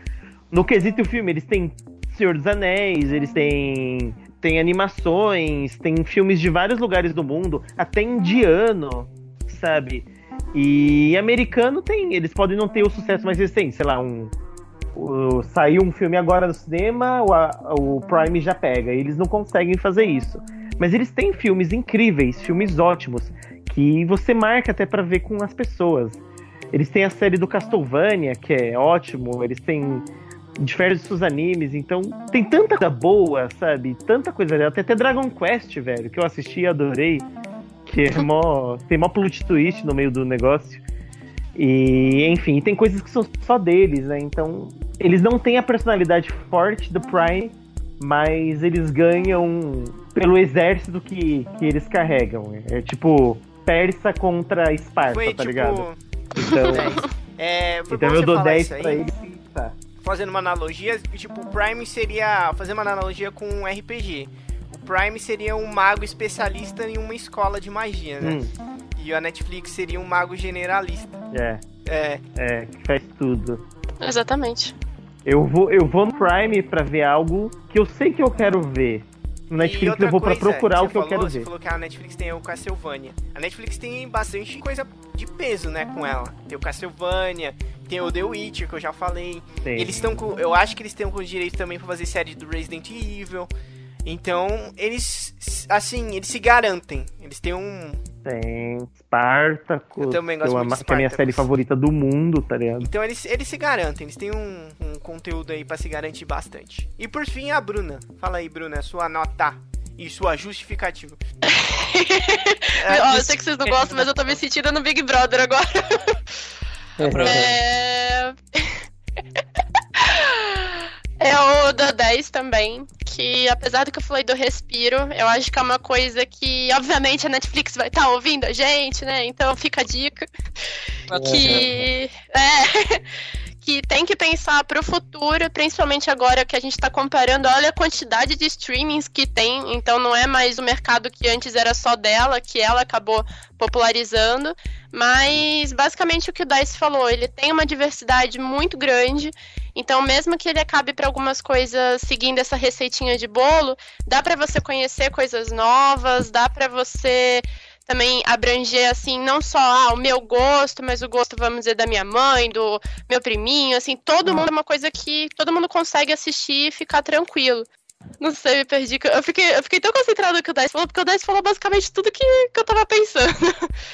No quesito filme, eles têm Senhor dos Anéis, eles têm, têm animações, tem filmes de vários lugares do mundo, até indiano, sabe? E americano tem, eles podem não ter o sucesso mais recente, sei lá, um. o- saiu um filme agora no cinema, o, a- o Prime já pega. Eles não conseguem fazer isso. Mas eles têm filmes incríveis, filmes ótimos, que você marca até pra ver com as pessoas. Eles têm a série do Castlevania, que é ótimo, eles têm diversos animes, então tem tanta coisa boa, sabe? Tanta coisa legal. Tem até Dragon Quest, velho, que eu assisti e adorei. Que é mó. tem mó plot twist no meio do negócio. E, enfim, tem coisas que são só deles, né? Então, eles não têm a personalidade forte do Prime, mas eles ganham pelo exército que, que eles carregam. É tipo Persa contra Esparta, Foi tá tipo. ligado? Então, 10. É, foi então eu dou falar 10 isso aí, pra eles tá. Fazendo uma analogia, tipo, o Prime seria. Fazer uma analogia com um RPG. O Prime seria um mago especialista em uma escola de magia, né? Hum, E a Netflix seria um mago generalista. é, É, é, que faz tudo. Exatamente. Eu vou, eu vou no Prime pra ver algo que eu sei que eu quero ver. No Netflix eu vou pra coisa procurar você o que eu falou, quero Você ver. falou que a Netflix tem o Castlevania. A Netflix tem bastante coisa de peso, né, com ela. Tem o Castlevania, tem o The Witcher, que eu já falei. Sim. Eles estão com. Eu acho que eles estão com o direito também pra fazer série do Resident Evil. Então, eles. Assim, eles se garantem. Eles têm um. Tem Spartacus, Eu também gosto é, uma- muito de que é a minha série favorita do mundo, tá ligado? Então eles, eles se garantem, eles têm um, um conteúdo aí pra se garantir bastante. E por fim, a Bruna. Fala aí, Bruna, sua nota e sua justificativa. É, Ó, eu sei que vocês não gostam, mas eu tô me sentindo no Big Brother agora. É... Eu dou 10 também, que apesar do que eu falei do respiro, eu acho que é uma coisa que, obviamente, a Netflix vai estar ouvindo a gente, né? Então fica a dica. Que, é, que tem que pensar pro futuro, principalmente agora que a gente tá comparando, olha a quantidade de streamings que tem, então não é mais o mercado que antes era só dela, que ela acabou popularizando, mas basicamente o que o Dice falou, ele tem uma diversidade muito grande, então mesmo que ele acabe para algumas coisas seguindo essa receitinha de bolo, dá para você conhecer coisas novas, dá para você também abranger, assim, não só ah, o meu gosto, mas o gosto, vamos dizer, da minha mãe, do meu priminho, assim, todo mundo é uma coisa que todo mundo consegue assistir e ficar tranquilo. Não sei, me perdi. Eu fiquei, eu fiquei tão concentrado no que o Dice falou, porque o Dice falou basicamente tudo que, que eu tava pensando.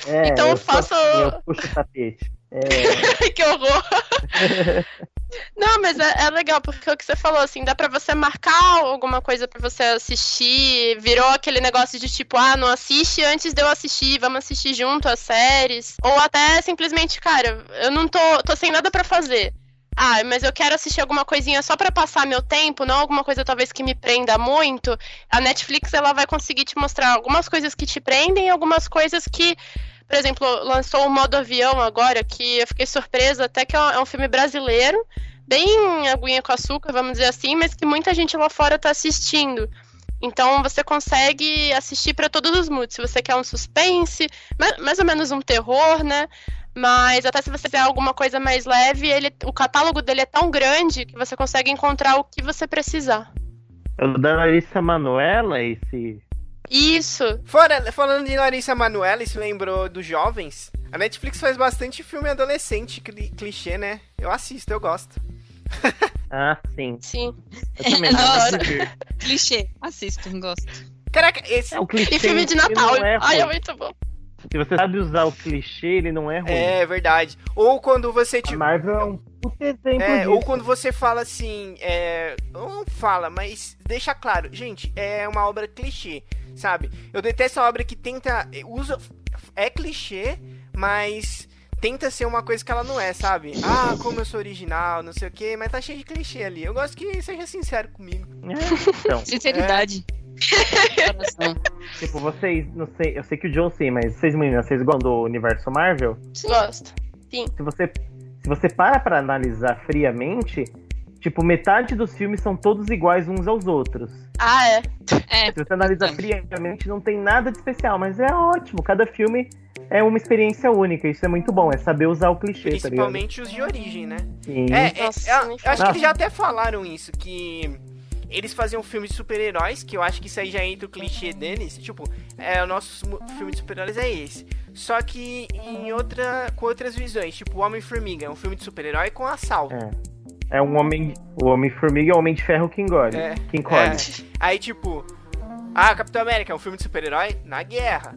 É, Então eu eu faço- Assim, eu puxo o tapete. É, que horror. Não, mas é, é legal, porque o que você falou, assim, dá pra você marcar alguma coisa pra você assistir, virou aquele negócio de tipo, ah, não assiste antes de eu assistir, vamos assistir junto as séries. Ou até simplesmente, cara, eu não tô, tô sem nada pra fazer. Ah, mas eu quero assistir alguma coisinha só pra passar meu tempo, não alguma coisa talvez que me prenda muito. A Netflix ela vai conseguir te mostrar algumas coisas que te prendem algumas coisas que por exemplo, lançou o modo avião agora, que eu fiquei surpresa, até que é um- é um filme brasileiro, bem aguinha com açúcar, vamos dizer assim, mas que muita gente lá fora tá assistindo. Então você consegue assistir para todos os moods. Se você quer um suspense, ma- mais ou menos um terror, né? Mas até se você quiser alguma coisa mais leve, ele, o catálogo dele é tão grande que você consegue encontrar o que você precisar. o da Larissa Manoela, esse. Isso. Fora, falando de Larissa Manoela, isso lembrou dos jovens. A Netflix faz bastante filme adolescente, cli- clichê, né? Eu assisto, eu gosto. Ah, sim. Sim. Eu também. Gosto. Clichê. Assisto, gosto. Caraca, esse. É, o clichê E filme de Natal. É Ai, é muito bom. Se você sabe usar o clichê, ele não é ruim. É verdade. Ou quando você A tipo. Marvel é um É, ou quando você fala assim, é, não fala, mas deixa claro, gente, é uma obra clichê, sabe? Eu detesto a obra que tenta, usa, é clichê, mas tenta ser uma coisa que ela não é, sabe? Ah, como eu sou original, não sei o que, mas tá cheio de clichê ali. Eu gosto que seja sincero comigo. É, então, Sinceridade. Coração. tipo, vocês, não sei, eu sei que o John sim, mas vocês meninas, vocês gostam do universo Marvel? Gosto. Se você, se você para pra analisar friamente, tipo, metade dos filmes são todos iguais uns aos outros. Ah, é. É, Se você analisar friamente, não tem nada de especial, mas é ótimo. Cada filme é uma experiência única. Isso é muito bom, é saber usar o clichê, tá? Principalmente os de origem, né? Sim. É, é, Nossa, eu, acho que eles já até falaram isso, que eles faziam filmes de super-heróis, que eu acho que isso aí já entra o clichê deles. Tipo, é, o nosso filme de super-heróis é esse. Só que em outra, com outras visões, tipo o Homem-Formiga, é um filme de super-herói com assalto. É. É um homem. O Homem-Formiga é o Homem de Ferro que engole. É, que encolhe. é. Aí, tipo, ah, Capitão América é um filme de super-herói na guerra.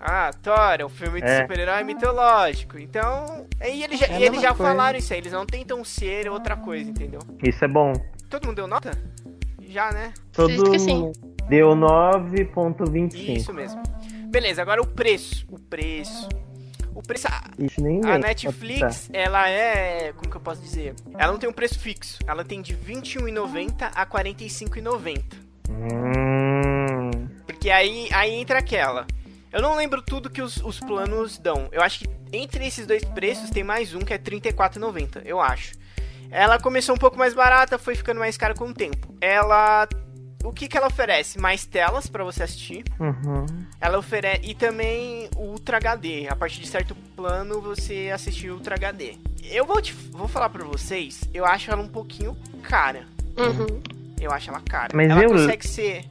Ah, Thor é um filme de É. super-herói mitológico. Então, aí eles já, É e eles já falaram isso aí, eles não tentam ser outra coisa, entendeu? Isso é bom. Todo mundo deu nota? Já, né? Todo que sim. deu 9.25. Isso mesmo. Beleza, agora o preço. O preço. O preço. A, Ixi, a. Netflix, ela é. Como que eu posso dizer? Ela não tem um preço fixo. Ela tem de R$ 21,90 a R$ 45,90. Hum, Porque aí, aí entra aquela. Eu não lembro tudo que os, os planos dão. Eu acho que entre esses dois preços tem mais um que é R$ 34,90. Eu acho. Ela começou um pouco mais barata, foi ficando mais cara com o tempo. Ela. O que, que ela oferece? Mais telas pra você assistir. uhum. Ela oferece. E também o Ultra HD. A partir de certo plano você assistir Ultra HD. Eu vou, te, vou falar pra vocês, eu acho ela um pouquinho cara. Uhum. Eu acho ela cara. Mas ela eu- consegue ser.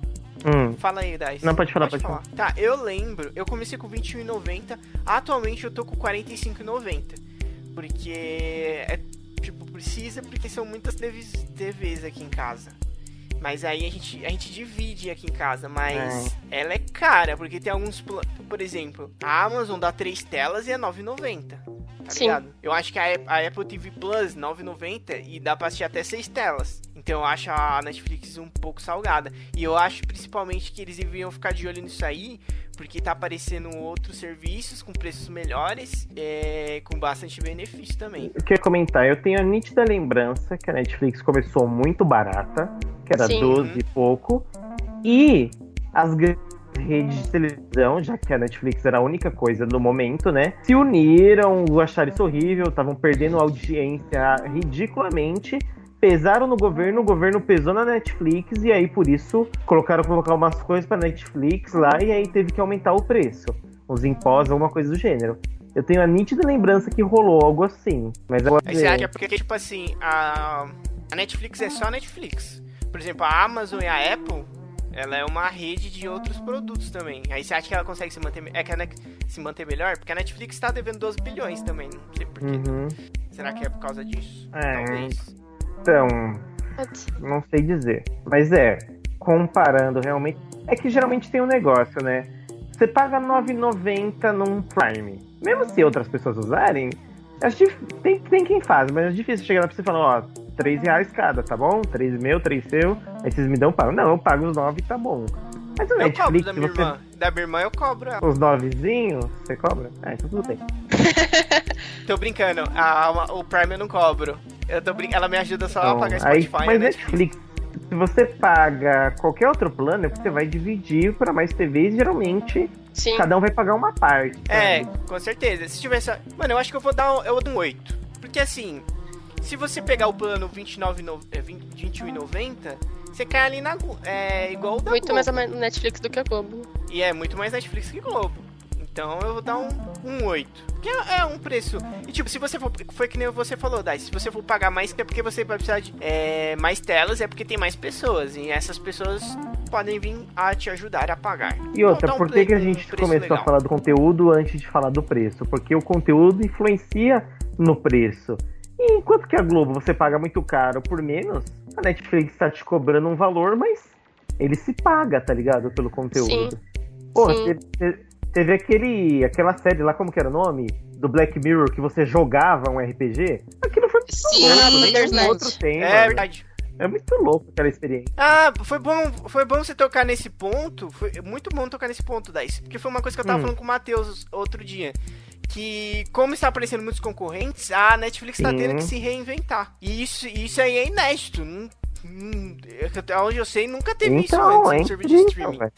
Hum. Fala aí, Dais. Não, pode falar, pode Tá, eu lembro, eu comecei com R$21,90. Atualmente eu tô com R$45,90. Porque é precisa porque são muitas TVs, TVs aqui em casa. Mas aí a gente, a gente divide aqui em casa, mas ela é cara, porque tem alguns planos. Por exemplo, a Amazon dá três telas e é R$9,90. Tá Sim. ligado? Eu acho que a, a Apple TV Plus, R$9,90 e dá pra assistir até seis telas. Então eu acho a Netflix um pouco salgada. E eu acho principalmente que eles deveriam ficar de olho nisso aí, porque tá aparecendo outros serviços com preços melhores, é, com bastante benefício também. Eu queria comentar, eu tenho a nítida lembrança que a Netflix começou muito barata, que era Sim. 12 e pouco, e as grandes redes de televisão, já que a Netflix era a única coisa no momento, né? Se uniram, acharam isso horrível, estavam perdendo audiência ridiculamente. Pesaram no governo, o governo pesou na Netflix e aí por isso colocaram colocar umas coisas pra Netflix lá e aí teve que aumentar o preço. Os impostos, alguma coisa do gênero. Eu tenho a nítida lembrança que rolou algo assim. Mas agora. Você acha porque, tipo assim, a, a Netflix é só a Netflix. Por exemplo, a Amazon e a Apple, ela é uma rede de outros produtos também. Aí você acha que ela consegue se manter, é que se manter melhor? Porque a Netflix tá devendo 12 bilhões também, não sei porquê. Uhum. Será que é por causa disso? É. Talvez. Então, não sei dizer. Mas é, comparando realmente. É que geralmente tem um negócio, né? Você paga R$ 9,90 num Prime. Mesmo se outras pessoas usarem, acho dif- tem, tem quem faz, mas é difícil chegar lá pra você e falar, ó, 3 reais cada, tá bom? 3 meu, 3 seu. Aí vocês me dão pago. Não, eu pago os 9 tá bom. Mas o Eu cobro Netflix, da minha você. irmã. Da minha irmã eu cobro. ela. Os novezinhos, você cobra? Ah, então tudo bem. Tô brincando. A, a- o Prime eu não cobro. Eu tô brin... Ela me ajuda só a Então, pagar aí, Spotify. mas né? Netflix, se você paga qualquer outro plano, é você vai dividir para mais TVs, geralmente Sim. cada um vai pagar uma parte. É, com certeza. Se tivesse. Mano, eu acho que eu vou dar um, eu dou um 8. Porque assim, se você pegar o plano 29, no- é, 20 21,90, você cai ali na. É igual o da Muito Globo. mais a mais Netflix do que a Globo. E é muito mais Netflix que Globo. Então eu vou dar um, um 8. Que é, é um preço. E tipo, se você for. Foi que nem você falou, Dai. Se você for pagar mais, é porque você vai precisar de é, mais telas, é porque tem mais pessoas. E essas pessoas podem vir a te ajudar a pagar. E outra, Então, um por que, que a um gente preço começou legal. a falar do conteúdo antes de falar do preço? Porque o conteúdo influencia no preço. E enquanto que a Globo você paga muito caro por menos, a Netflix tá te cobrando um valor, mas ele se paga, tá ligado? Pelo conteúdo. Sim. Pô, Sim. te- teve aquele, aquela série lá, como que era o nome? Do Black Mirror, que você jogava um RPG. Aquilo foi muito Sim, louco, nenhum verdade. outro tem. É mano. verdade. É muito louco aquela experiência. Ah, foi bom, foi bom você tocar nesse ponto. Foi muito bom tocar nesse ponto, Dice. Porque foi uma coisa que eu tava Hum. falando com o Matheus outro dia. Que, como está aparecendo muitos concorrentes, a Netflix tá Sim. tendo que se reinventar. E isso, isso aí é inédito. Não, não, até onde eu sei, nunca teve isso Então, antes é no serviço de streaming. velho.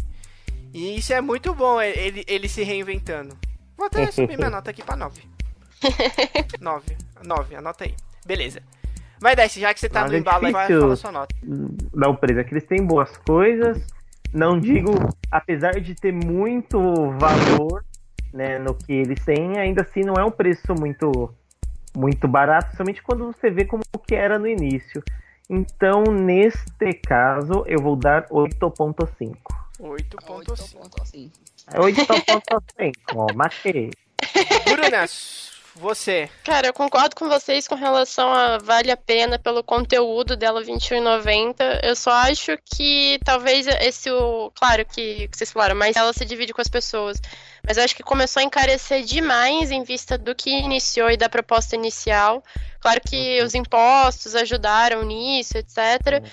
E isso é muito bom, é- ele, ele se reinventando. Vou até subir minha nota aqui pra 9. 9. 9, anota aí. Beleza. Vai, Dice, já que você tá Mas no é embalo vai falar sua nota. Não, preso, é que eles têm boas coisas. Não digo, apesar de ter muito valor né, no que eles têm, ainda assim não é um preço muito, muito barato, somente quando você vê como que era no início. Então, neste caso, eu vou dar 8.5. 8.5. 8.5, ó, matei. Bruna, você. Cara, eu concordo com vocês com relação a vale a pena pelo conteúdo dela R$21,90. Eu só acho que talvez esse o. Claro que, que vocês falaram, mas ela se divide com as pessoas. Mas eu acho que começou a encarecer demais em vista do que iniciou e da proposta inicial. Claro que os impostos ajudaram nisso, etc.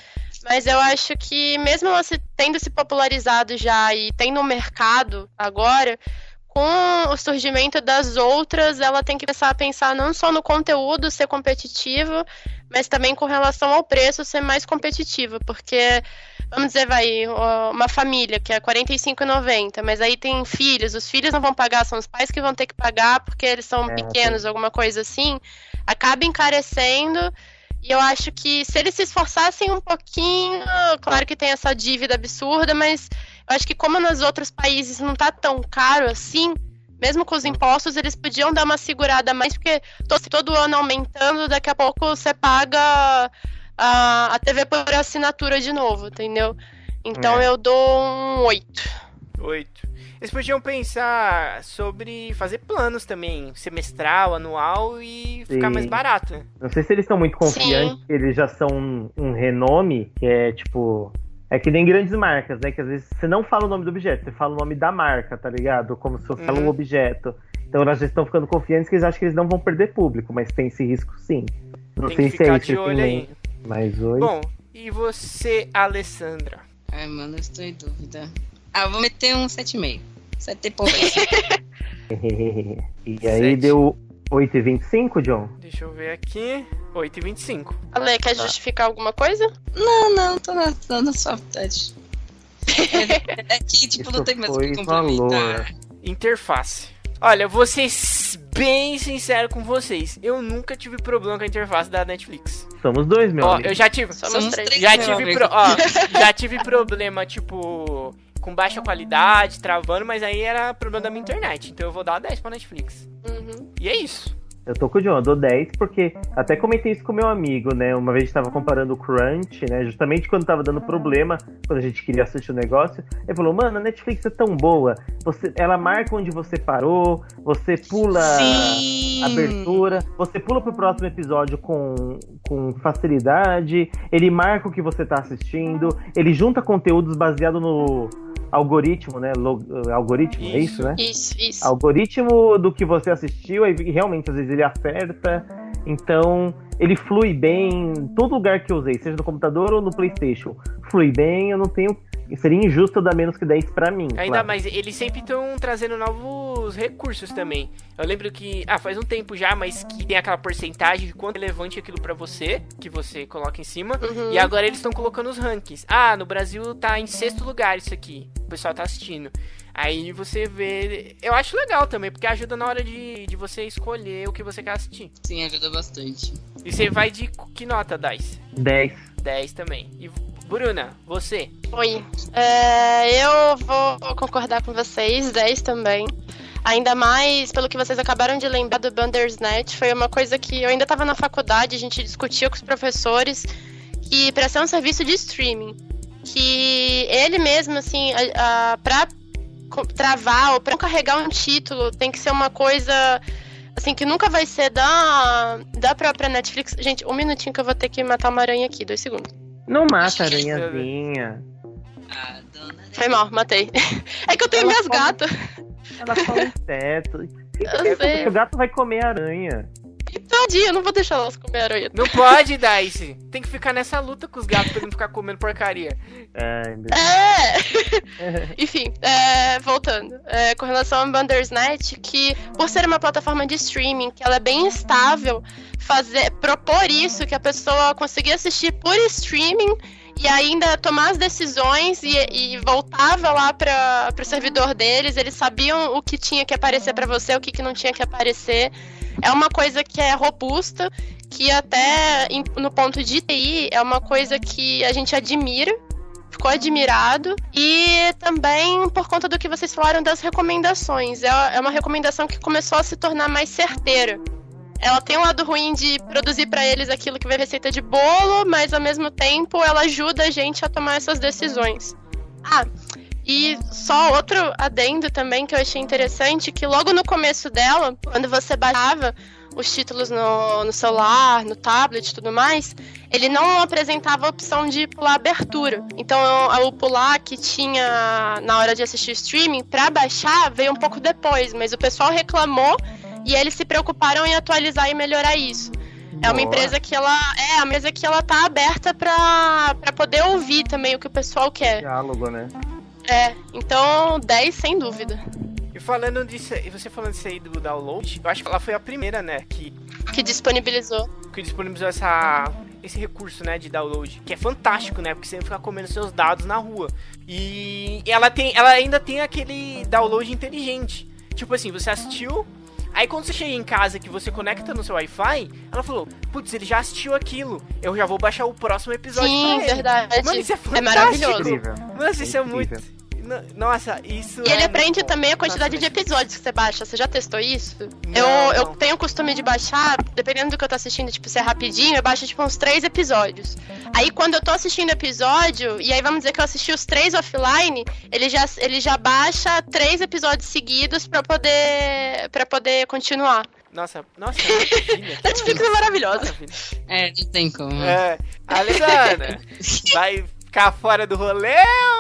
Mas eu acho que mesmo ela se, tendo se popularizado já e tendo um mercado agora, com o surgimento das outras, ela tem que começar a pensar não só no conteúdo ser competitivo, mas também com relação ao preço ser mais competitivo, porque vamos dizer, vai, uma família que é R$ 45,90, mas aí tem filhos, os filhos não vão pagar, são os pais que vão ter que pagar porque eles são É, pequenos, alguma coisa assim, acaba encarecendo. E eu acho que se eles se esforçassem um pouquinho, claro que tem essa dívida absurda, mas eu acho que como nos outros países não tá tão caro assim, mesmo com os impostos, eles podiam dar uma segurada a mais, porque to- todo ano aumentando, daqui a pouco você paga a, a TV por assinatura de novo, entendeu? Então É. eu dou um 8. 8. Eles podiam pensar sobre fazer planos também, semestral, anual e ficar Sim. mais barato. né? Não sei se eles estão muito confiantes, Sim. eles já são um, um renome, que é tipo. É que nem grandes marcas, né? Que às vezes você não fala o nome do objeto, você fala o nome da marca, tá ligado? Como se fosse Uhum. um objeto. Então elas já estão ficando confiantes que eles acham que eles não vão perder público, mas tem esse risco sim. Não Tem sei que se é ficar. Mas oi. Bom, e você, Alessandra? Ai, mano, eu estou em dúvida. Ah, eu vou meter um 7,5. 7,5. e aí Sete. deu 8,25, John? Deixa eu ver aqui. 8,25. Ale, quer justificar alguma coisa? não, não, tô na, tô na sua vontade. É que, tipo, não Isso tem mais o que complementar. valor. Interface. Olha, eu vou ser bem sincero com vocês. Eu nunca tive problema com a interface da Netflix. Somos dois, meu Ó, amigo. eu já tive. Somos Somos três. três, Já tive, pro- ó, já tive problema, tipo, com baixa qualidade, travando, mas aí era problema da minha internet. Então eu vou dar 10 pra Netflix. Uhum. E é isso. Eu tô com o John, eu dou 10 porque até comentei isso com meu amigo, né? Uma vez a gente tava comparando o Crunch, né? Justamente quando tava dando problema, quando a gente queria assistir o negócio. Ele falou, mano, a Netflix é tão boa. Você, ela marca onde você parou, você pula Sim. a abertura, você pula pro próximo episódio com, com facilidade, ele marca o que você tá assistindo, ele junta conteúdos baseado no algoritmo, né? Lo- algoritmo, é isso, Isso. né? Isso, isso. algoritmo do que você assistiu, aí realmente às vezes ele acerta. Então, ele flui bem em todo lugar que eu usei, seja no computador ou no PlayStation. Flui bem, eu não tenho. Seria injusto eu dar menos que 10 pra mim. Ainda claro. mais, eles sempre estão trazendo novos recursos também. Eu lembro que, ah, faz um tempo já, mas que tem aquela porcentagem de quanto é relevante aquilo pra você, que você coloca em cima. Uhum. E agora eles estão colocando os rankings. Ah, no Brasil tá em sexto lugar isso aqui. O pessoal tá assistindo. Aí você vê. Eu acho legal também, porque ajuda na hora de, de você escolher o que você quer assistir. Sim, ajuda bastante. E você vai de que nota, Dice? 10. 10 também. E Bruna, você? Oi. É, eu vou concordar com vocês, 10 também. Ainda mais pelo que vocês acabaram de lembrar do Bandersnatch, foi uma coisa que eu ainda estava na faculdade, a gente discutia com os professores que para ser um serviço de streaming, que ele mesmo assim, para travar ou para carregar um título, tem que ser uma coisa assim que nunca vai ser da da própria Netflix. Gente, um minutinho que eu vou ter que matar uma aranha aqui, dois segundos. Não mata a aranhazinha. A dona Foi mal, matei. É que eu tenho Ela minhas come- gatas. Ela fala inseto. O gato vai comer aranha. Tadinha, eu não vou deixar elas comer aranha. Não pode, Dice. Tem que ficar nessa luta com os gatos pra não ficar comendo porcaria. Ai, meu É! Enfim, é, voltando. É, com relação ao Bandersnatch, que por ser uma plataforma de streaming, que ela é bem estável, fazer, propor isso, que a pessoa conseguia assistir por streaming e ainda tomar as decisões e, e voltava lá para o servidor deles, eles sabiam o que tinha que aparecer para você, o que, que não tinha que aparecer. É uma coisa que é robusta, que até no ponto de TI é uma coisa que a gente admira, ficou admirado. E também por conta do que vocês falaram das recomendações. É é uma recomendação que começou a se tornar mais certeira. Ela tem um lado ruim de produzir pra eles aquilo que vai receita de bolo, mas ao mesmo tempo ela ajuda a gente a tomar essas decisões. Ah, e só outro adendo também que eu achei interessante, que logo no começo dela, quando você baixava os títulos no, no celular, no tablet e tudo mais, ele não apresentava a opção de pular abertura. Então, o pular que tinha na hora de assistir o streaming, pra baixar, veio um pouco depois, mas o pessoal reclamou e eles se preocuparam em atualizar e melhorar isso. É uma Boa. empresa que ela é uma empresa que ela tá aberta pra poder ouvir também o que o pessoal quer. Diálogo, né? É, então 10 sem dúvida. E falando disso, e você falando disso aí do download, eu acho que ela foi a primeira, né, que, Que disponibilizou. que disponibilizou essa, esse recurso, né, de download, que é fantástico, né, porque você fica comendo seus dados na rua. E ela tem, ela ainda tem aquele download inteligente. Tipo assim, você assistiu, aí quando você chega em casa que você conecta no seu Wi-Fi, ela falou, putz, ele já assistiu aquilo, eu já vou baixar o próximo episódio Sim, pra ele. verdade. Mano, isso é é fantástico. maravilhoso. Incrível. Nossa, isso é incrível. muito... No- Nossa, isso E ele é aprende muito bom. também a quantidade Nossa, de episódios que você baixa. Você já testou isso? Não, eu, eu não. tenho o costume de baixar, dependendo do que eu tô assistindo, tipo, se é rapidinho, eu baixo tipo uns três episódios. Aí quando eu tô assistindo episódio, e aí vamos dizer que eu assisti os três offline, ele já, ele já baixa três episódios seguidos pra poder, pra poder continuar. Nossa, nossa. Netflix é maravilhosa. Maravilha. É, não tem como. É, Alessandra, vai ficar fora do rolê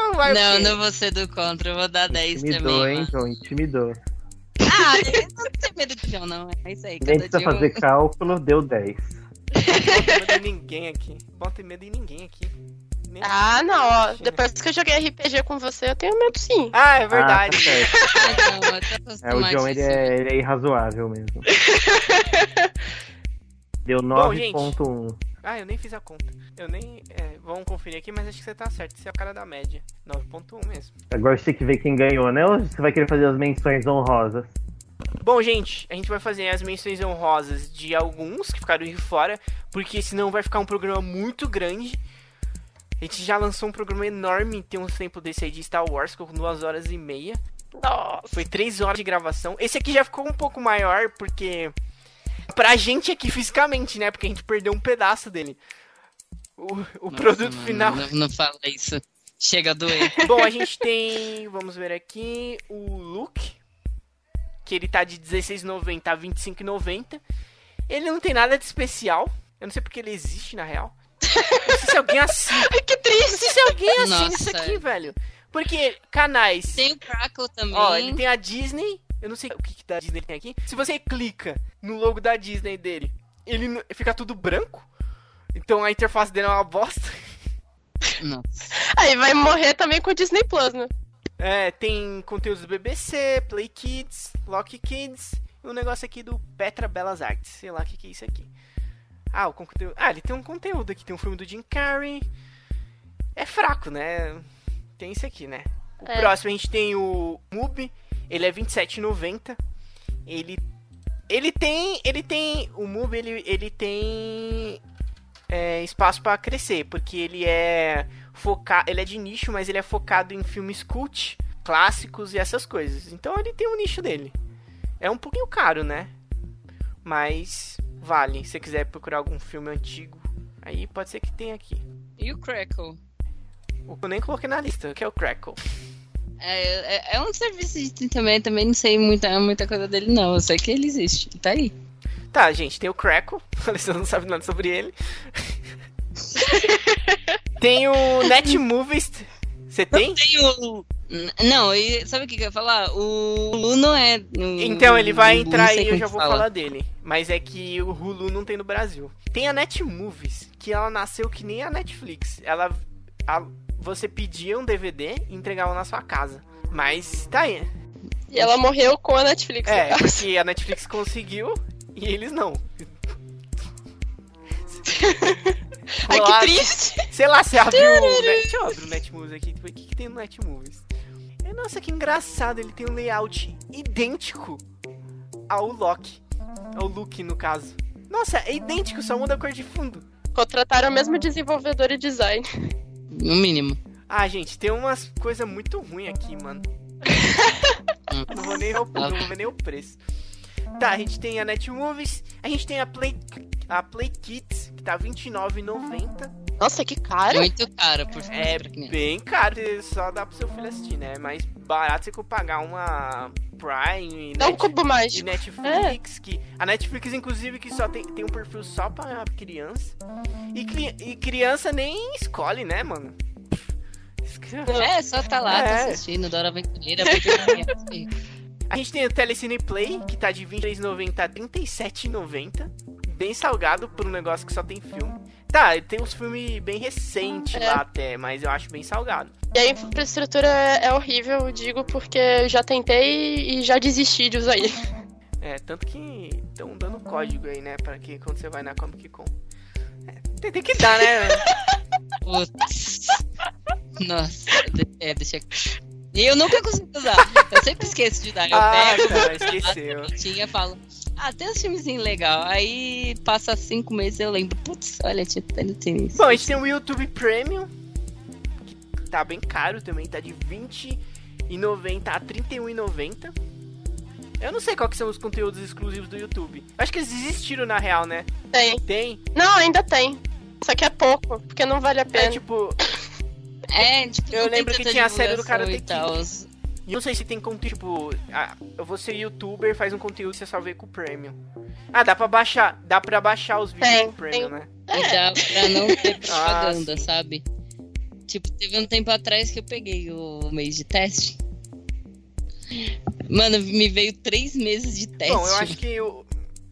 ou vai o Não, quê? não vou ser do contra, eu vou dar 10 Intimidou, também. hein, mano. João? Intimidou. Ah, eu não tenho medo de John, não. É isso aí. Nem precisa dia fazer cálculo, deu 10. Bota medo em ninguém aqui. Bota medo em ninguém aqui. Nem- Ah, não, ó. Depois que eu joguei RPG com você, eu tenho medo sim. Ah, é verdade. tá. Ah, não, eu tô É, o John ele é, ele é irrazoável mesmo. Deu Bom, gente. 9.1. Ah, eu nem fiz a conta. Eu nem. É, vamos conferir aqui, mas acho que você tá certo. Você é o cara da média. 9.1 mesmo. Agora você tem que ver quem ganhou, né? Ou você vai querer fazer as menções honrosas? Bom, gente, a gente vai fazer as menções honrosas de alguns que ficaram de fora, porque senão vai ficar um programa muito grande. A gente já lançou um programa enorme, tem um tempo desse aí de Star Wars, com duas horas e meia. Nossa. Foi três horas de gravação. Esse aqui já ficou um pouco maior, porque. Pra gente aqui fisicamente, né? Porque a gente perdeu um pedaço dele. O, o Nossa, produto mano, final. Não, não fala isso. Chega a doer. Bom, a gente tem, vamos ver aqui, o Luke, que ele tá de 16,90 a 25,90. Ele não tem nada de especial. Eu não sei porque ele existe, na real. Não sei se alguém assina. Que Não triste. sei se alguém assina Nossa. isso aqui, velho. Porque canais. Tem o Crackle também. Ó, ele tem a Disney. Eu não sei o que, que da Disney tem aqui. Se você clica no logo da Disney dele, ele fica tudo branco. Então a interface dele é uma bosta. Nossa. Aí vai morrer também com o Disney Plus, né? É, tem conteúdos do BBC, Play Kids, Lock Kids e um negócio aqui do Petra Belas Artes. Sei lá o que, que é isso aqui. Ah, o conteúdo. Ah, ele tem um conteúdo aqui. Tem um filme do Jim Carrey. É fraco, né? Tem isso aqui, né? O É. próximo a gente tem o Mubi. Ele é R$27,90. Ele. Ele tem. Ele tem. O Mubi ele, ele tem. é, espaço pra crescer. Porque ele é. Foca, ele é de nicho, mas ele é focado em filmes cult, clássicos e essas coisas. Então ele tem um nicho dele. É um pouquinho caro, né? Mas vale. Se você quiser procurar algum filme antigo, aí pode ser que tenha aqui. E o Crackle? Eu nem coloquei na lista, que é o Crackle. É, é, é um serviço de também, também não sei muita, muita coisa dele, não. Eu sei que ele existe. Tá aí. Tá, gente, tem o Crackle. A Alessandra não sabe nada sobre ele. tem o Netmovies. Você tem? Tem o. N- Não, e sabe o que que eu ia falar? O Lu não é. o- Então ele vai entrar aí, eu como já vou fala. falar dele. Mas é que o Hulu não tem no Brasil. Tem a Netmovies, que ela nasceu que nem a Netflix. Ela. A- você pedia um DVD e entregava na sua casa. Mas tá aí. E ela morreu com a Netflix. É, no caso. porque a Netflix conseguiu e eles não. Ai, Olá, que triste. Sei lá, você abriu o. Net... Deixa eu abrir o Netmovies aqui. O que, que tem no Netmovies? É, nossa, que engraçado. Ele tem um layout idêntico ao Loki. Ao Luke, no caso. Nossa, é idêntico, só muda a cor de fundo. Contrataram o mesmo desenvolvedor e design. No mínimo. Ah, gente, tem umas coisas muito ruins aqui, mano. Não vou nem não vou nem o preço. Tá, a gente tem a Netmovies, a gente tem a Play a Play Kids, que tá R$29,90. Nossa, que caro. Muito caro por É criança. bem caro, só dá pro seu filho assistir, né? É mais barato você que pagar uma Prime, Dá um Net- cubo e. Netflix, que a Netflix inclusive que só tem, tem um perfil só pra criança. E, cri- e criança nem escolhe, né, mano? É, só tá lá, tá É. assistindo, Dora Aventureira, A gente tem o Telecine Play, que tá de R$23,90 a R$37,90. Bem salgado por um negócio que só tem filme. Tá, tem uns filmes bem recentes É. lá até, mas eu acho bem salgado. E a infraestrutura é horrível, eu digo, porque eu já tentei e já desisti de usar ele. É, tanto que estão dando código aí, né? Pra que quando você vai na Comic Con. É, tem, tem que dar, né? Putz. Nossa, é, deixa. E eu nunca consigo usar. Eu sempre esqueço de dar. Eu ah, pego, cara, esqueceu. tinha falo. Ah, tem uns filmezinhos legal. Aí passa cinco meses eu lembro. Putz, olha, tinha tem isso. Bom, a gente tem o YouTube Premium, que tá bem caro também, tá de R$20,90 a R$31,90. Eu não sei qual que são os conteúdos exclusivos do YouTube. Acho que eles desistiram na real, né? Tem. Tem. Não, ainda tem. Só que é pouco, porque não vale a É pena. tipo, É, tipo, Eu lembro que tinha a série do Karate e tal. E eu não sei se tem conteúdo, tipo, ah, eu vou ser youtuber, faz um conteúdo e você só vê com o Premium. Ah, dá pra baixar, dá pra baixar os vídeos Tem, com o Premium, tem. né? E dá pra não ter propaganda, Ah, sim. sabe? Tipo, teve um tempo atrás que eu peguei o mês de teste. Mano, me veio três meses de teste. Bom, eu acho que o,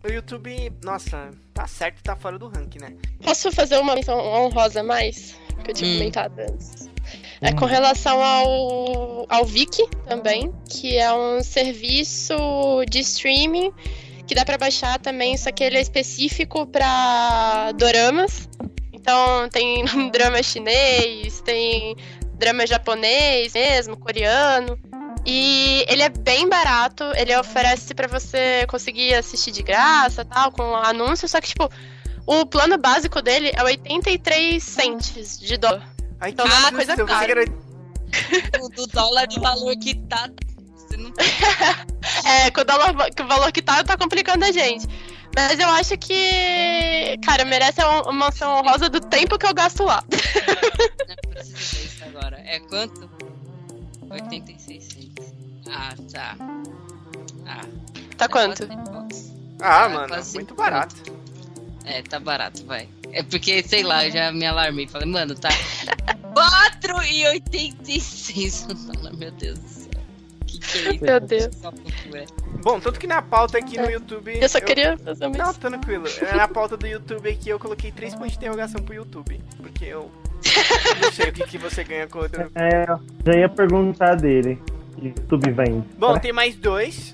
o YouTube, nossa, tá certo, tá fora do ranking, né? Posso fazer uma menção honrosa a mais? Que eu tinha Hum. comentado antes. É com relação ao, ao Viki também, que é um serviço de streaming que dá pra baixar também, só que ele é específico pra doramas. Então tem drama chinês, tem drama japonês mesmo, coreano. E ele é bem barato, ele oferece pra você conseguir assistir de graça, tal, com anúncio, só que tipo, o plano básico dele é 83 centes de dólar. Ai, Então é uma coisa cara. que era- O do dólar do valor que tá. Você não É, com o, dólar, com o valor que tá, tá complicando a gente. Mas eu acho que, cara, merece uma menção honrosa do tempo que eu gasto lá. Não preciso ver isso agora. É quanto? 86 centos. Ah, tá. Ah. Tá quanto? cem bucks. Ah, É, mano, muito barato. É, tá barato, vai. É porque, sei lá, eu já me alarmei. Falei, mano, tá 4,86 o dólar, meu Deus do céu. Que que é isso? Meu Deus. Cultura. Bom, tanto que na pauta aqui no YouTube. Eu só queria fazer uma Não, tranquilo. É, Na pauta do YouTube aqui eu coloquei três pontos de interrogação pro YouTube. Porque eu. Não sei o que, que você ganha com outro. É, já ia perguntar dele. YouTube vem. Bom, tem mais dois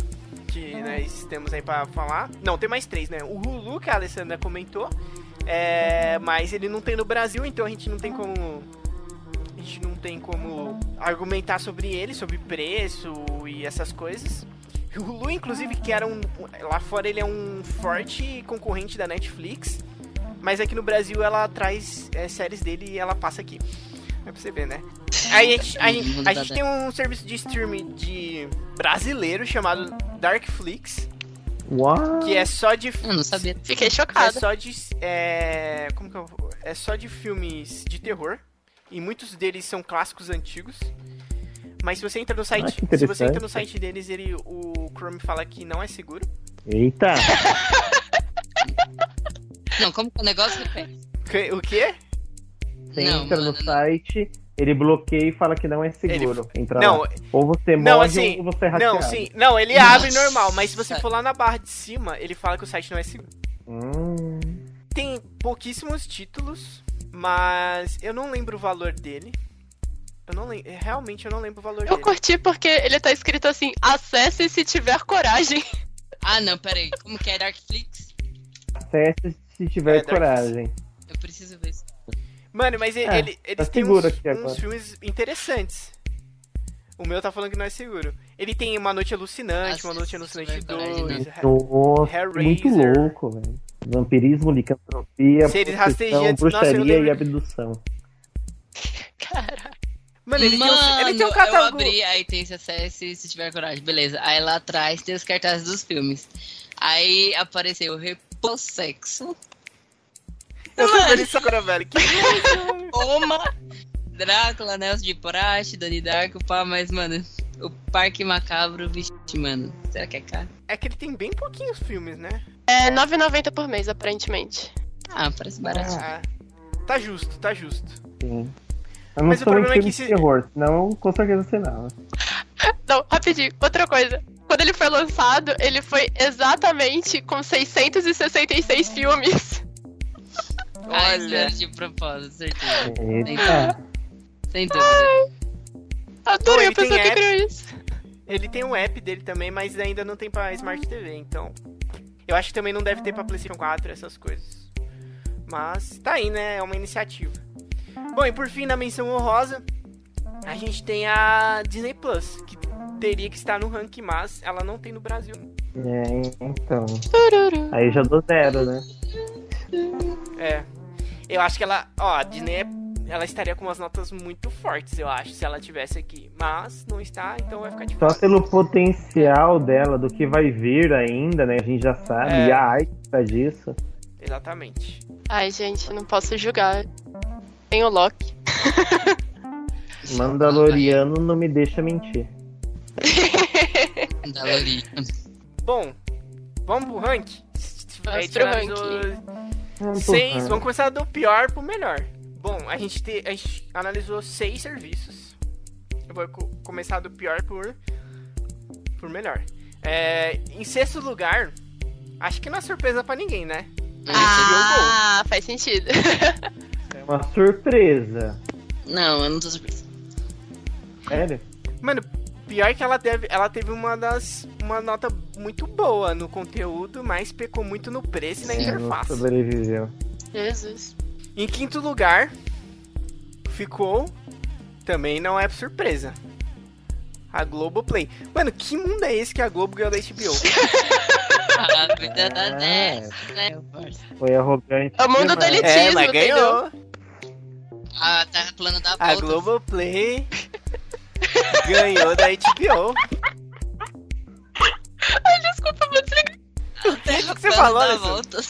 que nós temos aí pra falar. Não, tem mais três, né? O Hulu, que a Alessandra comentou. É, mas ele não tem no Brasil, então a gente não tem como. A gente não tem como argumentar sobre ele, sobre preço e essas coisas. O Hulu, inclusive, que era um. Lá fora ele é um forte concorrente da Netflix. Mas aqui no Brasil ela traz é, séries dele e ela passa aqui. É pra você ver, né? Aí a gente, a gente- a gente tem um serviço de streaming de brasileiro chamado Darkflix, What? que é só de. Eu não sabia. Fiquei É chocada. só de. É, como que eu, é só de filmes de terror. E muitos deles são clássicos antigos. Mas se você entra no site. que se você entra no site deles, ele, o Chrome fala que não é seguro. Eita! Não, como que é o negócio O quê? Você Não, entra mano, no não. site, ele bloqueia e fala que não é seguro. Entra Não, lá. Ou você não, morre assim, ou você é hackeado. não, sim. Não, ele Nossa. abre normal, mas se você for lá na barra de cima, ele fala que o site não é seguro. Hum, Tem pouquíssimos títulos, mas eu não lembro o valor dele. Eu não lembro, realmente eu não lembro o valor Eu dele. curti porque ele tá escrito assim: acesse se tiver coragem. Ah, não, peraí. Como que é Darkflix? acesse se tiver É, coragem. Eu preciso ver isso. Mano, mas ele, É, ele- eles tá têm uns, uns filmes interessantes. O meu tá falando que não é seguro. Ele tem Uma Noite Alucinante, Uma se- Noite se Alucinante tiver coragem, 2, né? Ra- Nossa, Hellraiser. muito louco, velho. Vampirismo, licantropia, eu bruxaria e abdução. Cara, Mano, ele, Mano, tem, um, ele tem um eu catálogo. abri, aí tem esse acesse se tiver coragem. Beleza. Aí lá atrás tem os cartazes dos filmes. Aí apareceu Repossexo, Eu tô vendo isso agora, velho. Que Oma, Drácula, Nelson de Praxe, Dani Darko, pá, mas, mano, o Parque Macabro, vixe, mano, será que é caro? É que ele tem bem pouquinhos filmes, né? é 9,90 por mês, aparentemente. Ah, parece barato. Ah, tá justo, tá justo. Sim. Eu não Mas o problema é que filme se- de terror, senão com certeza assinava. Não, rapidinho, outra coisa. Quando ele foi lançado, ele foi exatamente com 666 filmes. Ah, Olha. espero de propósito, certeza. Sem Eita. dúvida. Sem dúvida. Adorei ele a pessoa que criou isso. Ele tem um app dele também, mas ainda não tem pra Smart TV, então. Eu acho que também não deve ter pra PlayStation 4, essas coisas. Mas tá aí, né? É uma iniciativa. Bom, e por fim, na menção honrosa, a gente tem a Disney Plus, que teria que estar no ranking, mas ela não tem no Brasil. É, então. Tururu. Aí já dou zero, né? É. Eu acho que ela. Ó, a Disney é- ela estaria com umas notas muito fortes, eu acho, se ela tivesse aqui. Mas não está, então vai ficar Só difícil. pelo potencial dela, do que vai vir ainda, né? A gente já sabe. É. E a arte tá disso. Exatamente. Ai, gente, não posso julgar. Tem o Loki. Mandaloriano não me deixa mentir. Mandaloriano. Bom, vamos pro rank? Vamos pro Vamos Seis, vamos começar do pior pro melhor. Bom, a gente, te, a gente analisou seis serviços. Eu vou co- começar do pior por, por melhor. É, em sexto lugar, acho que não é surpresa pra ninguém, né? Ah, faz sentido. É uma surpresa. Não, eu não tô surpresa. Sério? Mano, Pior que ela teve, ela teve uma das uma nota muito boa no conteúdo, mas pecou muito no preço e na Sim, interface. sobreviveu. Jesus. Em quinto lugar, ficou. Também não é surpresa. A Globoplay. Mano, que mundo é esse que a Globo ganhou da HBO? A vida da Ah. Ness, né, meu parceiro? Foi arrogante. É o mundo do elitismo, é, mas ganhou. A Terra plana da A volta. Globoplay ganhou da HBO. Desculpa, mas A Terra que você plana falou, Alessandro? volta.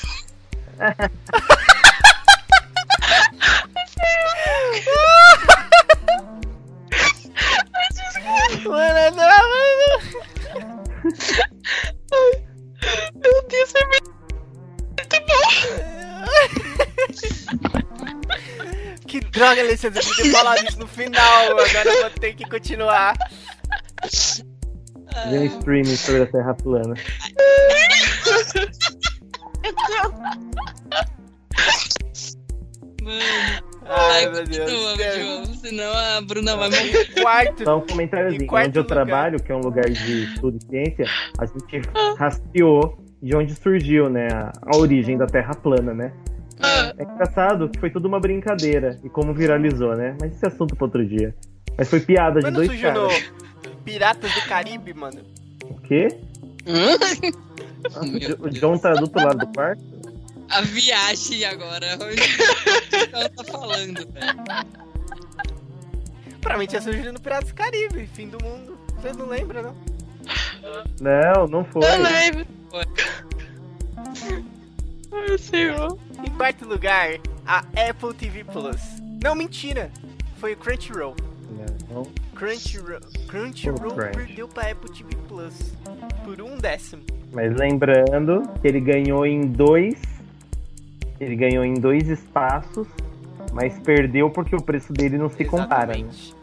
Mano, não, mano. Meu Deus, é muito Que droga, Alessandro. Eu podia falar isso no final. Agora eu vou ter que continuar. Vem um streaming sobre a Terra plana. Mano, Ai, meu Deus. continua, senão a Bruna vai morrer. Quarto. Só um comentáriozinho. Quarto Onde eu lugar. trabalho, que é um lugar de estudo e ciência, a gente rastreou de onde surgiu, né, a, a origem da Terra plana, né? É engraçado que foi tudo uma brincadeira e como viralizou, né? Mas esse assunto pra outro dia. Mas foi piada de Quando dois surgiu no caras. Piratas do Caribe, mano. O quê? O Meu Jo- o John tá do outro lado do quarto? A viagem agora. O que ela tá falando, velho? Pra mim tinha surgido no Piratas do Caribe, fim do mundo. Vocês não lembram, não? Não, não foi. eu lembro. Foi. Ai, senhor. Em quarto lugar, a Apple TV Plus. Não, mentira. Foi o Crunchyroll. Não. Crunchyroll, Crunchyroll Crunch. perdeu pra Apple TV Plus por um décimo. Mas lembrando que ele ganhou em dois. Ele ganhou em dois espaços, mas perdeu porque o preço dele não se compara, né? Exatamente.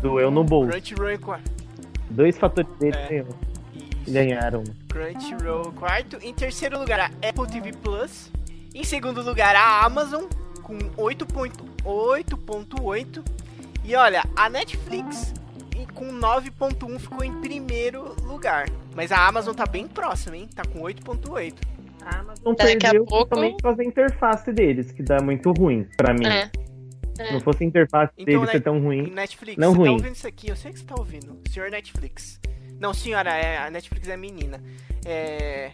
Doeu no bolso. Crunchyroll em quarto. Dois fatores dele É. ganharam. Crunchyroll quarto. Em terceiro lugar, a Apple TV Plus. Em segundo lugar, a Amazon com 8.8. E olha, a Netflix com 9.1 ficou em primeiro lugar. Mas a Amazon tá bem próxima, hein? Tá com 8.8. A Amazon Daqui a perdeu pouco- principalmente por causa da interface deles, que dá muito ruim pra mim. É. Se não fosse a interface Então, deles né, ser tão ruim. Netflix, Não você ruim. tá ouvindo isso aqui? Eu sei que você tá ouvindo. Senhor Netflix. Não, senhora, é, a Netflix é menina. É.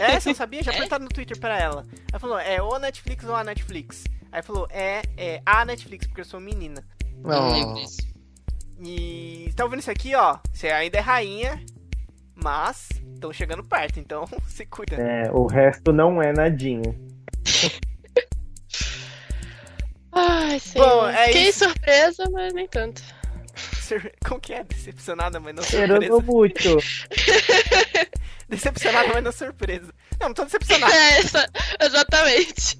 É, você não sabia? Já perguntaram no Twitter pra ela. Ela falou, é ou a Netflix ou a Netflix. Aí falou, é, é a Netflix, porque eu sou menina. Não. E tá ouvindo isso aqui, ó? Você ainda é rainha, mas estão chegando perto, então se cuida. É, o resto não é nadinho. Ai, senhor. Bom, é Fiquei isso. surpresa, mas nem tanto. Sur- Como que é? Decepcionada, mas não surpresa. muito. Decepcionada, mas não surpresa. Não, não tô decepcionado. É, essa- exatamente.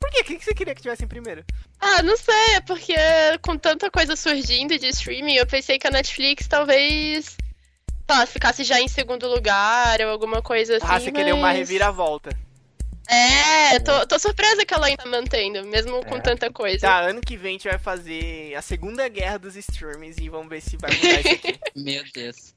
Por quê? O que que você queria que tivesse em primeiro? Ah, não sei, é porque com tanta coisa surgindo de streaming, eu pensei que a Netflix talvez. lá, ficasse já em segundo lugar ou alguma coisa assim. ah, você queria uma mas- reviravolta. É, tô, tô surpresa que ela ainda tá mantendo, mesmo com É. tanta coisa. Tá, ano que vem a gente vai fazer a segunda guerra dos streamings e vamos ver se vai mudar isso aqui. Meu Deus.